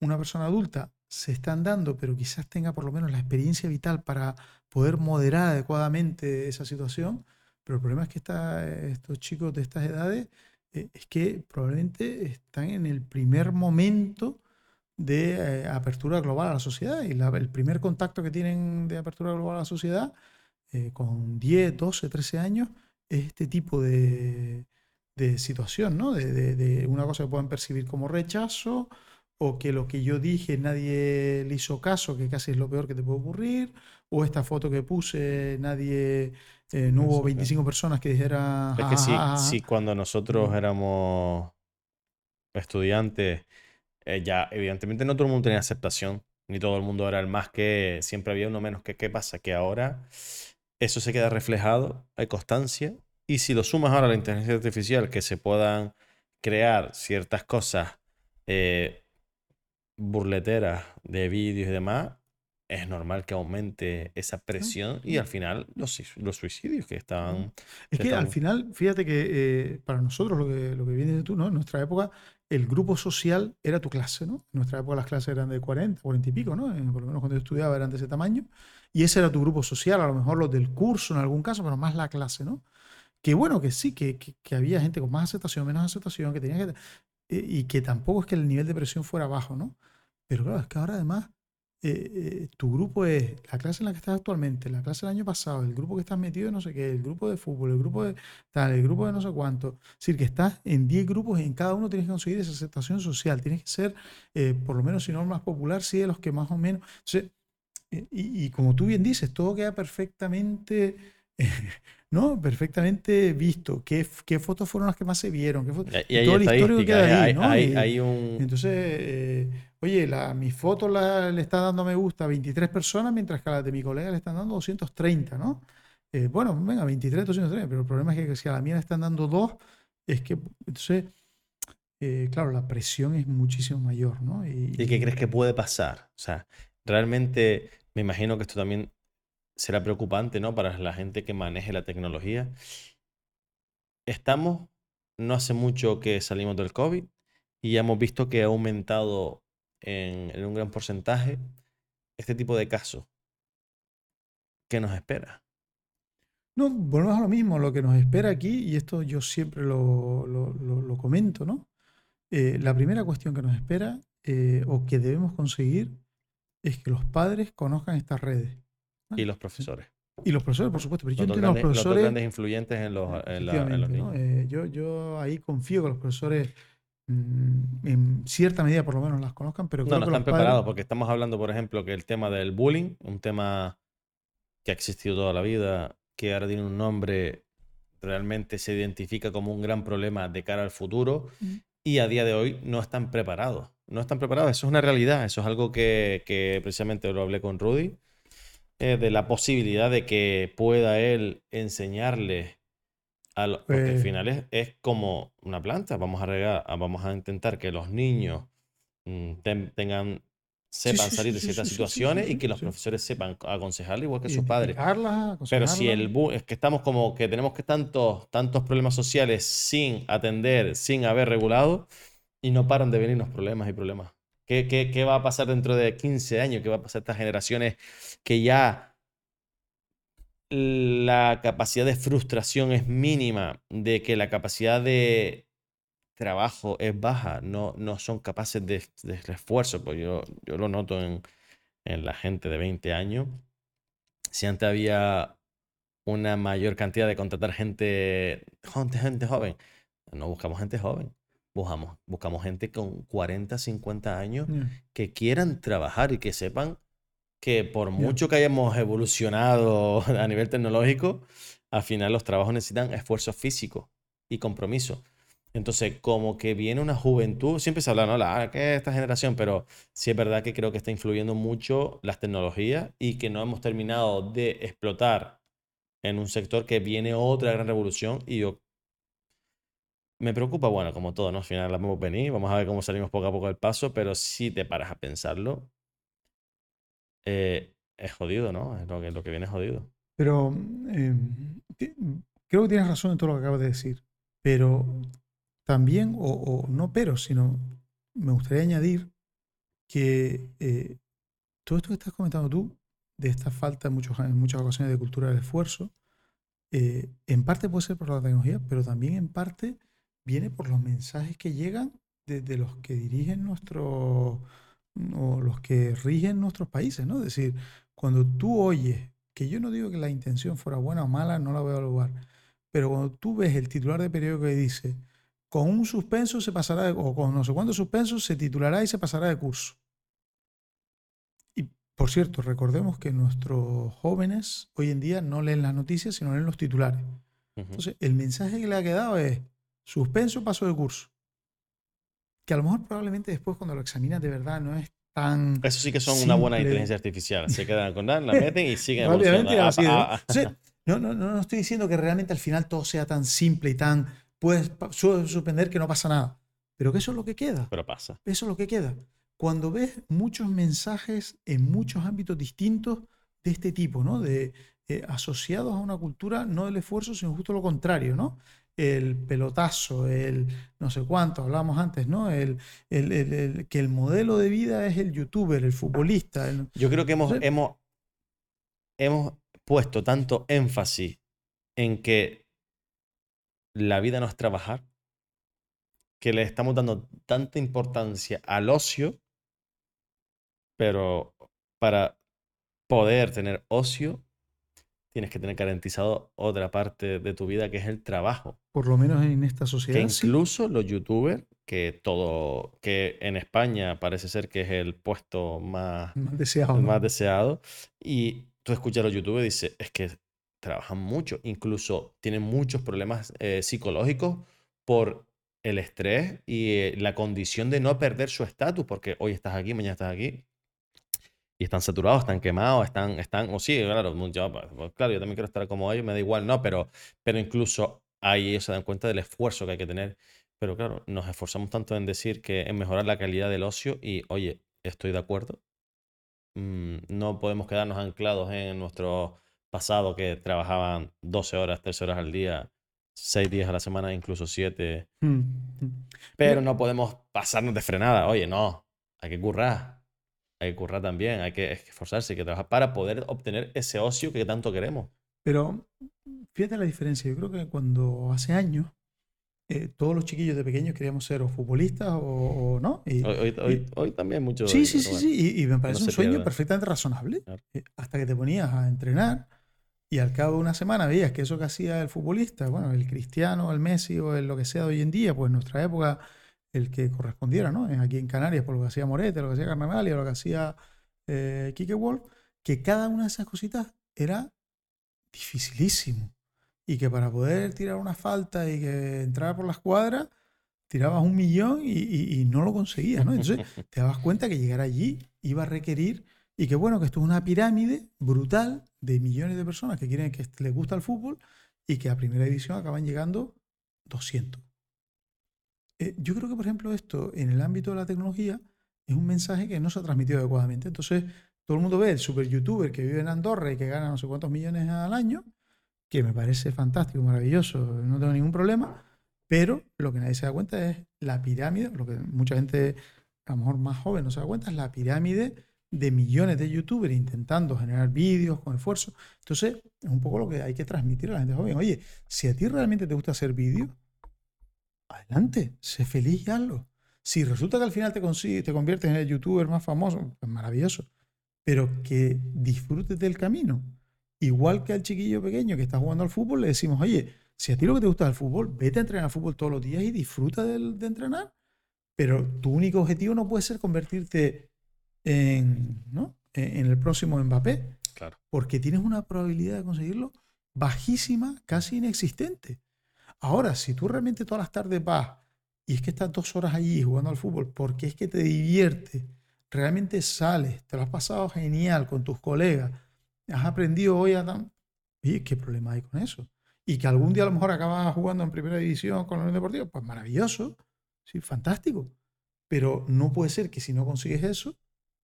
una persona adulta se están dando, pero quizás tenga por lo menos la experiencia vital para poder moderar adecuadamente esa situación. Pero el problema es que esta- estos chicos de estas edades eh, es que probablemente están en el primer momento de eh, apertura global a la sociedad y la- el primer contacto que tienen de apertura global a la sociedad eh, con 10, 12, 13 años es este tipo de, de situación, ¿no? De, de- de una cosa que puedan percibir como rechazo o que lo que yo dije nadie le hizo caso, que casi es lo peor que te puede ocurrir, o esta foto que puse nadie, eh, no hubo Eso, claro. 25 personas que dijeran... Es que sí, "Ja, ja, ja, ja". sí, cuando nosotros éramos estudiantes, eh, ya evidentemente no todo el mundo tenía aceptación, ni todo el mundo era el más que, siempre había uno menos que, ¿qué pasa? Que ahora eso se queda reflejado, hay constancia, y si lo sumas ahora a la inteligencia artificial, que se puedan crear ciertas cosas eh, burleteras de vídeos y demás, es normal que aumente esa presión y al final los, los suicidios que estaban... Es que al final, fíjate que eh, para nosotros lo que, lo que viene de tú, ¿no? En nuestra época, el grupo social era tu clase, ¿no? En nuestra época las clases eran de 40, 40 y pico, ¿no? por lo menos cuando yo estudiaba eran de ese tamaño. Y ese era tu grupo social, a lo mejor los del curso en algún caso, pero más la clase, ¿no? Que bueno, que sí, que, que, había gente con más aceptación, menos aceptación, que tenía que... Eh, y que tampoco es que el nivel de presión fuera bajo, ¿no? Pero claro, es que ahora además eh, eh, tu grupo es la clase en la que estás actualmente, la clase del año pasado, el grupo que estás metido no sé qué, el grupo de fútbol, el grupo de tal, el grupo de no sé cuánto. Es decir, que estás en 10 grupos y en cada uno tienes que conseguir esa aceptación social. Tienes que ser, eh, por lo menos, si no más popular, sí de los que más o menos. y, como tú bien dices, todo queda perfectamente. ¿no? Perfectamente visto. ¿Qué, ¿Qué, fotos fueron las que más se vieron? ¿Qué y, todo el histórico queda ahí, ¿no? Hay, un... Entonces, Oye, la, mi foto la, le está dando me gusta a 23 personas, mientras que a la de mi colega le están dando 230, ¿no? Eh, bueno, venga, 23, 230, pero el problema es que si a la mía le están dando dos, es que, entonces, eh, claro, la presión es muchísimo mayor, ¿no? Y, qué crees que puede pasar? O sea, realmente me imagino que esto también será preocupante, ¿no? Para la gente que maneje la tecnología. Estamos, no hace mucho que salimos del COVID y ya hemos visto que ha aumentado en, un gran porcentaje este tipo de casos. ¿Qué nos espera? No, volvemos a lo mismo, lo que nos espera aquí, y esto yo siempre lo, lo, comento, ¿no? Eh, la primera cuestión que nos espera eh, o que debemos conseguir es que los padres conozcan estas redes. Y los profesores. Y los profesores, por supuesto, pero yo entiendo los profesores. Los grandes influyentes en los, niños. Eh, yo, yo ahí confío que los profesores en cierta medida por lo menos las conozcan, pero no, no están preparados porque estamos hablando, por ejemplo, que el tema del bullying, un tema que ha existido toda la vida, que ahora tiene un nombre, realmente se identifica como un gran problema de cara al futuro y a día de hoy no están preparados. No están preparados, eso es una realidad, eso es algo que, que precisamente lo hablé con Rudy, eh, de la posibilidad de que pueda él enseñarle porque al final es, como una planta. Vamos a regar, vamos a intentar que los niños mm, tengan sepan salir de ciertas situaciones y que los profesores sepan aconsejarle igual que sus padres. Pero si el es que estamos como que tenemos que tantos tantos problemas sociales sin atender, sin haber regulado y no paran de venirnos problemas y problemas. ¿Qué, qué, qué va a pasar dentro de 15 años? ¿Qué va a pasar estas generaciones que ya la capacidad de frustración es mínima, de que la capacidad de trabajo es baja, no, no son capaces de, esfuerzo, pues yo, yo lo noto en, la gente de 20 años. Si antes había una mayor cantidad de contratar gente, gente, gente joven, no buscamos gente joven, buscamos, buscamos gente con 40, 50 años mm. que quieran trabajar y que sepan que por mucho que hayamos evolucionado a nivel tecnológico, al final los trabajos necesitan esfuerzo físico y compromiso. Entonces, como que viene una juventud, siempre se habla, ¿no? La, ¿qué es esta generación? Pero sí es verdad que creo que está influyendo mucho las tecnologías y que no hemos terminado de explotar en un sector que viene otra gran revolución y yo me preocupa, bueno, como todo, ¿no? Al final la vamos a venir, vamos a ver cómo salimos poco a poco del paso, pero si te paras a pensarlo, eh, es jodido, ¿no? Es lo que, lo que viene jodido. Pero em, creo que tienes razón en todo lo que acabas de decir. Pero también, o, no pero, sino me gustaría añadir que eh, todo esto que estás comentando tú, de esta falta en, muchos, muchas ocasiones de cultura del esfuerzo, eh, en parte puede ser por la tecnología, pero también en parte viene por los mensajes que llegan desde los que dirigen nuestros o los que rigen nuestros países, ¿no? Es decir, cuando tú oyes, que yo no digo que la intención fuera buena o mala, no la voy a evaluar, pero cuando tú ves el titular de periódico que dice, con un suspenso se pasará, de, o con no sé cuántos suspensos se titulará y se pasará de curso. Y por cierto, recordemos que nuestros jóvenes hoy en día no leen las noticias, sino leen los titulares. Entonces, el mensaje que le ha quedado es, suspenso, paso de curso. Que a lo mejor probablemente después cuando lo examinas de verdad no es tan... Eso sí que son una buena simple. inteligencia artificial. Se quedan con nada, la meten y siguen evolucionando. Ah, ah, ah. Entonces, no, no, no, no estoy diciendo que realmente al final todo sea tan simple y tan... Puedes suspender que no pasa nada. Pero que eso es lo que queda. Pero pasa. Eso es lo que queda. Cuando ves muchos mensajes en muchos ámbitos distintos de este tipo, ¿no? De, eh, asociados a una cultura no del esfuerzo, sino justo lo contrario, ¿no? El pelotazo, el no sé cuánto, hablábamos antes, ¿no? El, el- el- el- que el modelo de vida es el youtuber, el futbolista. Yo creo que hemos, Sí. hemos, hemos puesto tanto énfasis en que la vida no es trabajar, que le estamos dando tanta importancia al ocio, pero para poder tener ocio, tienes que tener garantizado otra parte de tu vida que es el trabajo. por lo menos en esta Que sociedad. sí. incluso los youtubers, que todo, que en España parece ser que es el puesto más Más deseado. el ¿no? más deseado. Y tú escuchas a los youtubers y dices, es que trabajan mucho, incluso tienen muchos problemas eh, psicológicos por el estrés y eh, la condición de no perder su estatus, porque hoy estás aquí, mañana estás aquí. Y están saturados, están quemados, están, están, o sí, claro, yo, claro, yo también quiero estar como ellos, me da igual, no, pero, pero incluso ahí ellos se dan cuenta del esfuerzo que hay que tener. Pero claro, nos esforzamos tanto en decir que en mejorar la calidad del ocio y, oye, estoy de acuerdo, mm, no podemos quedarnos anclados en nuestro pasado que trabajaban 12 horas, 13 horas al día, 6 días a la semana, incluso 7. Mm, mm. Pero no podemos pasarnos de frenada. Oye, no, hay que currar. Hay que currar también, hay que esforzarse, hay que trabajar para poder obtener ese ocio que tanto queremos. Pero fíjate la diferencia. Yo creo que cuando hace años eh, todos los chiquillos de pequeños queríamos ser o futbolistas o, o no. Y- Hoy, hoy- hoy- hoy también mucho. sí, sí, sí, bueno. sí. Y, y me parece un se sueño pierda. perfectamente razonable. Claro. eh, Hasta que te ponías a entrenar y al cabo de una semana veías que eso que hacía el futbolista, bueno, el Cristiano, el Messi o el lo que sea de hoy en día, pues en nuestra época el que correspondiera, ¿no? Aquí en Canarias, por lo que hacía Morete, lo que hacía Carnaval y lo que hacía eh, Quique Wolf, que cada una de esas cositas era dificilísimo. Y que para poder tirar una falta y que entrara por las cuadras, tirabas un millón y, y- y no lo conseguías, ¿no? Entonces te dabas cuenta que llegar allí iba a requerir, y que bueno, que esto es una pirámide brutal de millones de personas que quieren que les gusta el fútbol y que a primera división acaban llegando 200. Eh, yo creo que, por ejemplo, esto en el ámbito de la tecnología es un mensaje que no se ha transmitido adecuadamente. Entonces, todo el mundo ve el super youtuber que vive en Andorra y que gana no sé cuántos millones al año, que me parece fantástico, maravilloso, no tengo ningún problema, pero lo que nadie se da cuenta es la pirámide, lo que mucha gente, a lo mejor más joven, no se da cuenta, es la pirámide de millones de youtubers intentando generar vídeos con esfuerzo. Entonces, es un poco lo que hay que transmitir a la gente joven. Oye, si a ti realmente te gusta hacer vídeos, adelante, sé feliz y hazlo. Si resulta que al final te, consigue- te conviertes en el youtuber más famoso, pues maravilloso. Pero que disfrutes del camino. Igual que al chiquillo pequeño que está jugando al fútbol, le decimos, oye, si a ti lo que te gusta es el fútbol, vete a entrenar al fútbol todos los días y disfruta del- de, entrenar. Pero tu único objetivo no puede ser convertirte en, ¿no? en, en el próximo Mbappé, Claro. porque tienes una probabilidad de conseguirlo bajísima, casi inexistente. Ahora, si tú realmente todas las tardes vas y es que estás dos horas allí jugando al fútbol porque es que te divierte, realmente sales, te lo has pasado genial con tus colegas, has aprendido hoy a... tan- ¿qué problema hay con eso? Y que algún día a lo mejor acabas jugando en primera división con la Unión Deportiva, pues maravilloso, sí, fantástico. Pero no puede ser que si no consigues eso,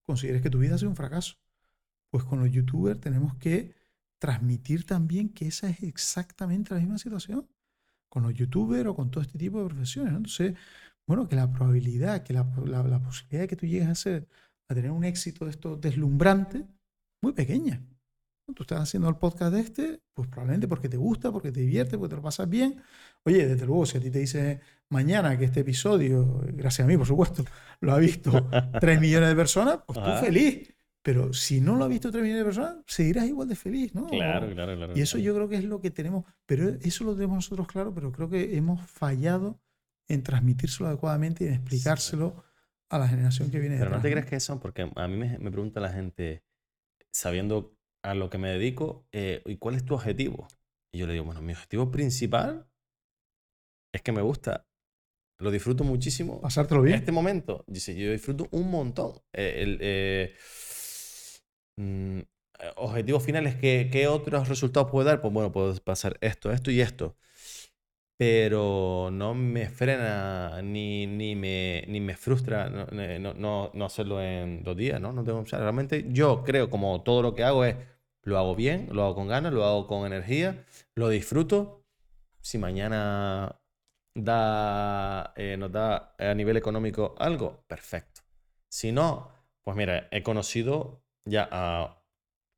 consideres que tu vida ha un fracaso. Pues con los youtubers tenemos que transmitir también que esa es exactamente la misma situación con los youtubers o con todo este tipo de profesiones. ¿no? Entonces, bueno, que la probabilidad, que la, la- la posibilidad de que tú llegues a ser, a tener un éxito de esto deslumbrante, muy pequeña. Tú estás haciendo el podcast de este, pues probablemente porque te gusta, porque te divierte, porque te lo pasas bien. Oye, desde luego, si a ti te dice mañana que este episodio, gracias a mí, por supuesto, lo ha visto 3 millones de personas, pues tú Ajá. feliz. Pero si no lo ha visto 3 millones de personas, seguirás igual de feliz, ¿no? Claro, claro, claro. Y eso claro. yo creo que es lo que tenemos, pero eso lo tenemos nosotros claro, pero creo que hemos fallado en transmitírselo adecuadamente y en explicárselo a la generación que viene Pero no detrás. te crees que eso, porque a mí me, me pregunta la gente, sabiendo a lo que me dedico, eh, ¿y cuál es tu objetivo? Y yo le digo, bueno, mi objetivo principal es que me gusta lo disfruto muchísimo. Pasártelo En bien. este momento, dice, yo disfruto un montón. Eh, el, eh, mm, eh, objetivos finales, ¿qué, qué otros resultados puedo dar? Pues bueno, puedo pasar esto, esto y esto. Pero no me frena ni, ni, me, ni me frustra no, no, no- no hacerlo en dos días, ¿no? No tengo, o sea, realmente yo creo como todo lo que hago es, lo hago bien, lo hago con ganas, lo hago con energía, lo disfruto. Si mañana da, eh, nos da a nivel económico algo, perfecto. Si no, pues mira, he conocido ya a...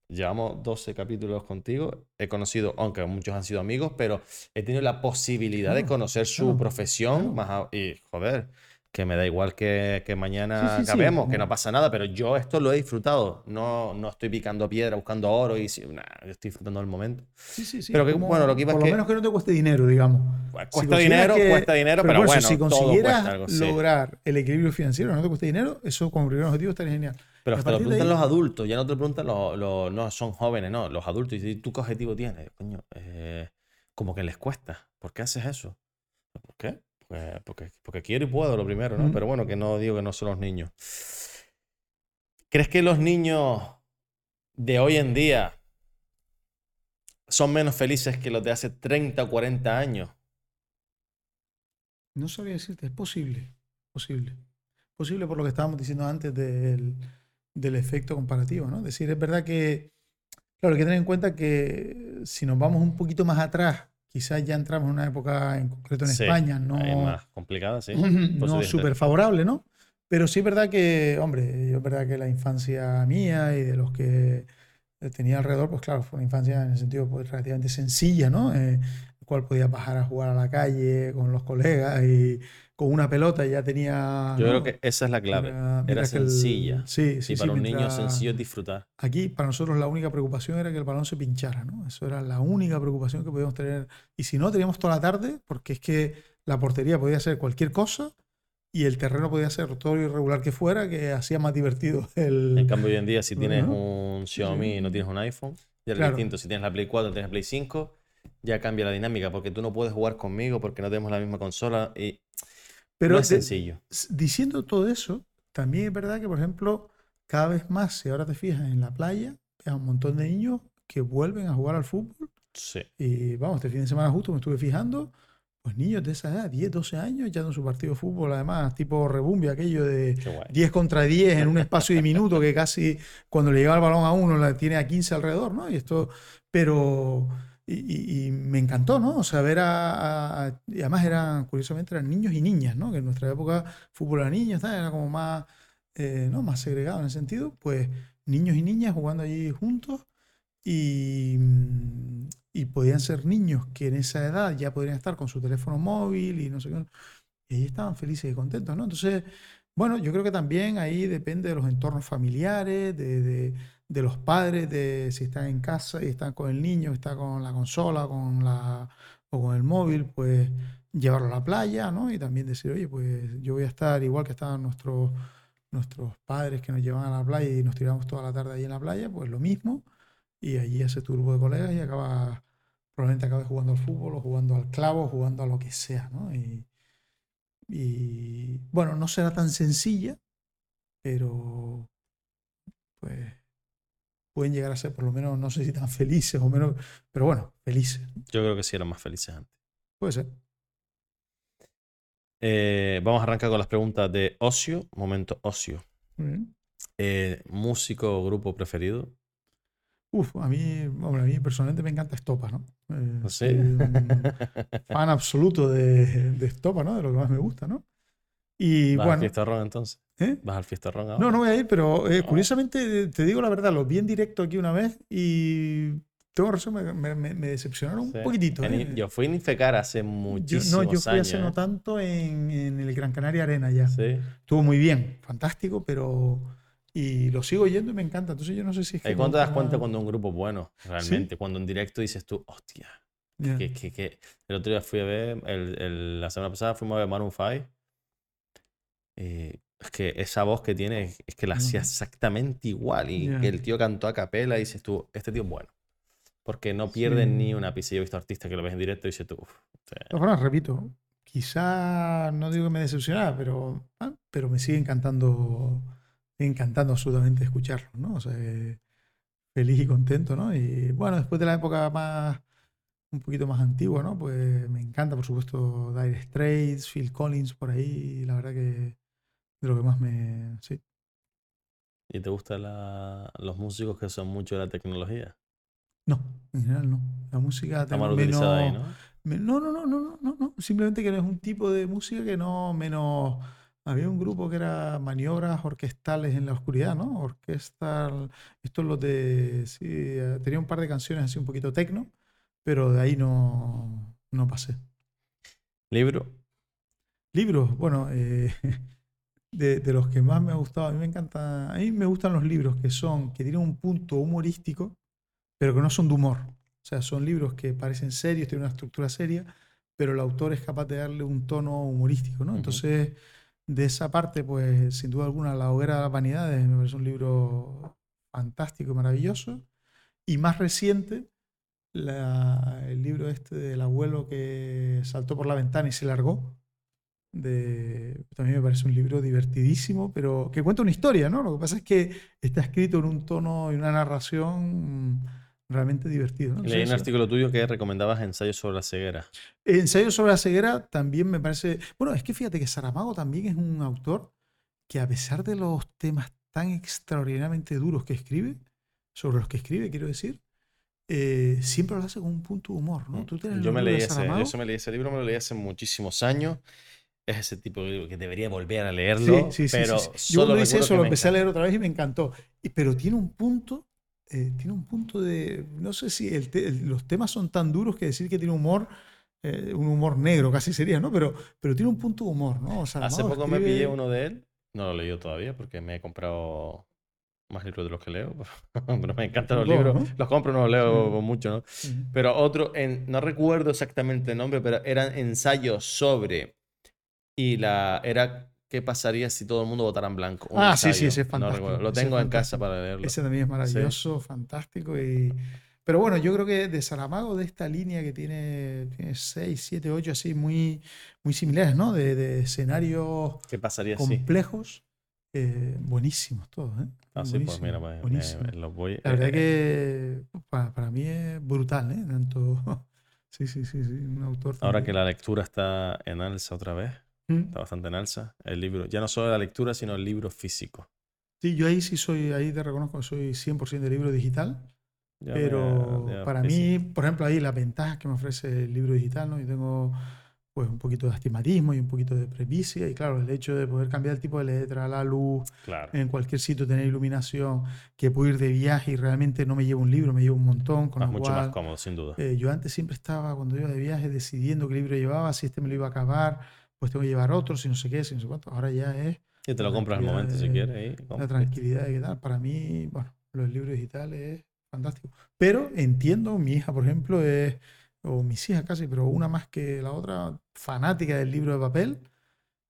Llevamos 12 capítulos contigo. He conocido, aunque muchos han sido amigos, pero he tenido la posibilidad de conocer su profesión. Más a- y joder, que me da igual que, que mañana Sí, sí, sí, acabemos, que no pasa nada, pero yo esto lo he disfrutado. No, no estoy picando piedra buscando oro y si- nah, estoy disfrutando del momento. Sí, sí, sí. Pero que, como- bueno, lo que iba es por lo que- menos que no te cueste dinero, digamos. Pues, Cuesta dinero, que- cuesta dinero, pero, por eso, bueno, si consiguieras algo, lograr el equilibrio financiero, no te cueste dinero, eso como primer objetivo estaría genial. Pero hasta lo preguntan ahí- los adultos, ya no te lo preguntan los, los- no son jóvenes, no, los adultos. Y ¿tú qué objetivo tienes? Coño, eh, como que les cuesta. ¿Por qué haces eso? ¿Por qué? Pues, porque, porque quiero y puedo, lo primero, ¿no? Mm. Pero bueno, que no digo que no son los niños. ¿Crees que los niños de hoy en día son menos felices que los de hace 30 o 40 años? No sabría decirte, es posible, posible. Posible por lo que estábamos diciendo antes del, del efecto comparativo, ¿no? Es decir, es verdad que, claro, hay que tener en cuenta que si nos vamos un poquito más atrás, quizás ya entramos en una época en concreto en Sí, España, no, más complicada, sí. no súper favorable, ¿no? Pero sí es verdad que, hombre, yo es verdad que la infancia mía y de los que tenía alrededor, pues claro, fue una infancia en el sentido pues, relativamente sencilla, ¿no? Eh, el cual podía bajar a jugar a la calle con los colegas y con una pelota ya tenía... Yo ¿no? creo que esa es la clave. Era- que el- sencilla. Sí, sí, Y sí, para un niño sencillo es disfrutar. Aquí para nosotros la única preocupación era que el balón se pinchara, ¿no? Eso era la única preocupación que podíamos tener. Y si no, teníamos toda la tarde, porque es que la portería podía ser cualquier cosa y el terreno podía ser todo irregular que fuera, que hacía más divertido el... En cambio, hoy en día, si tienes Ujú. un Xiaomi y no tienes un iPhone, ya es Claro. distinto. Si tienes la Play 4, tienes la Play 5, ya cambia la dinámica, porque tú no puedes jugar conmigo porque no tenemos la misma consola y Pero no es de- sencillo. diciendo todo eso, también es verdad que, por ejemplo, cada vez más, si ahora te fijas en la playa, a un montón de niños que vuelven a jugar al fútbol. Sí. Y vamos, este fin de semana justo me estuve fijando, pues niños de esa edad, 10, 12 años, ya en su partido de fútbol, además, tipo rebumbi, aquello de Qué guay. 10 contra 10 en un espacio diminuto que casi cuando le llega el balón a uno la tiene a 15 alrededor, ¿no? Y esto, pero, y, y- y me encantó, ¿no? O sea, ver a, a- a- y además eran, curiosamente, eran niños y niñas, ¿no? Que en nuestra época fútbol era niños, tal, era como más, eh, ¿no? Más segregado en ese sentido, pues niños y niñas jugando allí juntos y, mm, y podían ser niños que en esa edad ya podrían estar con su teléfono móvil y no sé qué. Y ahí estaban felices y contentos, ¿no? Entonces, bueno, yo creo que también ahí depende de los entornos familiares, de, de- de los padres, de si están en casa y están con el niño, está con la consola, con la, o con el móvil, pues llevarlo a la playa, ¿no? Y también decir, oye, pues yo voy a estar igual que estaban nuestros, nuestros padres que nos llevan a la playa y nos tiramos toda la tarde ahí en la playa, pues lo mismo. Y allí haces tu grupo de colegas y acabas, probablemente acabes jugando al fútbol o jugando al clavo, jugando a lo que sea, ¿no? Y, y bueno, no será tan sencilla, pero pues pueden llegar a ser por lo menos, no sé si tan felices o menos, pero bueno, felices. Yo creo que sí eran más felices antes. Puede ser. Eh, vamos a arrancar con las preguntas de ocio. Momento ocio. Muy bien. Eh, músico o grupo preferido. Uf, a mí, hombre, a mí personalmente me encanta Estopa, ¿no? Eh, ¿Ah, sí? soy un fan absoluto de, de Estopa, ¿no? De lo que más me gusta, ¿no? Y ¿Vas al bueno, fiestarrón entonces? ¿Eh? ¿Vas al fiestarrón ahora? No, no voy a ir, pero eh, No. curiosamente, te digo la verdad, los vi en directo aquí una vez y tengo razón, me, me- me- decepcionaron Sí. un poquitito. En- ¿eh? Yo fui en Infecar hace muchísimos no, yo fui años. hace no ¿eh? tanto en, en el Gran Canaria Arena ya. Sí. Estuvo muy bien, fantástico, pero... Y lo sigo yendo y me encanta. Entonces yo no sé si es que... Cuando te das cuenta cuando un grupo es bueno, realmente. Cuando en directo dices tú, hostia, Ya. que, que, que- El otro día fui a ver, el, el- la semana pasada fuimos a ver Maroon 5. eh, es que esa voz que tiene es- que la hacía exactamente igual. Y que el tío cantó a capela y dices tú, este tío es bueno. Porque no pierde Sí. ni una pizza. Yo he visto artistas que lo ves en directo y dices tú, uff. Repito, quizá, no digo que me decepcionara, pero, ah, pero me sigue encantando, encantando absolutamente escucharlo, ¿no? O sea, feliz y contento, ¿no? Y bueno, después de la época más, un poquito más antigua, ¿no? Pues me encanta, por supuesto, Dire Straits, Phil Collins por ahí, la verdad que de lo que más me... Sí. ¿Y te gustan los músicos que son mucho de la tecnología? No, en general no. La música... Está mal utilizada ahí, ¿no? No, no, no, no, no, no. Simplemente que no es un tipo de música que no menos. Había un grupo que era maniobras orquestales en la oscuridad, ¿no? Orquestal. Esto es lo de. Sí, eh, tenía un par de canciones así un poquito tecno, pero de ahí no, no pasé. ¿Libro? Libros, bueno, eh, de, de, los que más me ha gustado, a mí me encanta. A mí me gustan los libros que son, que tienen un punto humorístico, pero que no son de humor. O sea, son libros que parecen serios, tienen una estructura seria, pero el autor es capaz de darle un tono humorístico, ¿no? Entonces, de esa parte, pues sin duda alguna, La hoguera de las vanidades me parece un libro fantástico y maravilloso. Y más reciente, el libro este del abuelo que saltó por la ventana y se largó. De, también me parece un libro divertidísimo, pero que cuenta una historia, ¿no? Lo que pasa es que está escrito en un tono y una narración realmente divertido. Leí un artículo tuyo que recomendabas ensayos sobre la ceguera. Ensayos sobre la ceguera también me parece. Bueno, es que fíjate que Saramago también es un autor que, a pesar de los temas tan extraordinariamente duros que escribe, sobre los que escribe, quiero decir, eh, siempre lo hace con un punto de humor. ¿no? Mm. yo, me leí ese, yo me leí ese libro, me lo leí hace muchísimos años. Es ese tipo de libro que debería volver a leerlo. Sí, sí, pero sí, Yo lo hice eso, lo empecé a leer otra vez y me encantó. pero tiene un punto eh, tiene un punto de, no sé si los temas son tan duros que decir que tiene humor, eh, un humor negro casi sería, ¿no? Pero, pero tiene un punto de humor, ¿no? Hace poco me pillé uno de él, no lo he leído todavía porque me he comprado más libros de los que leo, pero me encantan los libros, los compro, no los leo mucho, ¿no? Pero otro, en, no recuerdo exactamente el nombre, pero eran ensayos sobre, y la, era ¿Qué pasaría si todo el mundo votara en blanco? ah, sí, sí, ese es fantástico. lo tengo en casa para leerlo. Ese también es maravilloso, fantástico. Y... Pero bueno, yo creo que de Saramago, de esta línea que tiene, tiene 6, 7, 8, así muy, muy similares, ¿no? De, escenarios ¿Qué pasaría complejos. Eh, buenísimos todos, ¿eh? Ah, sí, pues mira, me, los voy. La verdad eh, que para, para, mí es brutal, ¿eh? Tanto. sí, sí, sí, sí, un autor. Ahora que la lectura está en alza otra vez. Está bastante en alza el libro. Ya no solo la lectura, sino el libro físico. Sí, yo ahí sí soy, ahí te reconozco soy 100% de libro digital. pero para mí, por ejemplo, ahí las ventajas que me ofrece el libro digital, ¿no? Yo tengo pues un poquito de astigmatismo y un poquito de previcia y claro, el hecho de poder cambiar el tipo de letra, la luz, en cualquier sitio tener iluminación, que puedo ir de viaje y realmente no me llevo un libro, me llevo un montón. Con es mucho más cómodo, sin duda. Eh, yo antes siempre estaba, cuando iba de viaje, decidiendo qué libro llevaba, si este me lo iba a acabar pues tengo que llevar otros y no sé qué, si no sé cuánto. Ahora ya es. Y te lo compras al momento si quieres. la tranquilidad de qué tal. Para mí, bueno, los libros digitales es fantástico. Pero entiendo, mi hija, por ejemplo, es, o mis hijas casi, pero una más que la otra, fanática del libro de papel.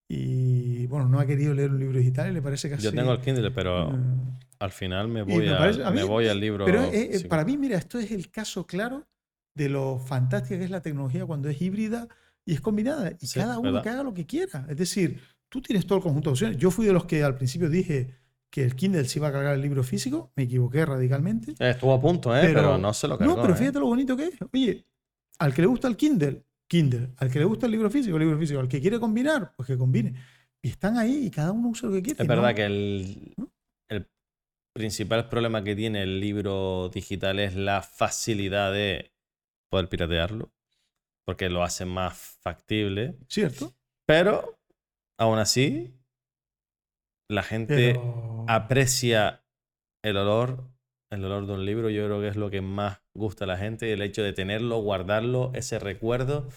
Y bueno, no ha querido leer un libro digital y le parece casi. Yo tengo el Kindle, pero eh, al final me voy, a, me voy al libro. Pero para mí, mira, esto es el caso claro de lo fantástica que es la tecnología cuando es híbrida y es combinada. Y cada uno que haga lo que quiera. Es decir, tú tienes todo el conjunto de opciones. Yo fui de los que al principio dije que el Kindle se iba a cargar el libro físico. Me equivoqué radicalmente. Eh, estuvo a punto, ¿eh? Pero, no se lo cargó. No, pero ¿eh? fíjate lo bonito que es. Oye, al que le gusta el Kindle, Kindle. Al que le gusta el libro físico, libro físico. Al que quiere combinar, pues que combine. Y están ahí y cada uno usa lo que quiere. Es verdad que el, el principal problema que tiene el libro digital es la facilidad de poder piratearlo porque lo hace más factible. Cierto. Pero, aún así, la gente aprecia el olor, el olor de un libro. Yo creo que es lo que más gusta a la gente. El hecho de tenerlo, guardarlo, ese recuerdo,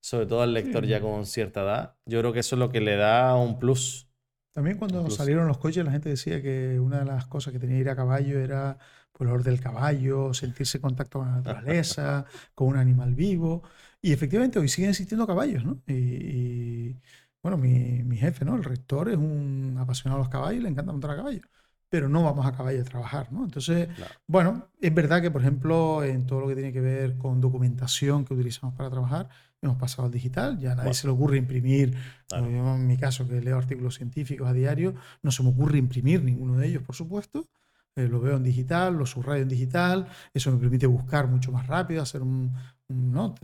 sobre todo al lector ya con cierta edad. Yo creo que eso es lo que le da un plus. También cuando salieron los coches, la gente decía que una de las cosas que tenía ir a caballo era por el olor del caballo, sentirse en contacto con la naturaleza, con un animal vivo. Y efectivamente hoy siguen existiendo caballos, ¿no? Y, bueno, mi, mi, jefe, ¿no? El rector es un apasionado a los caballos, le encanta montar a caballo. pero no vamos a caballo a trabajar, ¿no? Entonces, No. bueno, es verdad que, por ejemplo, en todo lo que tiene que ver con documentación que utilizamos para trabajar, hemos pasado al digital, ya a nadie Bueno. se le ocurre imprimir, Claro. yo en mi caso que leo artículos científicos a diario, no se me ocurre imprimir ninguno de ellos, por supuesto. Eh, lo veo en digital, lo subrayo en digital, eso me permite buscar mucho más rápido, hacer un... no,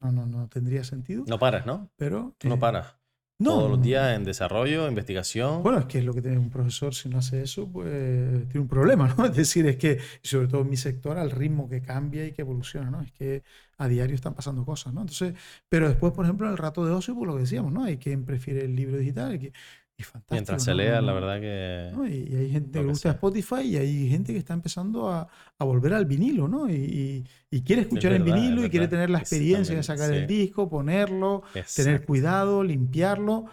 no, no, no tendría sentido, No paras, ¿no? pero... Tú no eh, paras. no, Todos los días en desarrollo, investigación. Bueno, es que es lo que tiene un profesor, si no hace eso, pues tiene un problema, ¿no? Es decir, es que, sobre todo en mi sector, al ritmo que cambia y que evoluciona, ¿no? Es que a diario están pasando cosas, ¿no? Entonces, pero después, por ejemplo, en el rato de ocio, pues lo que decíamos, ¿no? Hay quien prefiere el libro digital, hay y fantástico. Mientras se ¿no? lea, la verdad que. ¿no? Y, y hay gente que gusta sea. Spotify y hay gente que está empezando a, a volver al vinilo, ¿no? Y, y- y quiere escuchar en verdad, es vinilo y quiere tener la experiencia de sacar el sí. disco, ponerlo, tener cuidado, limpiarlo.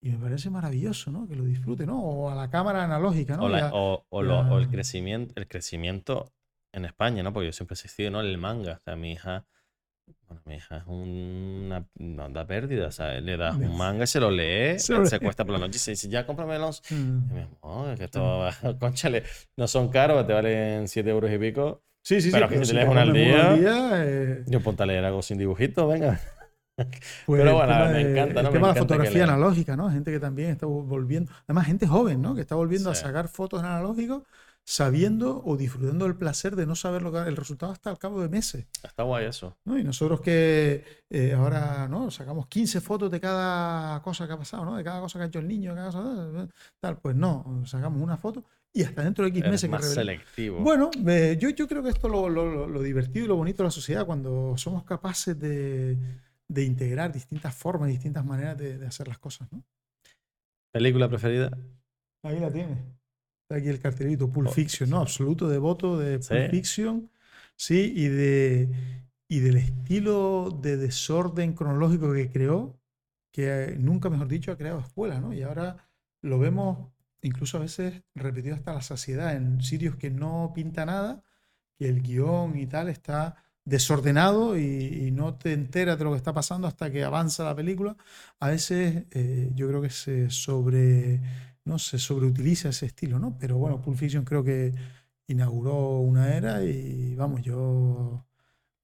Y me parece maravilloso, ¿no? Que lo disfrute, ¿no? O a la cámara analógica, ¿no? O, la- Ya- o- o lo- o el crecimiento, el crecimiento en España, ¿no? Porque yo siempre he existido, ¿no? El manga. O sea, mi hija, bueno, mi hija es una, no anda pérdida. O sea, le das un manga y se lo lee, Se se lee. acuesta por la noche y se dice, ya cómprame Mm. mi amor, que esto, conchale, no son caros, te valen 7 euros y pico. Sí, sí, sí. Pero si te lees uno al día- día, eh, Yo ponte a leer algo sin dibujito, venga. pues Pero bueno, me de- encanta, ¿no? El Me tema de la fotografía analógica, ¿no? Gente que también está volviendo. Además, gente joven, ¿no? Que está volviendo a Sí. sacar fotos en analógico sabiendo o disfrutando del placer de no saber lo que, el resultado hasta al cabo de meses. Está guay eso. ¿no? Y nosotros que eh, ahora ¿no? sacamos 15 fotos de cada cosa que ha pasado, ¿no? de cada cosa que ha hecho el niño, cada cosa, tal, pues no, sacamos una foto y hasta dentro de X Eres meses que más revela- selectivo. Bueno, eh, yo, yo creo que esto lo, lo, lo- lo divertido y lo bonito de la sociedad, cuando somos capaces de, de integrar distintas formas, distintas maneras de, de hacer las cosas. ¿no? ¿Película preferida? Ahí la tiene. Está aquí el cartelito, Pulp Oh, Fiction, ¿no? Absoluto devoto de Pulp Sí. Fiction. Sí, y, de, y del estilo de desorden cronológico que creó, que eh, nunca, mejor dicho, ha creado escuela, ¿no? Y ahora lo vemos incluso a veces repetido hasta la saciedad en sitios que no pinta nada, que el guion y tal está desordenado y, y no te enteras de lo que está pasando hasta que avanza la película. A veces eh, yo creo que se sobre no se sobreutiliza ese estilo, ¿no? Pero bueno, Pulp Fiction creo que inauguró una era y vamos, yo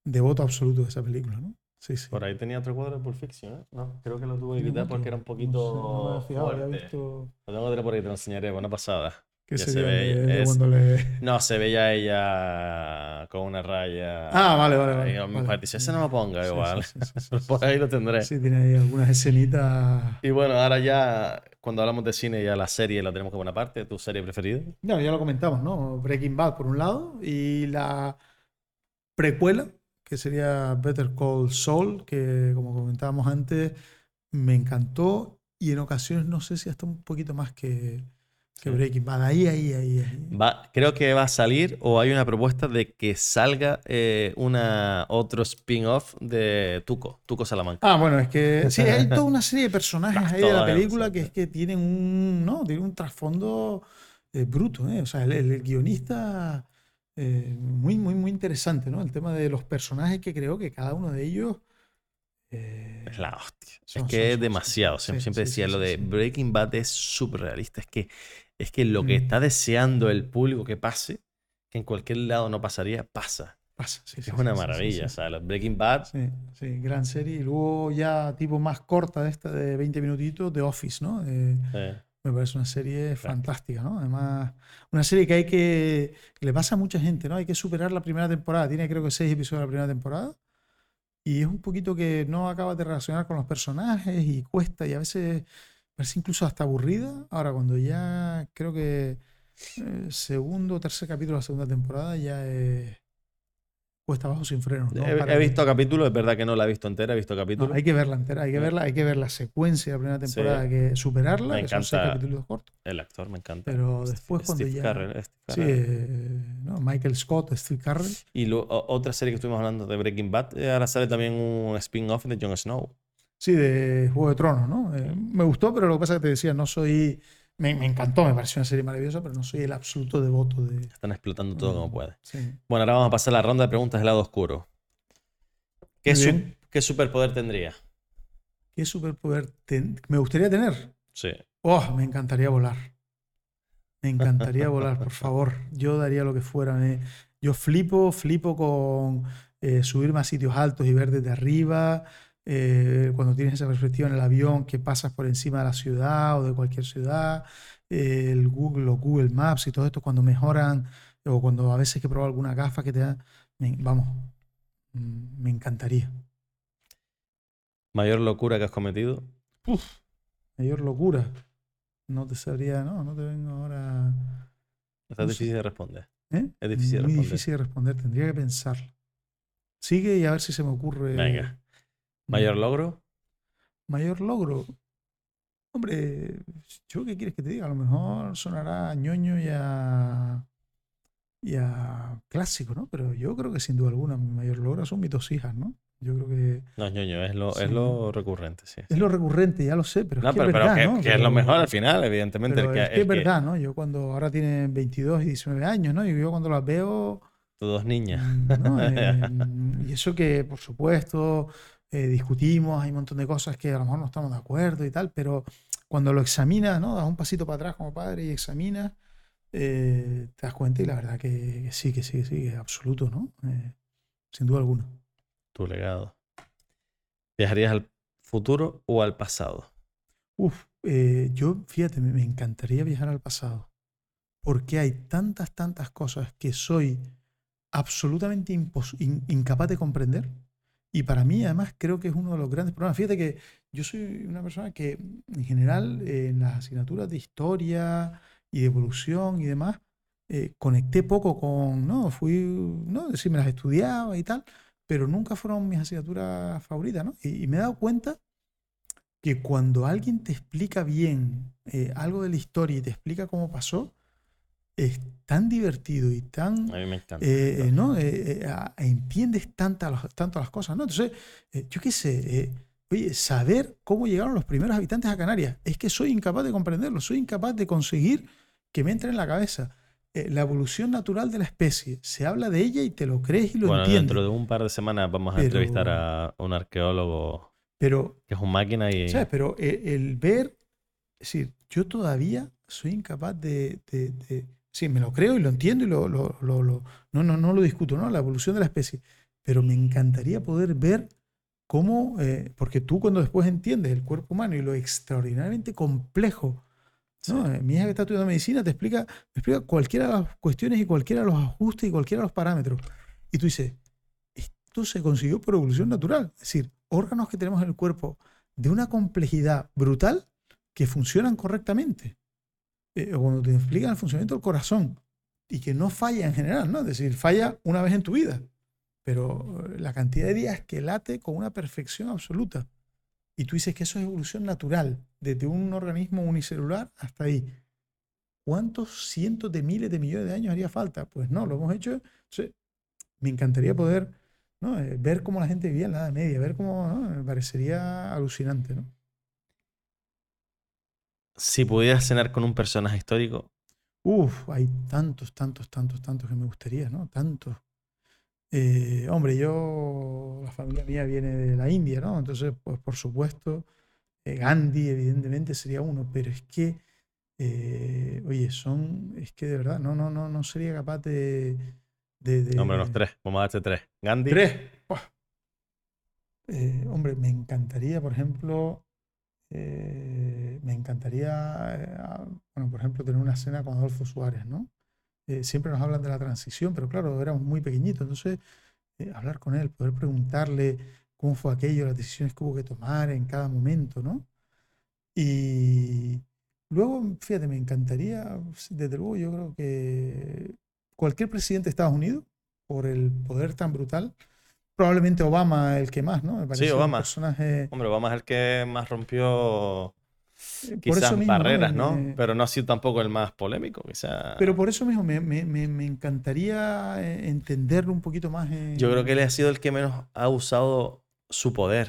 devoto absoluto de esa película, ¿no? Sí, sí. Por ahí tenía otro cuadro de Pulp Fiction, ¿eh? No, creo que lo tuve que ¿Tiene quitar porque era un No sé, poquito no me había fijado, había fuerte. visto Lo tengo que tener por ahí, te lo enseñaré, buena pasada. Que se se ve, es- cuando le... No, se veía ella con una raya. Ah, vale, vale, vale, Y vale. dice, ese no lo ponga Sí, igual. sí, sí, por ahí lo tendré. Sí, tiene ahí algunas escenitas. Y bueno, ahora ya, cuando hablamos de cine, ya la serie la tenemos como una parte. ¿Tu serie preferida? No, ya lo comentamos, ¿no? Breaking Bad por un lado y la precuela, que sería Better Call Saul, que como comentábamos antes, me encantó y en ocasiones no sé si hasta un poquito más que, que. Breaking Bad. Ahí, ahí, ahí, ahí. Va, creo que va a salir o hay una propuesta de que salga eh, una, otro spin-off de Tuco, Tuco Salamanca. Ah, bueno, es que sí, hay toda una serie de personajes Ah, ahí de la película que es que tienen un, ¿no? Tienen un trasfondo eh, bruto, ¿eh? O sea, el, el guionista eh, muy, muy, muy interesante, ¿no? El tema de los personajes que creo que cada uno de ellos Es la hostia. son- es que son- es son- demasiado. sí, Siempre, siempre sí, decía sí, lo de sí. Breaking Bad es súper realista. Es que, es que lo que Mm. está deseando el público que pase, que en cualquier lado no pasaría, pasa. pasa. sí, Es sí, una sí, maravilla. sí. O sea, los Breaking Bad, Sí, sí, gran serie. Y luego ya tipo más corta de esta de 20 minutitos, The Office, ¿no? Eh, Me parece una serie fantástica, ¿no? Además, una serie que hay que, que le pasa a mucha gente, ¿no? Hay que superar la primera temporada. Tiene creo que seis episodios la primera temporada. Y es un poquito que no acabas de relacionar con los personajes y cuesta y a veces parece incluso hasta aburrida. Ahora, cuando ya creo que eh, segundo o tercer capítulo de la segunda temporada ya es cuesta abajo sin frenos. ¿no? he, visto capítulos, es verdad que no la he visto entera, he visto No, capítulos. hay que verla entera, hay que Mm. verla, hay que ver la secuencia de la primera Sí. temporada, hay que superarla, Me que son seis encanta. capítulos cortos. El actor me encanta. Pero Steve- después cuando Steve ya- Carell, Steve Sí, eh, ¿no? Michael Scott, Steve Carell. Y lo- otra serie que estuvimos hablando de Breaking Bad, eh, ahora sale también un spin-off de Jon Snow. Sí, de Juego de Tronos, ¿no? Eh, me gustó, pero lo que pasa es que te decía, no soy. Me, me encantó, me pareció una serie maravillosa, pero no soy el absoluto devoto de. Están explotando todo como puede. Sí. Bueno, ahora vamos a pasar a la ronda de preguntas del lado oscuro. ¿Qué, su- superpoder tendría? ¿Qué superpoder ten- me gustaría tener? Sí. Oh, me encantaría volar. Me encantaría volar, por favor. Yo daría lo que fuera. me- Yo flipo, flipo con eh, subirme a sitios altos y ver desde arriba. Eh, cuando tienes esa perspectiva en el avión, que pasas por encima de la ciudad o de cualquier ciudad. eh, el Google, los Google Maps y todo esto, cuando mejoran, o cuando a veces que probar alguna gafa que te da. me- vamos, mm, me encantaría. Mayor locura que has cometido. Mayor locura. No te sabría, no, no te vengo ahora. Está No sé. difícil de responder. ¿eh? Es difícil de Muy responder. difícil de responder, tendría que pensar. Sigue y a ver si se me ocurre. Venga. Mayor logro. Mayor logro. Hombre, ¿yo qué quieres que te diga? A lo mejor sonará a ñoño y a, y a clásico, ¿no? Pero yo creo que sin duda alguna mi mayor logro son mis dos hijas, ¿no? Yo creo que No, ñoño, es lo, es lo recurrente, sí. es lo recurrente, ya lo sé, pero No, es que pero, es pero verdad, que, ¿no? que es lo Pero- mejor al final, evidentemente. Pero el que, es que es verdad, ¿no? Yo cuando ahora tienen 22 y 19 años, ¿no? Y yo cuando las veo, Dos niñas. Mm, ¿no? Eh, y eso que, por supuesto, eh, discutimos, hay un montón de cosas que a lo mejor no estamos de acuerdo y tal, pero cuando lo examinas, ¿no? Das un pasito para atrás como padre y examinas, eh, te das cuenta y la verdad que, que sí, que sí, que sí, que es absoluto, ¿no? Eh, sin duda alguna. Tu legado. ¿Viajarías al futuro o al pasado? Uf, yo, fíjate, me, me encantaría viajar al pasado, porque hay tantas, tantas cosas que soy absolutamente in- incapaz de comprender. Y para mí, además, creo que es uno de los grandes problemas. Fíjate que yo soy una persona que, en general, eh, en las asignaturas de historia y de evolución y demás, eh, conecté poco con, ¿no? Fui, ¿no? Decir, me las estudiaba y tal, pero nunca fueron mis asignaturas favoritas, ¿no? Y, y me he dado cuenta que cuando alguien te explica bien eh, algo de la historia y te explica cómo pasó, es tan divertido y tan A mí me encanta. eh, ¿no? Eh, eh, a- entiendes tanta las- tanto las cosas, ¿no? Entonces, yo qué sé, oye, saber cómo llegaron los primeros habitantes a Canarias, es que soy incapaz de comprenderlo, soy incapaz de conseguir que me entre en la cabeza. La evolución natural de la especie, se habla de ella y te lo crees y lo bueno, entiendes. dentro de un par de semanas vamos a Pero- entrevistar a un arqueólogo Pero, que es un máquina y ¿sabes? Pero el ver, es decir, yo todavía soy incapaz de, de- de- sí, me lo creo y lo entiendo y lo, lo- lo- lo- no, no, no lo discuto, ¿no? La evolución de la especie. Pero me encantaría poder ver cómo, eh, porque tú cuando después entiendes el cuerpo humano y lo extraordinariamente complejo, ¿no? Sí. Eh, Mi hija que está estudiando medicina te explica, te explica cualquiera de las cuestiones y cualquiera de los ajustes y cualquiera de los parámetros. Y tú dices, esto se consiguió por evolución natural. Es decir, órganos que tenemos en el cuerpo de una complejidad brutal que funcionan correctamente. Eh, cuando te explican el funcionamiento del corazón y que no falla en general, ¿no? Es decir, falla una vez en tu vida, pero eh, la cantidad de días que late con una perfección absoluta. Y tú dices que eso es evolución natural, desde un organismo unicelular hasta ahí. ¿Cuántos cientos de miles de millones de años haría falta? Pues no, lo hemos hecho. Me encantaría poder ¿no? Eh, ver cómo la gente vivía en la Edad Media, ver cómo ¿no? me parecería alucinante. ¿no? Si pudieras cenar con un personaje histórico, Uf, hay tantos, tantos, tantos, tantos que me gustaría, ¿no? Tantos. Eh, hombre, yo, la familia mía viene de la India, ¿no? Entonces, pues por supuesto, eh, Gandhi evidentemente sería uno, pero es que, eh, oye, son, es que de verdad, no, no, no, no sería capaz de... de, de- nombre los tres, vamos a darte tres. Gandhi, Tres. Hombre, me encantaría, por ejemplo, eh, me encantaría, eh, bueno, por ejemplo, tener una cena con Adolfo Suárez, ¿no? Eh, siempre nos hablan de la transición, pero claro, éramos muy pequeñitos, entonces hablar con él, poder preguntarle cómo fue aquello, las decisiones que hubo que tomar en cada momento, ¿no? Y luego, fíjate, me encantaría, desde luego, yo creo que cualquier presidente de Estados Unidos, por el poder tan brutal, probablemente Obama el que más, ¿no? Me parece un Obama. personaje. hombre, vamos a ver que más rompió eh, quizás barreras, ¿no? me- Pero no ha sido tampoco el más polémico, quizá. pero por eso mismo me, me- me- me encantaría eh, entenderlo un poquito más. Yo creo que él ha sido el que menos ha usado su poder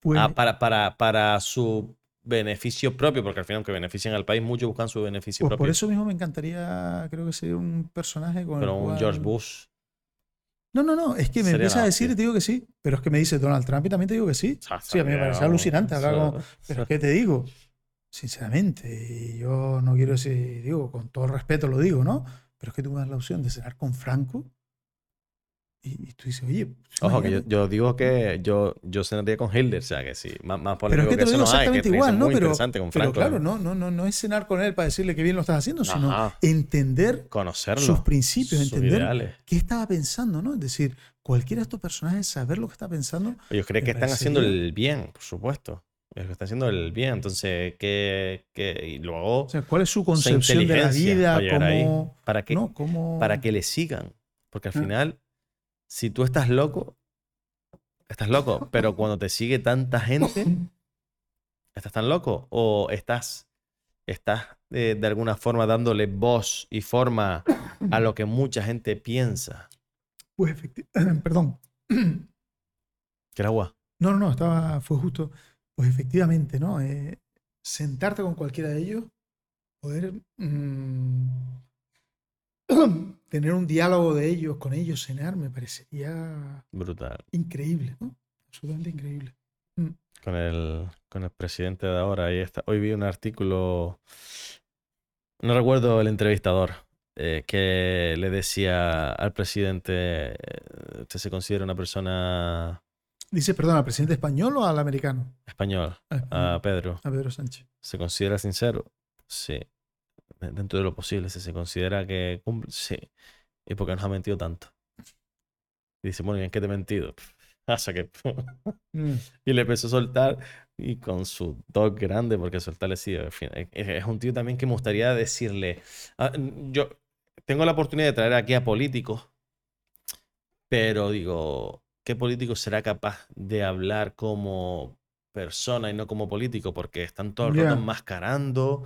pues, ah, para, para, para su beneficio propio, porque al final, aunque benefician al país, muchos buscan su beneficio pues propio. por eso mismo me encantaría, creo que sería un personaje con Pero el un cual- George Bush. No, no, no, es que me empieza a decir y te digo que sí, pero es que me dice Donald Trump y también te digo que sí. sea, Sí, a mí me parece alucinante hablar con- Pero ¿qué te digo? Sinceramente, y yo no quiero decir, digo, con todo respeto lo digo, ¿no? Pero es que tú me das la opción de cenar con Franco y, y tú dices, oye, pues, Ojo, que yo, yo digo que yo, yo cenaría con Hilder, o sea que sí, más, más Pero es que que te lo digo no hay, exactamente ser igual, ¿no? muy Pero, interesante con pero Franco. claro, no, no, no, no es cenar con él para decirle que bien lo estás haciendo, sino Ajá. entender Conocerlo. sus principios, sus entender ideales. qué estaba pensando, ¿no? Es decir, cualquiera de estos personajes, saber lo que está pensando. Ellos creen que están haciendo parecería- el bien, por supuesto. Ellos están haciendo el bien, entonces, ¿qué, qué? Y luego, O sea, ¿cuál es su concepción de la vida? Cómo, ¿para qué? ¿no? Cómo- Para que le sigan. Porque al Ah. final, si tú estás loco, estás loco, pero cuando te sigue tanta gente, ¿estás tan loco? ¿O estás, estás eh, de alguna forma dándole voz y forma a lo que mucha gente piensa? Pues efectivamente, perdón. ¿Qué era agua? No, no, no, estaba, fue justo. Pues efectivamente, ¿no? Eh, sentarte con cualquiera de ellos, poder mm, tener un diálogo de ellos, con ellos, cenar, me parecería Brutal. increíble, ¿no? Absolutamente increíble. Mm. con el, con el presidente de ahora. Ahí está. Hoy vi un artículo, no recuerdo el entrevistador, eh, que le decía al presidente, eh, ¿usted se considera una persona Dice, perdón, ¿al presidente español o al americano? Al español, A Pedro, a Pedro Sánchez. ¿se considera sincero? Sí. De- Dentro de lo posible, si se considera que cumple, sí. ¿Y por qué nos ha mentido tanto? Y dice, bueno, ¿y en qué te he mentido? Hasta que... Mm. Y le empezó a soltar y con su dos grande, porque soltarle sí, en fin, es, es un tío también que me gustaría decirle, ah, yo tengo la oportunidad de traer aquí a políticos, pero digo, ¿qué político será capaz de hablar como persona y no como político? Porque están todo el rato Ya. enmascarando,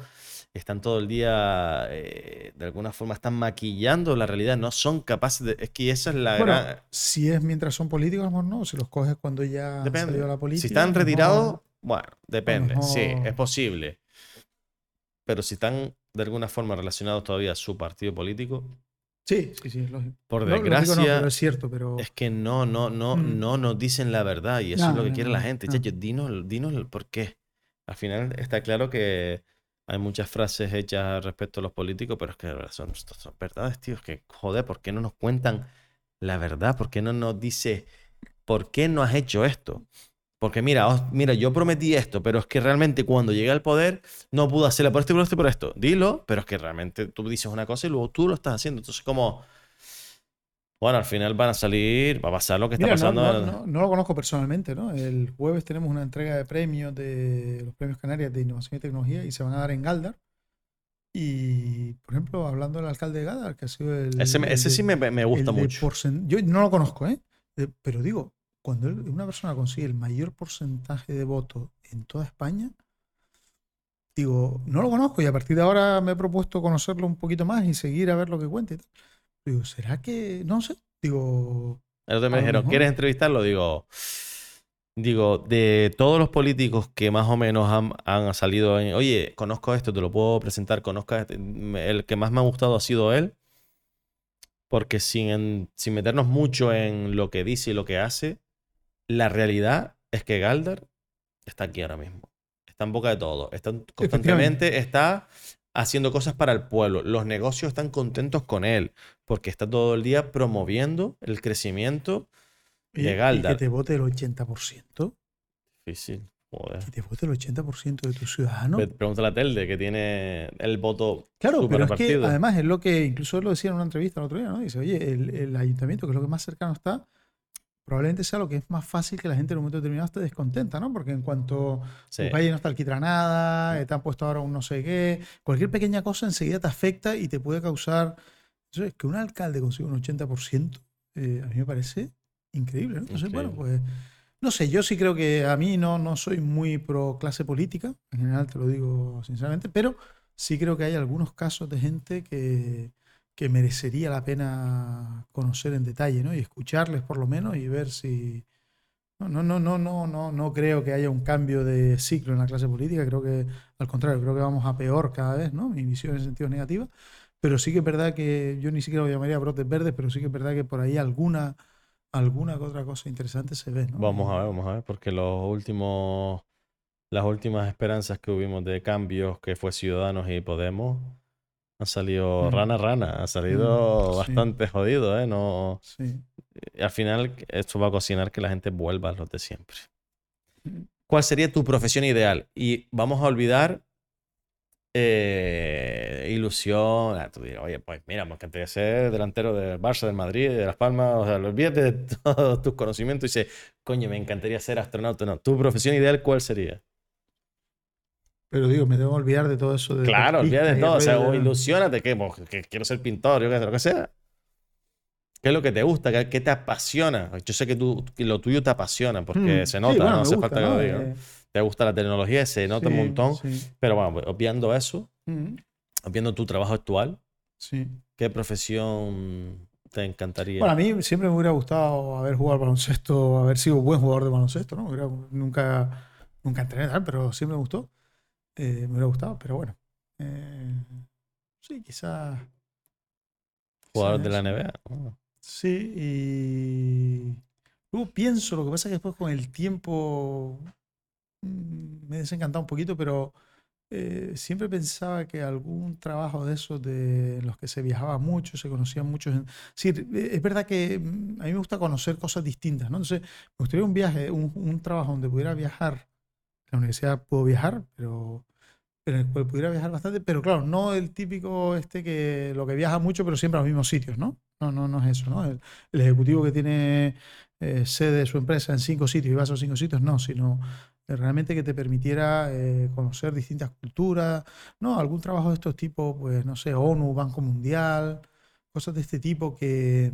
están todo el día, eh, de alguna forma están maquillando la realidad, no son capaces de, es que esa es la Bueno, gran... si es mientras son políticos, a lo mejor no. Si los coges cuando ya Depende. salido a la política. Si están retirados, bueno, depende. Sí, mejor- es posible. Pero si están de alguna forma relacionados todavía a su partido político, Sí, sí, sí, es lógico. por No, no, desgracia, pero es cierto, pero. es que no, no, no, Mm. no nos dicen la verdad y eso es No, lo que no, quiere no, la gente. no. Chacho, dinos, dinos el por qué. Al final está claro que hay muchas frases hechas respecto a los políticos, pero es que son, son verdades, tío. Es que, joder, ¿por qué no nos cuentan la verdad? ¿Por qué no nos dice por qué no has hecho esto? Porque mira, mira, yo prometí esto, pero es que realmente cuando llegué al poder no pude hacerlo por esto, por esto por esto. Dilo, pero es que realmente tú dices una cosa y luego tú lo estás haciendo. Entonces, como, bueno, al final van a salir, va a pasar lo que está Mira, pasando. no, en- no- no lo conozco personalmente, ¿no? El jueves tenemos una entrega de premios de los premios Canarias de Innovación y Tecnología y se van a dar en Galdar. Y, por ejemplo, hablando del alcalde de Galdar, que ha sido el. Ese, el ese de- sí me, me gusta mucho. Yo no lo conozco, ¿eh? Eh, Pero digo, cuando una persona consigue el mayor porcentaje de votos en toda España, digo, no lo conozco y a partir de ahora me he propuesto conocerlo un poquito más y seguir a ver lo que cuenta y tal. Digo, ¿será que.? No sé. Digo, El otro día me dijeron. ¿quieres entrevistarlo? Digo, digo, de todos los políticos que más o menos han, han salido en, oye, conozco esto, te lo puedo presentar, conozco a este", el que más me ha gustado ha sido él, porque sin, en- sin meternos mucho en lo que dice y lo que hace, la realidad es que Galdar está aquí ahora mismo. Está en boca de todo. Está constantemente, está haciendo cosas para el pueblo. Los negocios están contentos con él, porque está todo el día promoviendo el crecimiento y, de y Galdar. que te vote el 80%. Difícil. Joder. Que te vote el 80% de tus ciudadanos. Pregúntale a Telde, que tiene el voto Claro, pero es que además es lo que, incluso lo decía en una entrevista el otro día, ¿no? Dice, oye, el, el ayuntamiento, que es lo que más cercano está, probablemente sea lo que es más fácil que la gente en un momento determinado esté descontenta, ¿no? Porque en cuanto Sí. tu calle no está alquitranada, eh, te han puesto ahora un no sé qué, cualquier pequeña cosa enseguida te afecta y te puede causar... Eso es que un alcalde consiga un 80%, eh, a mí me parece increíble, ¿no? Entonces, bueno, pues... No sé, yo sí creo que a mí no, no soy muy pro clase política, en general te lo digo sinceramente, pero sí creo que hay algunos casos de gente que, que merecería la pena conocer en detalle, ¿no? Y escucharles por lo menos y ver si. No, no, no, no, no, no, no creo que haya un cambio de ciclo en la clase política, creo que al contrario, creo que vamos a peor cada vez, ¿no? Mi visión en sentido negativo. Pero sí que es verdad que yo ni siquiera lo llamaría brotes verdes, pero sí que es verdad que por ahí alguna, alguna otra cosa interesante se ve. Vamos a ver, vamos a ver, porque los últimos las últimas esperanzas que hubimos de cambios, que fue Ciudadanos y Podemos, han salido Mm. rana rana, ha salido Mm, sí. bastante jodido, ¿eh? No, Sí. y al final esto va a cocinar que la gente vuelva a los de siempre. Mm. ¿Cuál sería tu profesión ideal? Y vamos a olvidar eh, ilusión. Ah, tú dirás, oye, pues mira, me encantaría ser delantero del Barça, del Madrid, de Las Palmas. O sea, olvídate de todos tus conocimientos y dices, coño, me encantaría ser astronauta. No, tu profesión ideal, ¿cuál sería? Pero digo, me tengo que olvidar de todo eso de. Claro, olvídate de todo. O sea, o ilusionate que, que quiero ser pintor, yo sé, lo que sea. ¿Qué es lo que te gusta? ¿Qué, qué te apasiona? Yo sé que, tú, que lo tuyo te apasiona porque Mm, se sí, nota, bueno, no hace gusta, falta que lo diga. Eh, Te gusta la tecnología, se nota un sí, montón. Sí. Pero bueno, obviando eso, Mm, viendo tu trabajo actual, sí. ¿qué profesión te encantaría? Bueno, a mí siempre me hubiera gustado haber jugado al baloncesto, haber sido buen jugador de baloncesto, ¿no? Nunca, nunca entrené tal, pero siempre me gustó. Eh, me hubiera gustado, pero bueno. Eh, sí, quizás. Jugador de la. NBA. Oh. Sí, y luego pienso, lo que pasa es que después con el tiempo mm, me he desencantado un poquito, pero eh, siempre pensaba que algún trabajo de esos de en los que se viajaba mucho, se conocían muchos. Sí, es verdad que mm, a mí me gusta conocer cosas distintas, ¿no? Entonces, me gustaría un viaje, un, un trabajo donde pudiera viajar. La universidad puedo viajar, pero en el cual pudiera viajar bastante, pero claro, no el típico este que lo que viaja mucho, pero siempre a los mismos sitios, ¿no? No, no, no es eso, ¿no? El, el ejecutivo que tiene eh, sede de su empresa en cinco sitios y va a esos cinco sitios, no, sino eh, realmente que te permitiera eh, conocer distintas culturas, ¿no? Algún trabajo de estos tipos, pues, no sé, ONU, Banco Mundial, cosas de este tipo que,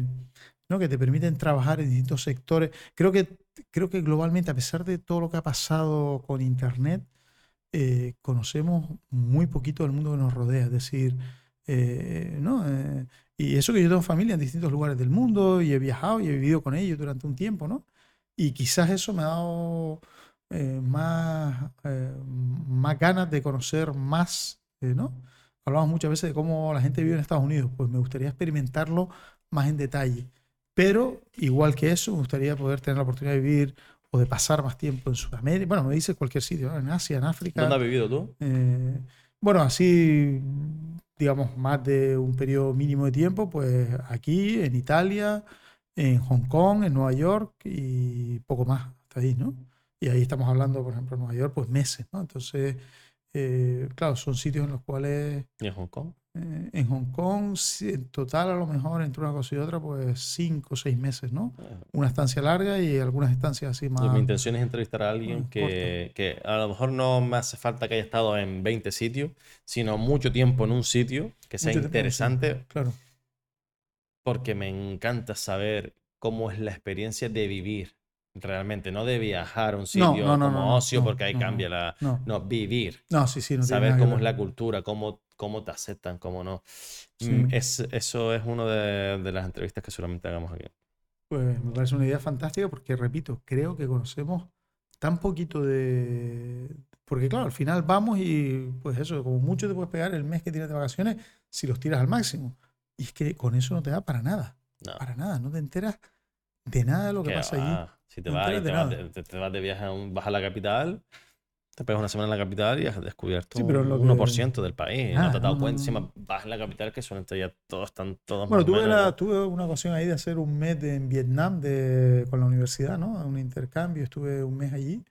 ¿no? que te permiten trabajar en distintos sectores. Creo que, creo que globalmente, a pesar de todo lo que ha pasado con Internet, eh, conocemos muy poquito del mundo que nos rodea. Es decir, eh, ¿no? Eh, y eso que yo tengo familia en distintos lugares del mundo y he viajado y he vivido con ellos durante un tiempo, ¿no? Y quizás eso me ha dado eh, más, eh, más ganas de conocer más, eh, ¿no? Hablamos muchas veces de cómo la gente vive en Estados Unidos, pues me gustaría experimentarlo más en detalle. Pero igual que eso, me gustaría poder tener la oportunidad de vivir o de pasar más tiempo en Sudamérica. Bueno, me dice cualquier sitio, ¿no? en Asia, en África. ¿Dónde has vivido tú? Eh, bueno, así, digamos, más de un periodo mínimo de tiempo, pues aquí, en Italia, en Hong Kong, en Nueva York y poco más, hasta ahí, ¿no? Y ahí estamos hablando, por ejemplo, en Nueva York, pues meses, ¿no? Entonces, eh, claro, son sitios en los cuales ¿Y en Hong Kong? Eh, en Hong Kong, en total, a lo mejor entre una cosa y otra, pues cinco o seis meses, ¿no? Una estancia larga y algunas estancias así más. Mi intención es entrevistar a alguien que, que a lo mejor no me hace falta que haya estado en 20 sitios, sino mucho tiempo en un sitio que sea mucho tiempo, interesante Claro. porque me encanta saber cómo es la experiencia de vivir realmente, no de viajar a un sitio no, no, como no, no, ocio porque ahí cambia la... No, vivir. no, sí, sí, no saber cómo es la cultura, cómo, cómo te aceptan, cómo no. Sí. Mm, Es, eso es una de, de las entrevistas que seguramente hagamos aquí. Pues me parece una idea fantástica porque, repito, creo que conocemos tan poquito de... Porque claro, al final vamos y pues eso, como mucho te puedes pegar el mes que tienes de vacaciones si los tiras al máximo. Y es que con eso no te da para nada, No, para nada, no te enteras de nada de lo que ¿qué pasa allí. va? Si te No vas, te vas de, te- te vas de viaje, a un- vas a la capital, te pegas una semana en la capital y has descubierto Sí, pero un lo que- 1% del país. no Nada, te has dado no, cuenta. no, Encima no. vas a la capital que son ya todos están todos Bueno, más tuve, menos- la, tuve una ocasión ahí de hacer un mes de- en Vietnam de, con la universidad, ¿no? Un intercambio, estuve un mes allí.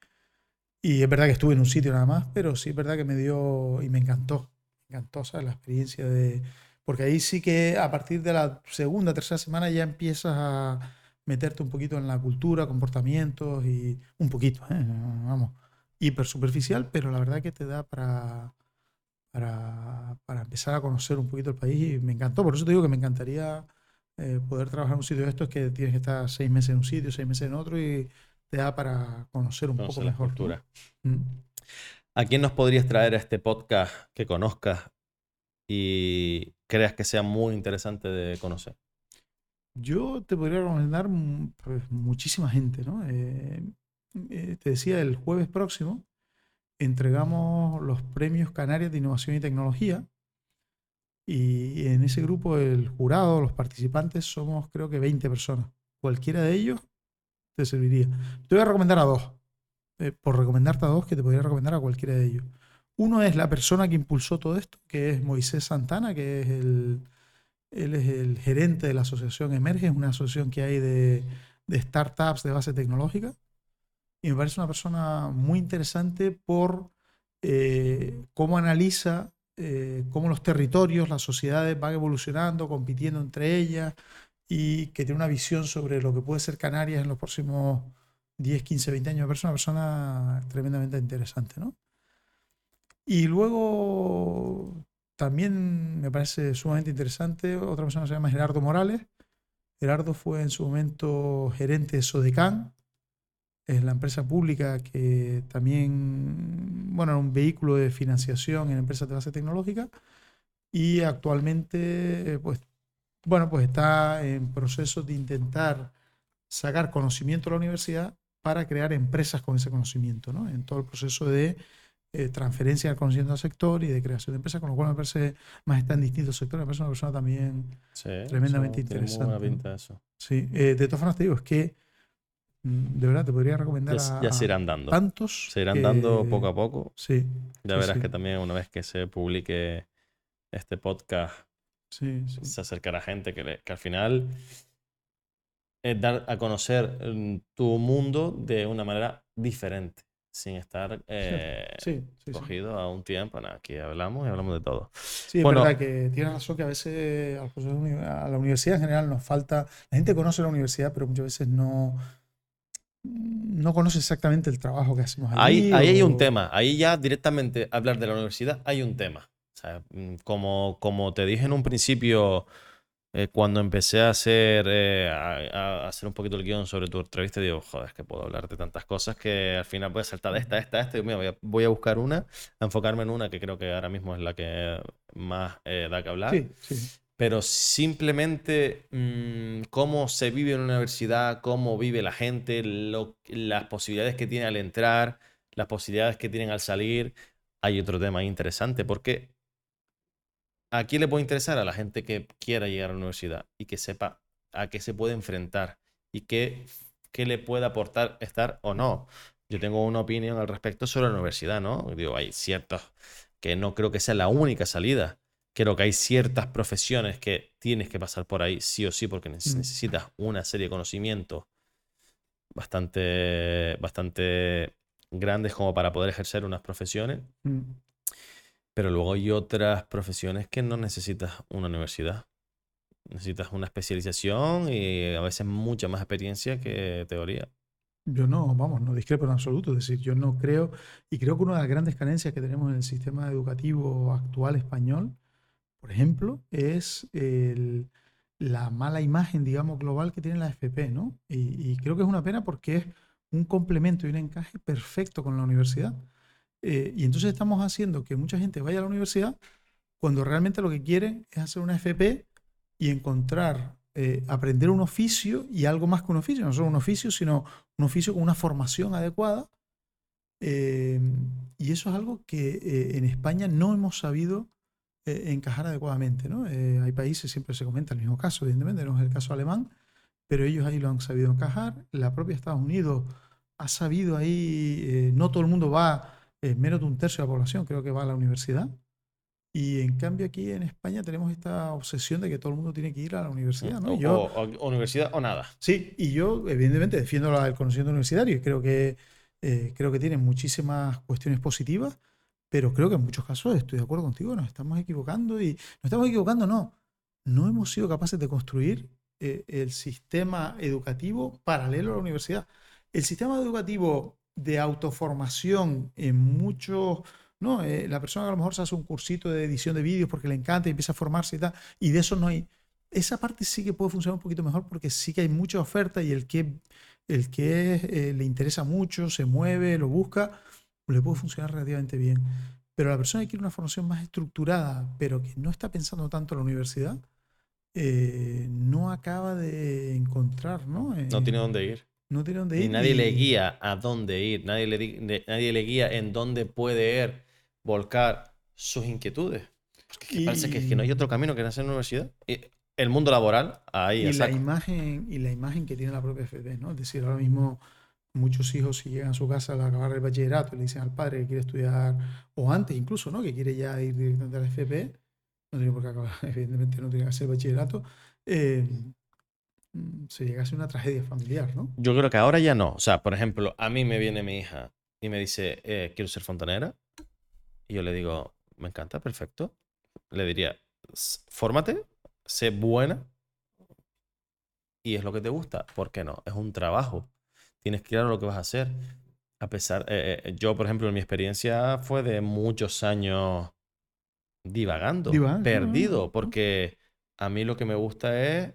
Y es verdad que estuve en un sitio nada más, pero sí es verdad que me dio y me encantó. Me encantó, ¿sabes? La experiencia de... Porque ahí sí que a partir de la segunda, tercera semana ya empiezas a meterte un poquito en la cultura, comportamientos y un poquito, ¿eh? Vamos, hiper superficial, pero la verdad que te da para, para, para empezar a conocer un poquito el país y me encantó. Por eso te digo que me encantaría eh, poder trabajar en un sitio de estos que tienes que estar seis meses en un sitio, seis meses en otro y te da para conocer un conocer poco mejor. Mm. ¿A quién nos podrías traer a este podcast que conozcas y creas que sea muy interesante de conocer? Yo te podría recomendar mm, pues, muchísima gente, ¿no? Eh, eh, te decía, el jueves próximo entregamos los premios Canarias de Innovación y Tecnología. Y en ese grupo, el jurado, los participantes, somos creo que 20 personas. Cualquiera de ellos te serviría. Te voy a recomendar a dos. eh, por recomendarte a dos que te podría recomendar a cualquiera de ellos. Uno es la persona que impulsó todo esto, que es Moisés Santana, que es el, es el gerente de la asociación Emerge, es una asociación que hay de, de startups de base tecnológica. Y me parece una persona muy interesante por eh, cómo analiza eh, cómo los territorios, las sociedades van evolucionando, compitiendo entre ellas y que tiene una visión sobre lo que puede ser Canarias en los próximos 10, 15, 20 años. Me parece una persona tremendamente interesante, ¿no? Y luego también me parece sumamente interesante, otra persona se llama Gerardo Morales. Gerardo fue en su momento gerente de Sodecan, es la empresa pública que también, bueno, era un vehículo de financiación en empresas de base tecnológica y actualmente, pues, bueno, pues está en proceso de intentar sacar conocimiento a la universidad para crear empresas con ese conocimiento, ¿no? En todo el proceso de eh, transferencia del conocimiento al sector y de creación de empresas, con lo cual me parece más está en distintos sectores, me parece una persona también tremendamente interesante. eso. Sí, eh, de todas formas te digo, es que de verdad te podría recomendar ya, ya se irán dando tantos se irán dando poco a poco sí ya verás que también una vez que se publique este podcast sí, se acercará gente que, que, al final es dar a conocer mm, tu mundo de una manera diferente sin estar eh, cogido a un tiempo. aquí hablamos y hablamos de todo. Sí, es verdad que tienes razón que a veces a la universidad en general nos falta. La gente conoce la universidad, pero muchas veces no, no conoce exactamente el trabajo que hacemos ahí. Ahí, hay un tema. Ahí ya directamente hablar de la universidad hay un tema. Mm, como, como te dije en un principio, eh, cuando empecé a hacer, eh, a, hacer un poquito el guion sobre tu entrevista, digo, joder, es que puedo hablar de tantas cosas que al final voy a saltar de esta, esta, esta. Y voy, a, voy a buscar una, a enfocarme en una que creo que ahora mismo es la que más eh, da que hablar. Sí, sí pero simplemente mm, cómo se vive en una universidad, cómo vive la gente, las posibilidades que tiene al entrar, las posibilidades que tienen al salir. Hay otro tema interesante porque ¿a quién le puede interesar? A la gente que quiera llegar a la universidad y que sepa a qué se puede enfrentar y qué, qué le puede aportar estar o no. Yo tengo una opinión al respecto sobre la universidad, ¿no? Digo, hay ciertos que no creo que sea la única salida creo que hay ciertas profesiones que tienes que pasar por ahí sí o sí porque mm. necesitas una serie de conocimientos bastante, bastante grandes como para poder ejercer unas profesiones. Mm. Pero luego hay otras profesiones que no necesitas una universidad. Necesitas una especialización y a veces mucha más experiencia que teoría. Yo no, vamos, no discrepo en absoluto. Es decir, yo no creo, y creo que una de las grandes carencias que tenemos en el sistema educativo actual español por ejemplo, es la mala imagen, digamos, global que tiene la FP, ¿no? Y, creo que es una pena porque es un complemento y un encaje perfecto con la universidad. Eh, y entonces estamos haciendo que mucha gente vaya a la universidad cuando realmente lo que quieren es hacer una FP y encontrar, eh, aprender un oficio y algo más que un oficio, no solo un oficio, sino un oficio con una formación adecuada. Eh, y eso es algo que en España no hemos sabido eh, encajar adecuadamente. ¿no? Eh, hay países, siempre se comenta el mismo caso, evidentemente, no es el caso alemán, pero ellos ahí lo han sabido encajar. La propia Estados Unidos ha sabido ahí, eh, no todo el mundo va, menos de un tercio de la población creo que va a la universidad. Y en cambio aquí en España tenemos esta obsesión de que todo el mundo tiene que ir a la universidad. ¿no? O, universidad o nada. Sí, y yo evidentemente defiendo el conocimiento universitario y creo que, creo que tiene muchísimas cuestiones positivas, pero creo que en muchos casos estoy de acuerdo contigo, nos estamos equivocando y nos estamos equivocando, no. No hemos sido capaces de construir eh, el sistema educativo paralelo a la universidad. El sistema educativo de autoformación en muchos, ¿no? Eh, la persona a lo mejor se hace un cursito de edición de vídeos porque le encanta y empieza a formarse y tal, y de eso no hay. Esa parte sí que puede funcionar un poquito mejor porque sí que hay mucha oferta y el que, el que eh, le interesa mucho, se mueve, lo busca, le puede funcionar relativamente bien. Pero la persona que quiere una formación más estructurada, pero que no está pensando tanto en la universidad, eh, no acaba de encontrar, ¿no? no tiene dónde ir. No tiene dónde ir. Y nadie le guía a dónde ir, nadie le, nadie le guía en dónde puede ir, volcar sus inquietudes. Porque parece que, que, no hay otro camino que nacer en la universidad. el mundo laboral, ahí y la imagen Y la imagen que tiene la propia FP, ¿no? Es decir, ahora mismo muchos hijos si llegan a su casa al acabar el bachillerato y le dicen al padre que quiere estudiar, o antes incluso, ¿no? Que quiere ya ir directamente a la FP, no tiene por qué acabar, evidentemente no tiene que hacer bachillerato, eh, mm, se llega a ser una tragedia familiar, ¿no? Yo creo que ahora ya no. O sea, por ejemplo, a mí me viene mi hija y me dice, eh, quiero ser fontanera. Y yo le digo, me encanta, perfecto. Le diría, "S- fórmate, sé buena y es lo que te gusta. ¿Por qué no? Es un trabajo. Tienes claro lo que vas a hacer. A pesar, eh, eh, yo, por ejemplo, en mi experiencia fue de muchos años divagando, Divagando, perdido, porque a mí lo que me gusta es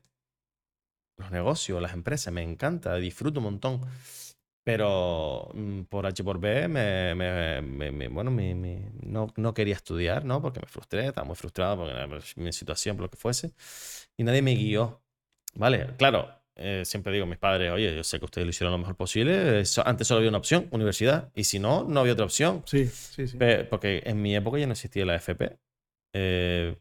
los negocios, las empresas, me encanta, disfruto un montón. Pero mm, por H por B, me, me- me- me- bueno, no, no quería estudiar, ¿no? Porque me frustré, estaba muy frustrado porque mi situación, por lo que fuese. Y nadie me guió. Vale, claro, eh, siempre digo a mis padres, oye, yo sé que ustedes lo hicieron lo mejor posible. antes solo había una opción, universidad. Y si no, no había otra opción. Sí, sí, sí. Pe- Porque en mi época ya no existía la FP. eh,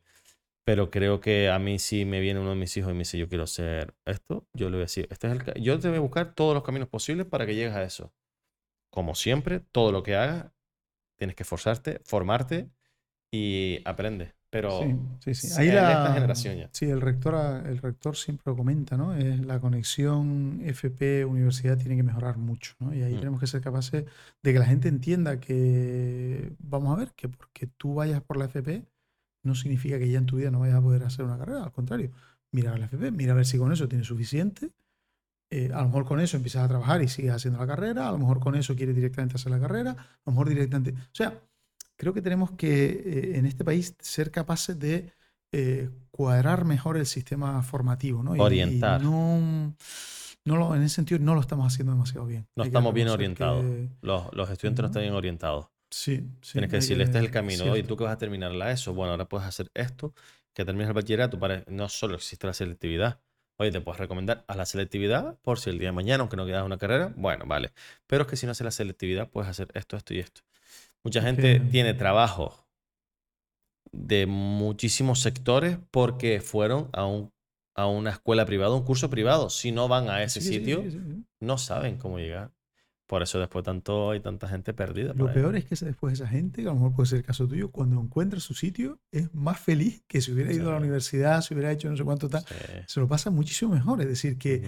pero creo que a mí si me viene uno de mis hijos y me dice yo quiero hacer esto, yo le voy a decir, este es el yo te voy a buscar todos los caminos posibles para que llegues a eso. Como siempre, todo lo que hagas, tienes que esforzarte, formarte y aprende. Pero Sí, sí, sí. Ahí la- esta generación ya. Sí, el rector, a- el rector siempre lo comenta, ¿no? Es la conexión FP-universidad tiene que mejorar mucho, ¿no? Y ahí Mm. tenemos que ser capaces de que la gente entienda que, vamos a ver, que porque tú vayas por la FP no significa que ya en tu vida no vayas a poder hacer una carrera, al contrario, mira la FP, mira a ver si con eso tienes suficiente. Eh, a lo mejor con eso empiezas a trabajar y sigues haciendo la carrera, a lo mejor con eso quieres directamente hacer la carrera, a lo mejor directamente... O sea, creo que tenemos que eh, en este país ser capaces de eh, cuadrar mejor el sistema formativo, ¿no? Y- y Orientar. no, no lo- en ese sentido no lo estamos haciendo demasiado bien. No Hay estamos bien orientados. que- Los, los estudiantes no están bien orientados. sí, sí, Tienes que decirle, este es el camino. cierto. ¿Y tú que vas a terminar la ESO? Bueno, ahora puedes hacer esto, que termines el bachillerato. Para... No solo existe la selectividad. Oye, te puedes recomendar a la selectividad por si el día de mañana, aunque no quieras una carrera, bueno, vale. Pero es que si no haces la selectividad, puedes hacer esto, esto y esto. Mucha gente tiene trabajo de muchísimos sectores porque fueron a, un, a una escuela privada, un curso privado. Si no van a ese Sí, sitio, sí, no saben cómo llegar. Por eso después tanto hay tanta gente perdida. Lo ahí. peor es que después esa gente, que a lo mejor puede ser el caso tuyo, cuando encuentra su sitio, es más feliz que si hubiera ido a la universidad, si hubiera hecho no sé cuánto tal. Sí. Se lo pasa muchísimo mejor. Es decir, que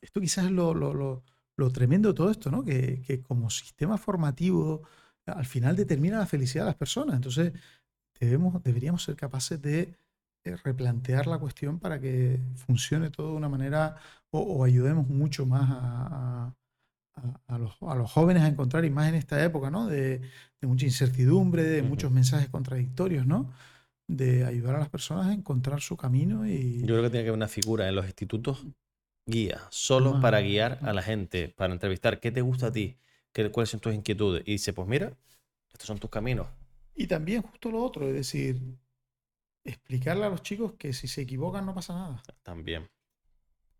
esto quizás es lo, lo- lo- lo tremendo de todo esto, ¿no? Que, que como sistema formativo al final determina la felicidad de las personas. Entonces, debemos, deberíamos ser capaces de eh, replantear la cuestión para que funcione todo de una manera o, o ayudemos mucho más a, a- a- a los, a los jóvenes a encontrar, y más en esta época, ¿no? De, de mucha incertidumbre, de muchos mensajes contradictorios, ¿no? De ayudar a las personas a encontrar su camino y... Yo creo que tiene que haber una figura en los institutos guía, solo para guiar a la gente, para entrevistar qué te gusta a ti, qué, cuáles son tus inquietudes. Y dice, pues mira, estos son tus caminos. Y también justo lo otro, es decir, explicarle a los chicos que si se equivocan no pasa nada. También.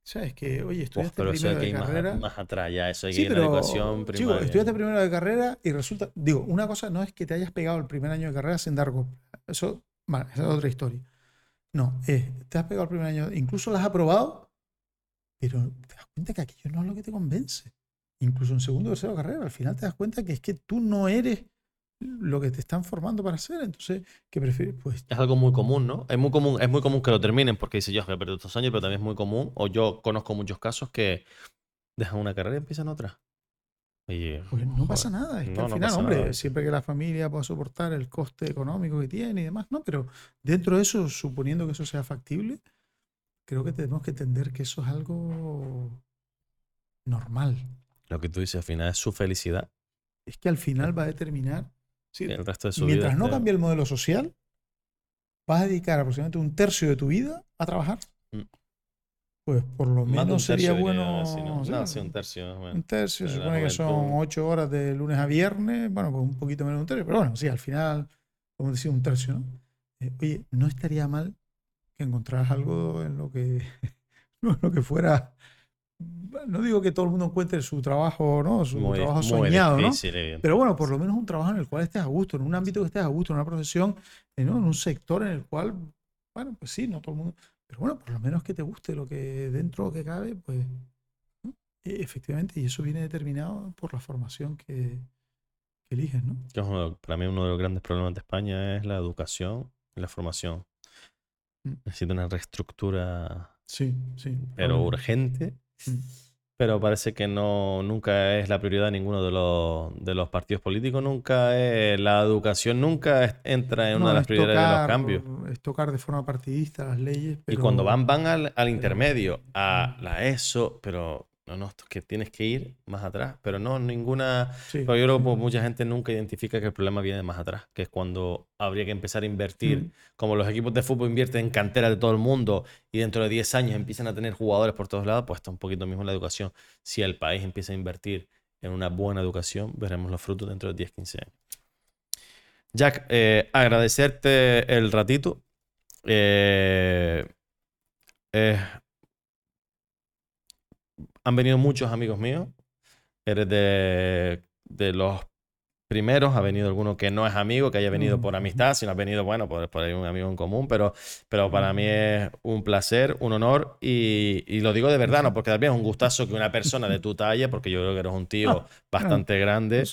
O sea, es que, oye, Uf, estudiaste pero eso hay primero que de ir más, carrera. más atrás ya, eso hay que Sí, ir en la pero, educación chico, primaria. estudiaste primero de carrera y resulta, digo, una cosa no es que te hayas pegado el primer año de carrera sin dar golpe. Eso, vale, esa es otra historia. No, es, te has pegado el primer año, incluso las has aprobado, pero te das cuenta que aquello no es lo que te convence. Incluso en segundo o tercero carrera, al final te das cuenta que es que tú no eres lo que te están formando para hacer. Entonces, ¿qué prefieres? Pues Es algo muy común, ¿no? Es muy común, es muy común que lo terminen porque dice yo he perdido estos años, pero también es muy común, o yo conozco muchos casos que dejan una carrera y empiezan otra. Oye, Pues no pasa joder, nada, es que no, al no final, pasa hombre, nada. siempre que la familia pueda soportar el coste económico que tiene y demás, no, pero dentro de eso, suponiendo que eso sea factible, creo que tenemos que entender que eso es algo normal. Lo que tú dices al final es su felicidad. Es que al final va a determinar, sí, el resto de su mientras vida no esté- cambie el modelo social, vas a dedicar aproximadamente un tercio de tu vida a trabajar. Mm. Pues por lo Más menos sería bueno. sí, ¿no? sí, No, sí, un tercio. Un tercio, se supone que son ocho horas de lunes a viernes, bueno, pues un poquito menos de un tercio, pero bueno, sí, al final, como decía, un tercio, ¿no? Eh, oye, no estaría mal que encontraras algo en lo que, no, en lo que fuera, no digo que todo el mundo encuentre su trabajo, ¿no? Su Muy, trabajo soñado, ¿no? difícil, evidentemente. Pero bueno, por lo menos un trabajo en el cual estés a gusto, en un ámbito que estés a gusto, en una profesión, eh, ¿no? en un sector en el cual, bueno, pues sí, no todo el mundo, pero bueno, por lo menos que te guste lo que dentro que cabe, pues E, efectivamente, y eso viene determinado por la formación que, que eliges, ¿no? para mí uno de los grandes problemas de España es la educación y la formación. Mm. Necesita una reestructura, sí, sí, pero urgente. Pero parece que no, nunca es la prioridad de ninguno de los, de los partidos políticos, nunca es, la educación nunca entra en una de las prioridades de los cambios. Es tocar de forma partidista las leyes. Y cuando van, van al, al intermedio, a la ESO, pero no, no, esto es que tienes que ir más atrás, pero no ninguna... pero yo creo que mucha gente nunca identifica que el problema viene de más atrás, que es cuando habría que empezar a invertir, mm. como los equipos de fútbol invierten en cantera de todo el mundo y dentro de 10 años empiezan a tener jugadores por todos lados, pues está un poquito mismo en la educación. Si el país empieza a invertir en una buena educación, veremos los frutos dentro de 10, 15 años. Jack, eh, agradecerte el ratito. Eh, han venido muchos amigos míos. Eres de, de los primeros. Ha venido alguno que no es amigo, que haya venido por amistad, sino ha venido, bueno, por, por un amigo en común. Pero, pero para mí es un placer, un honor. Y, y, lo digo de verdad, no porque también es un gustazo que una persona de tu talla, porque yo creo que eres un tío bastante grande.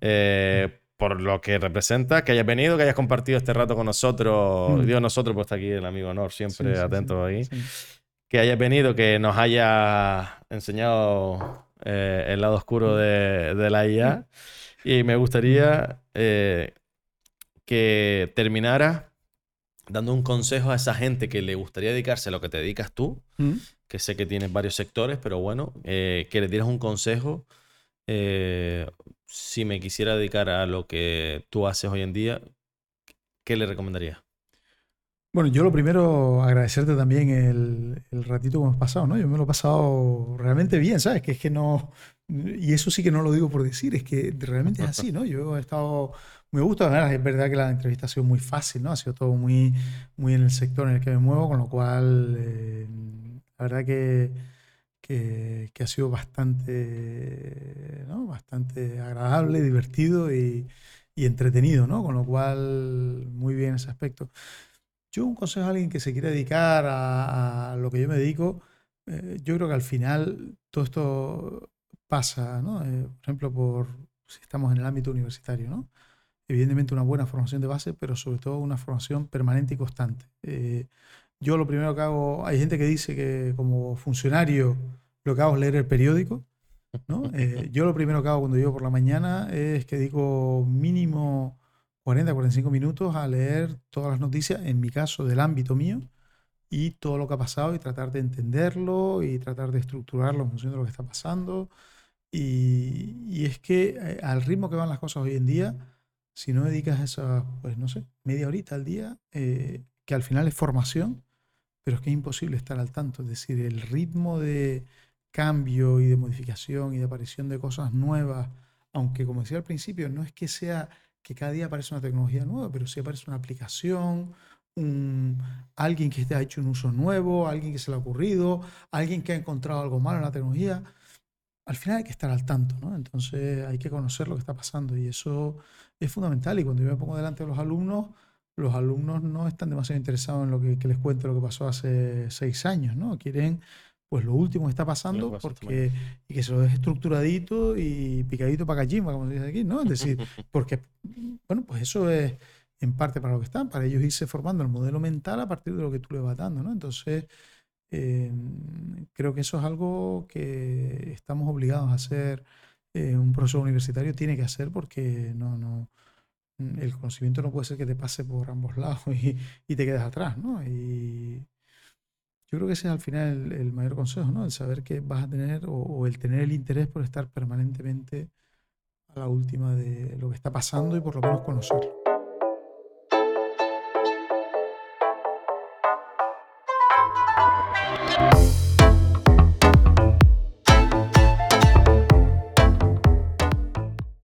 Eh, por lo que representa, que hayas venido, que hayas compartido este rato con nosotros. Dios nosotros, pues está aquí el amigo Honor, siempre atento ahí que hayas venido, que nos haya enseñado eh, el lado oscuro de, la IA. Y me gustaría eh, que terminara dando un consejo a esa gente que le gustaría dedicarse a lo que te dedicas tú, mm. que sé que tienes varios sectores, pero bueno, eh, que le dieras un consejo si me quisiera dedicar a lo que tú haces hoy en día, ¿qué le recomendarías? Bueno, yo lo primero agradecerte también el, ratito que hemos pasado, ¿no? Yo me lo he pasado realmente bien, ¿sabes? Que es que no, y eso sí que no lo digo por decir, es que realmente es así, ¿no? Yo he estado muy a gusto, es verdad que la entrevista ha sido muy fácil, ¿no? Ha sido todo muy, muy en el sector en el que me muevo, con lo cual, eh, la verdad que, que, ha sido bastante, ¿no? Bastante agradable, divertido y entretenido, ¿no? Con lo cual, muy bien ese aspecto. Yo un consejo a alguien que se quiere dedicar a, lo que yo me dedico, eh, yo creo que al final todo esto pasa, ¿no? Eh, por ejemplo, por si estamos en el ámbito universitario, ¿no? Evidentemente una buena formación de base, pero sobre todo una formación permanente y constante. Eh, yo lo primero que hago, hay gente que dice que como funcionario lo que hago es leer el periódico, ¿no? yo lo primero que hago cuando llego por la mañana es que digo mínimo 40, 45 minutos a leer todas las noticias, en mi caso del ámbito mío, y todo lo que ha pasado y tratar de entenderlo y tratar de estructurarlo en función de lo que está pasando. Y, es que eh, al ritmo que van las cosas hoy en día, si no dedicas esa, pues no sé, media horita al día, eh, que al final es formación, pero es que es imposible estar al tanto. Es decir, el ritmo de cambio y de modificación y de aparición de cosas nuevas, aunque como decía al principio, no es que sea que cada día aparece una tecnología nueva, pero si aparece una aplicación, un, alguien que ha hecho un uso nuevo, alguien que se le ha ocurrido, alguien que ha encontrado algo malo en la tecnología, al final hay que estar al tanto, ¿no? Entonces hay que conocer lo que está pasando y eso es fundamental. Y cuando yo me pongo delante de los alumnos, los alumnos no están demasiado interesados en lo que, que les cuente lo que pasó hace seis años, ¿no? Quieren pues lo último que está pasando porque y que se lo deje estructuradito y picadito para cachimba, como se dice aquí, ¿no? Es decir, porque, bueno, pues eso es en parte para lo que están, para ellos irse formando el modelo mental a partir de lo que tú le vas dando, ¿no? Entonces, eh, creo que eso es algo que estamos obligados a hacer, eh, un profesor universitario tiene que hacer porque no, no, el conocimiento no puede ser que te pase por ambos lados y, y te quedes atrás, ¿no? Y, yo creo que ese es al final el, mayor consejo, ¿no? El saber que vas a tener o, el tener el interés por estar permanentemente a la última de lo que está pasando y por lo menos conocerlo.